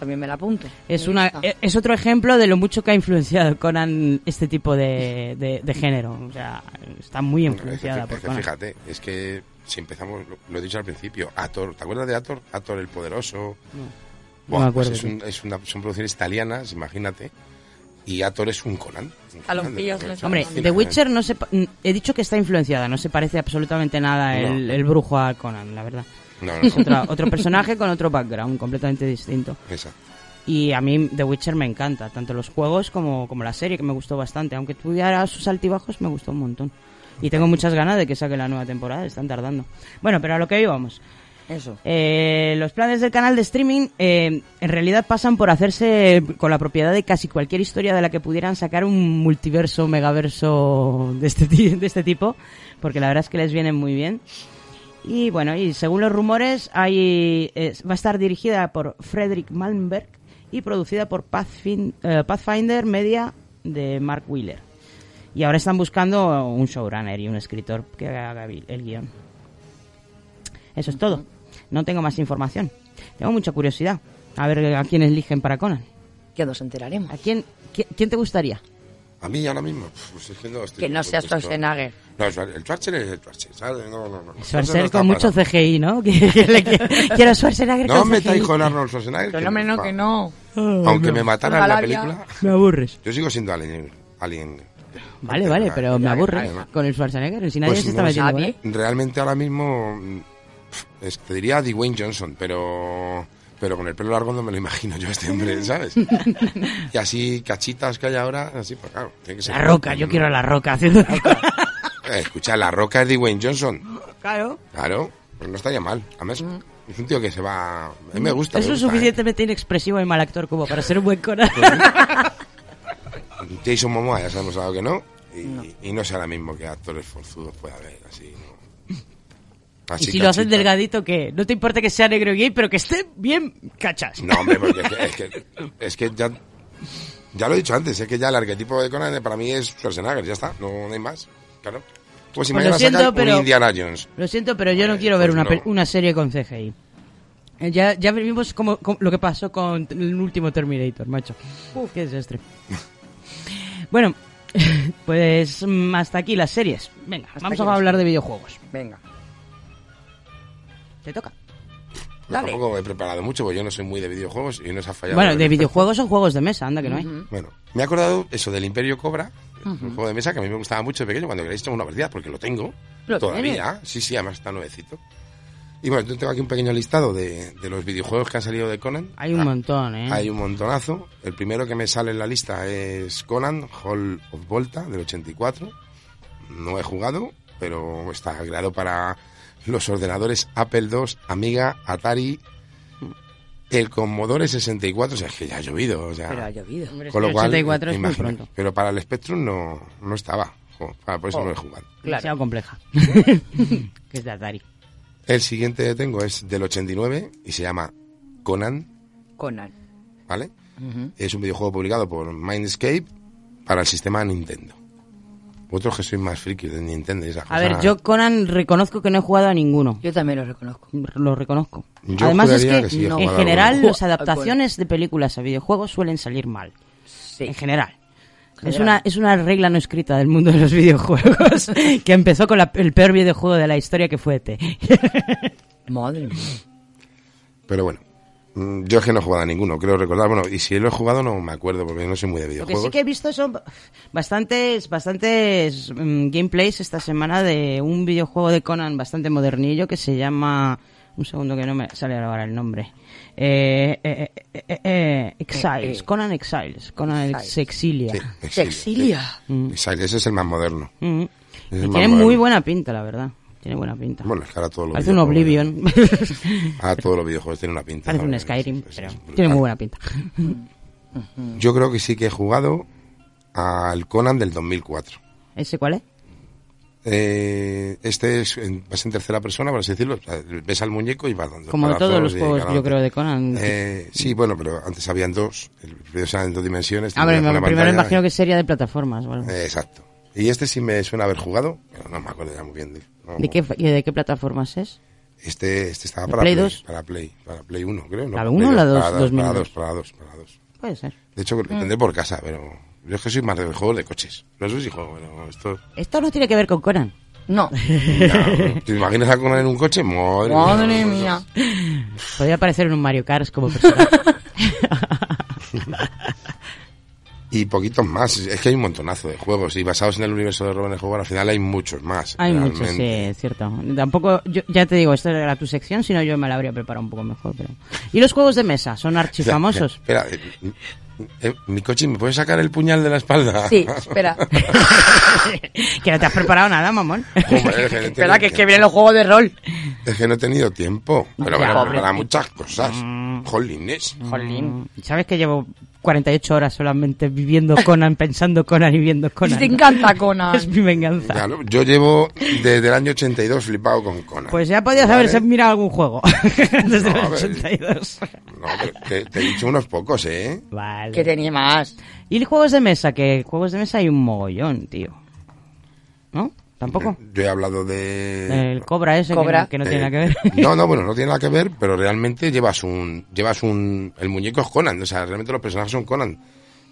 También me la apunto. Es, Me una, gusta. e- es otro ejemplo de lo mucho que ha influenciado Conan este tipo de, de, de género. O sea, está muy Es que, influenciada es por que Conan. fíjate, es que si empezamos, lo, lo he dicho al principio, Ator, ¿te acuerdas de Ator? Ator el Poderoso. No me pues acuerdo, es sí. un- es una, son producciones italianas, imagínate. Y Ator es un Conan. un A los Conan de- pillos les Hombre. The Witcher no se... He dicho que está influenciada, no se parece absolutamente nada el, No. el brujo a Conan, la verdad. No, no, Es otra- otro personaje con otro background completamente distinto. Exacto. Y a mí The Witcher me encanta, tanto los juegos como, como la serie, que me gustó bastante. Aunque tuviera sus altibajos, me gustó un montón. Y tengo muchas ganas de que saque la nueva temporada, están tardando. Bueno, pero a lo que íbamos. Eso. Eh, los planes del canal de streaming eh, en realidad pasan por hacerse con la propiedad de casi cualquier historia de la que pudieran sacar un multiverso, megaverso de este, de este tipo, porque la verdad es que les vienen muy bien. Y bueno, y según los rumores, hay, eh, va a estar dirigida por Frederick Malmberg y producida por eh, Pathfinder Media de Mark Wheeler. Y ahora están buscando un showrunner y un escritor que haga el guion. Eso es todo. No tengo más información. Tengo mucha curiosidad. A ver a quién eligen para Conan. Ya nos enteraremos. ¿A quién, qui- quién te gustaría? A mí ahora mismo, pues es que no estoy Que no sea contento. Schwarzenegger. No, el Schwarzenegger es el Schwarzenegger, ¿sabes? No, no, no. Schwarzenegger con mucho. CGI, ¿no? [laughs] Que- que quiero- Schwarzenegger No con me CGI. metáis con Arnold Schwarzenegger. Que no, hombre, no, que no. Aunque me mataran en la película, Me aburres. yo sigo siendo alien. alien. Vale, vale, pero me aburre Además, con el Schwarzenegger. Si nadie Pues se está no metiendo. Realmente ahora mismo es- te diría Dwayne Johnson, pero pero con el pelo largo no me lo imagino yo este hombre, ¿sabes? [laughs] y así cachitas que hay ahora, así pues claro, tiene que ser. La roca, yo quiero a la roca [laughs] haciendo... Eh, escucha, la roca es Dwayne Johnson. Claro. Claro, pues no estaría mal. Además, es un tío que se va. A mí me gusta. Es me lo gusta, ¿eh? suficientemente inexpresivo y mal actor como para ser un buen Conan. Jason Momoa ya sabemos algo que no. Y y no, sé ahora mismo qué actores forzudos puede haber, así. Y si lo cachita. delgadito, ¿qué? No te importa que sea negro y gay, pero que esté bien cachas. No, hombre, porque [laughs] es que, es que, es que ya. Ya lo he dicho antes, es que ya el arquetipo de Conan para mí es Schwarzenegger, ya está, no, no hay más. Claro. Pues si Pues mañana lo siento, sacan pero- un Indiana Jones. Lo siento, pero yo no quiero ver pues una, no. una serie con CGI. Eh, Ya, ya vimos como, como- lo que pasó con el último Terminator, macho. Uf, qué desastre. [laughs] bueno, [laughs] pues mm, hasta aquí las series. Venga, Hasta vamos a hablar de videojuegos. Venga. Te toca. Tampoco he preparado mucho, porque yo no soy muy de videojuegos y nos ha fallado. Bueno, de videojuegos son juegos de mesa, anda que no hay. Bueno, me he acordado eso del Imperio Cobra, Un juego de mesa que a mí me gustaba mucho de pequeño cuando queréis echar una partida, porque lo tengo. ¿Lo todavía. Sí, sí, además está nuevecito. Y bueno, yo tengo aquí un pequeño listado de, de los videojuegos que han salido de Conan. Hay un Ah, montón, ¿eh? Hay un montonazo. El primero que me sale en la lista es Conan, Hall of Volta, del 84. No he jugado, pero está creado para los ordenadores Apple II, Amiga, Atari, el Commodore 64. O sea, es que ya ha llovido. O sea, Pero ha llovido. Hombre, es con lo cual, 84 es muy imagina. pronto. Pero para el Spectrum no, no estaba. Jo, por eso no he jugado. Demasiado compleja. [laughs] [laughs] que es de Atari. El siguiente que tengo es del 89 y se llama Conan, Conan. ¿vale? Es un videojuego publicado por Mindscape para el sistema Nintendo. Vosotros que sois más frikis de Nintendo y esas A cosas. ver, yo Conan reconozco que no he jugado a ninguno. Yo también lo reconozco. Lo reconozco. Yo Además es que, sí en a general las [laughs] adaptaciones de películas a videojuegos suelen salir mal. En general. Es una, es una regla no escrita del mundo de los [laughs] videojuegos que empezó con la- el peor videojuego de la historia que fue ET. [laughs] Madre mía. Pero bueno, yo es que no he jugado a ninguno, creo recordar. Bueno, y si lo he jugado no me acuerdo porque no soy muy de Lo que videojuegos. sí que he visto son bastantes, bastantes mm, gameplays esta semana de un videojuego de Conan bastante modernillo que se llama... Un segundo que no me sale ahora el nombre. Eh, eh, eh, eh, eh, Exiles. Conan Exiles, Conan Exiles. se exilia. Sí, Se exilia. Mm. Exacto, ese es el más moderno. Mm. Y tiene moderno. muy buena pinta, la verdad. Tiene buena pinta. Bueno, es que ahora todos los Parece un Oblivion. [laughs] Ah, todos los videojuegos tienen una pinta. Parece un. Skyrim, Es- pero es tiene muy buena pinta. [laughs] Yo creo que sí que he jugado al Conan del 2004. ¿Ese cuál es? Eh, este es en, vas en tercera persona, por así decirlo. Ves al muñeco y vas dando Como todos los juegos, yo creo, de Conan. Eh, sí, bueno, pero antes habían dos. El primero en dos dimensiones. A ver, tenías una primero pantalla imagino que sería de plataformas. o algo. Eh, exacto. Y este sí me suena haber jugado, pero no me acuerdo ya muy bien. de- ¿De qué, de qué plataformas es? Este, este estaba ¿De para Play Play, 2? Para Play, para Play 1, creo. No, ¿La para 1 o Play la 2, 2, Para 2, 2002? para 2, para 2, para 2. Puede ser. De hecho, lo Mm. tendré por casa, pero yo es que soy más de juegos de coches. No sé si juego, pero esto... Esto no tiene que ver con Conan. No. ¿Te imaginas a Conan en un coche? Madre, Madre mía. mía. [laughs] Podría aparecer en un Mario Kart como personaje. [laughs] Y poquitos más. Es que hay un montonazo de juegos. Y basados en el universo de Robin Hood, al final hay muchos más. Hay muchos, sí, es cierto. Tampoco, yo, ya te digo, esto era tu sección, si no yo me la habría preparado un poco mejor. Pero... ¿Y los juegos de mesa? ¿Son archifamosos? Espera, eh, eh, mi coche, ¿me puedes sacar el puñal de la espalda? Sí, espera. [laughs] que no te has preparado nada, mamón. Joder, es que [laughs] Espera, que es que vienen los juegos de rol. Es que no he tenido tiempo. Pero Ya, bueno, muchas cosas. Mm. Jolines. Jolín. ¿Sabes que llevo 48 horas solamente viviendo [laughs] Conan, pensando Conan y viendo Conan? Te encanta [laughs] Conan. Es mi venganza. Claro, yo llevo desde el año 82 flipado con Conan. Pues ya podías ¿Vale? haberse mirado algún juego. [laughs] Desde No, el a ver. 82. No, te, te he dicho unos pocos, ¿eh? Vale. Que tenía más. ¿Y juegos de mesa? Que juegos de mesa hay un mogollón, tío. ¿No? ¿Tampoco? Yo he hablado de... El Cobra ese que Cobra. no- que no, eh, tiene nada que ver. No, no, bueno, no tiene nada que ver, pero realmente llevas un... Llevas un... El muñeco es Conan, o sea, realmente los personajes son Conan.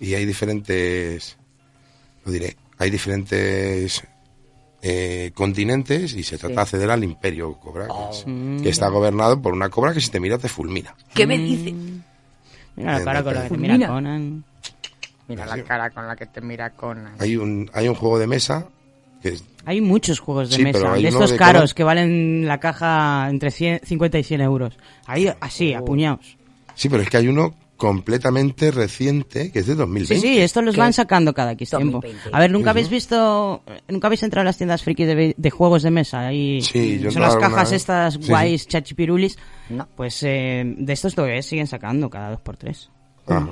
Y hay diferentes... Lo diré. Hay diferentes... eh, continentes y se trata de acceder al imperio cobra que, es- Mm. que está gobernado por una cobra que si te mira te fulmina ¿Qué me dice? Mira la cara con la que te mira Conan. Mira la cara con la que te mira Conan. hay un hay un juego de mesa que es- Hay muchos juegos de Sí, mesa, de estos de caros Conan- que valen la caja entre 100 50 y 100 euros. Ahí, así, Oh. apuñados. sí pero es que hay uno completamente reciente que es de 2020 Sí, sí, estos los ¿Qué? van sacando cada X tiempo. 2020. A ver, ¿nunca habéis visto, nunca habéis entrado a las tiendas friki de, de juegos de mesa? Ahí Sí, yo son las cajas vez. estas Sí, guays, chachipirulis. No. Pues eh, de estos todavía siguen sacando cada dos por tres. Ah.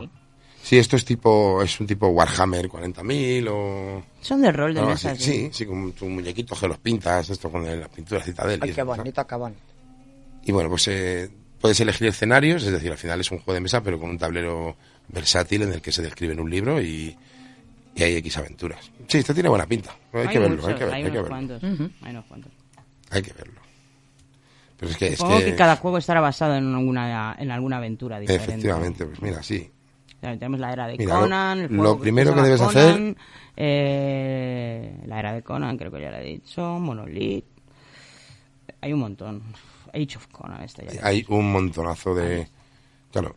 Sí, esto es tipo, es un tipo Warhammer 40.000 o... Son de rol de mesa. así. Sí, sí, con tus muñequitos que los pintas, esto con la pintura citadel. y Ay, qué bonito, qué bonito. Y bueno, pues eh, puedes elegir escenarios, es decir, al final es un juego de mesa, pero con un tablero versátil en el que se describe en un libro y, y hay X aventuras. Sí, esto tiene buena pinta. Hay, que verlo, muchos, hay que, ver- hay hay que unos verlo. cuantos, hay unos cuantos. Hay que verlo. Pero es que, es Supongo que... que, cada juego estará basado en alguna, en alguna aventura diferente. efectivamente, pues mira, sí. Tenemos la era de Mira, lo- Conan, el lo juego primero se que debes Conan, hacer- eh, la era de Conan, creo que ya lo he dicho, Monolith, hay un montón. Age of Conan, este ya. Hay un montonazo de... Claro,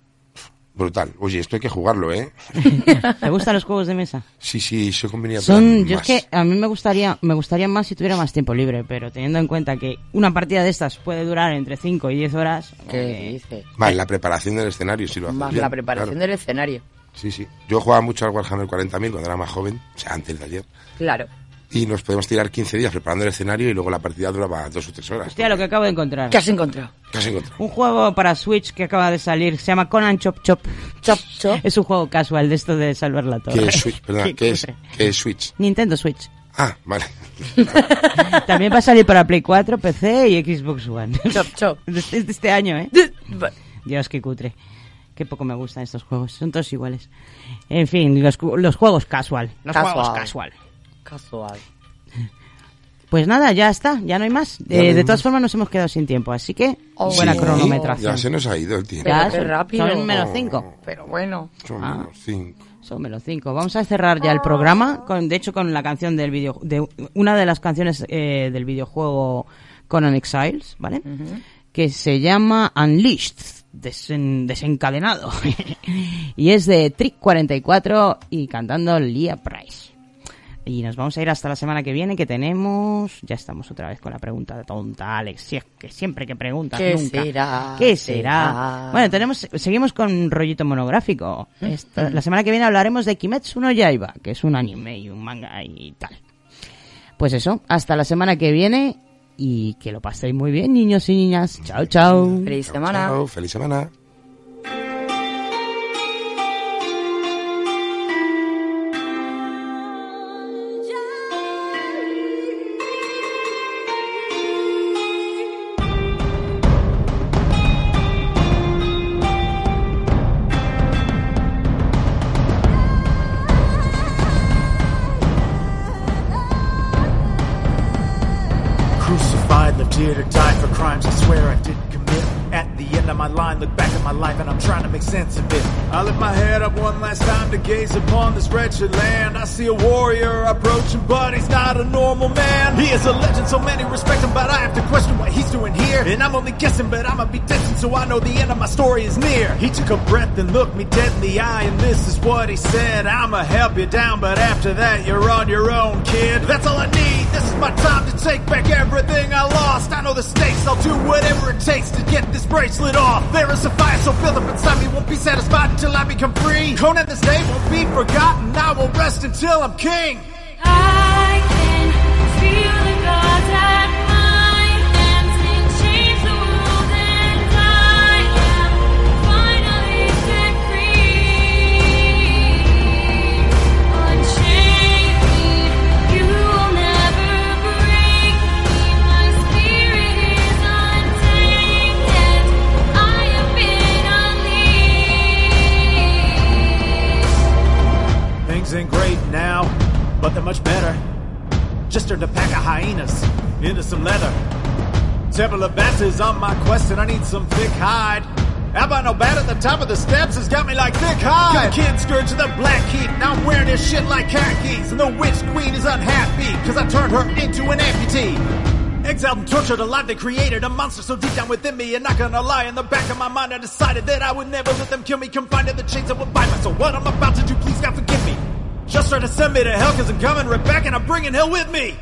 Brutal. Oye, esto hay que jugarlo, ¿eh? [laughs] ¿Te gustan los juegos de mesa? Sí, sí, soy conveniente. Son, yo es que a mí me gustaría, me gustaría más si tuviera más tiempo libre, pero teniendo en cuenta que una partida de estas puede durar entre 5 y 10 horas. ¿Qué dices? Vale, la preparación del escenario, sí lo haces Más bien, la preparación claro. del escenario. Sí, sí. Yo jugaba mucho al Warhammer 40.000 cuando era más joven, o sea, antes de ayer. Claro. Y nos podemos tirar 15 días preparando el escenario y luego la partida duraba dos o tres horas. Hostia, lo que acabo de encontrar. ¿Qué has encontrado? ¿Qué has encontrado? Un juego para Switch que acaba de salir, se llama Conan Chop Chop. Chop Chop. Es un juego casual de esto de salvar la torre. ¿Qué es Switch? Perdona, [laughs] Qué ¿qué es, cutre. qué es Switch? Nintendo Switch. Ah, vale. [laughs] También va a salir para Play 4, PC y Xbox One. Chop Chop. [laughs] De este año, ¿eh? Dios, qué cutre. Qué poco me gustan estos juegos. Son todos iguales. En fin, los, cu- los juegos casual. Los Casual. juegos casual. Casual. Pues nada, ya está, ya no hay más. Eh, hay de todas más. formas nos hemos quedado sin tiempo, así que buena Sí, cronometración. Ya se nos ha ido el tiempo. Ya, Pero qué son- rápido. Son menos cinco. Pero bueno. Son Ah. menos cinco. Son menos cinco. Vamos a cerrar ya el programa, con, de hecho con la canción del video, de una de las canciones eh, del videojuego Conan Exiles, ¿vale? Que se llama Unleashed, desen- desencadenado. [laughs] y es de Trick 44 y cantando Leah Price. Y nos vamos a ir hasta la semana que viene, que tenemos... Ya estamos otra vez con la pregunta tonta, Alex. Si es que siempre que preguntas, ¿Qué nunca. será? ¿Qué ¿Qué será? será? Bueno, tenemos, seguimos con rollito monográfico. Esta- la semana que viene hablaremos de Kimetsu no Yaiba, que es un anime y un manga y tal. Pues eso, hasta la semana que viene y que lo paséis muy bien, niños y niñas. Chao, chao. Feliz semana. Chao, feliz semana. Sense. I lift my head to gaze upon this wretched land. I see a warrior approaching, but he's not a normal man. He is a legend, so many respect him, but I have to question what he's doing here. And I'm only guessing, but I'ma be destined, so I know the end of my story is near. He took a breath and looked me dead in the eye, and this is what he said. I'ma help you down, but after that, you're on your own, kid. That's all I need. This is my time to take back everything I lost. I know the stakes, I'll do whatever it takes to get this bracelet off. There is a fire so built up inside me, won't be satisfied until I become free. Conan, this day won't be forgotten. I will rest until I'm king. I but they're much better. Just turned a pack of hyenas into some leather. Temple of Bats on my quest and I need some thick hide. Albino bat at the top of the steps has got me like thick hide. Good kid scourge of the black heat. Now I'm wearing this shit like khakis. And the witch queen is unhappy cause I turned her into an amputee. Exiled and tortured alive, they created a monster so deep down within me. And not gonna lie, in the back of my mind, I decided that I would never let them kill me. Confined to the chains that would bind me. So what I'm about to do, please God forgive me. Just try to send me to hell cause I'm coming back and I'm bringing hell with me.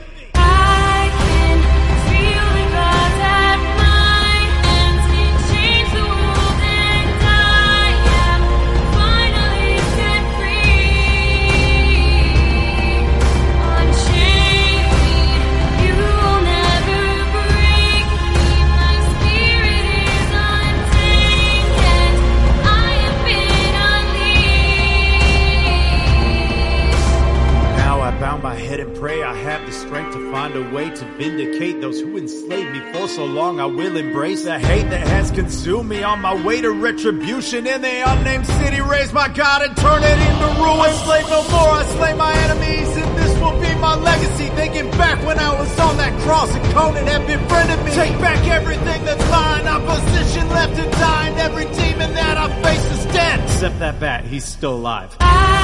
Bow my head and pray I have the strength to find a way to vindicate those who enslaved me for so long. I will embrace the hate that has consumed me on my way to retribution in the unnamed city. Raise my God and turn it into ruin. Slave no more, I slay my enemies, and this will be my legacy. Thinking back when I was on that cross and Conan had befriended me. Take back everything that's mine. Opposition left to die, and every demon that I face is dead. Except that bat, he's still alive. I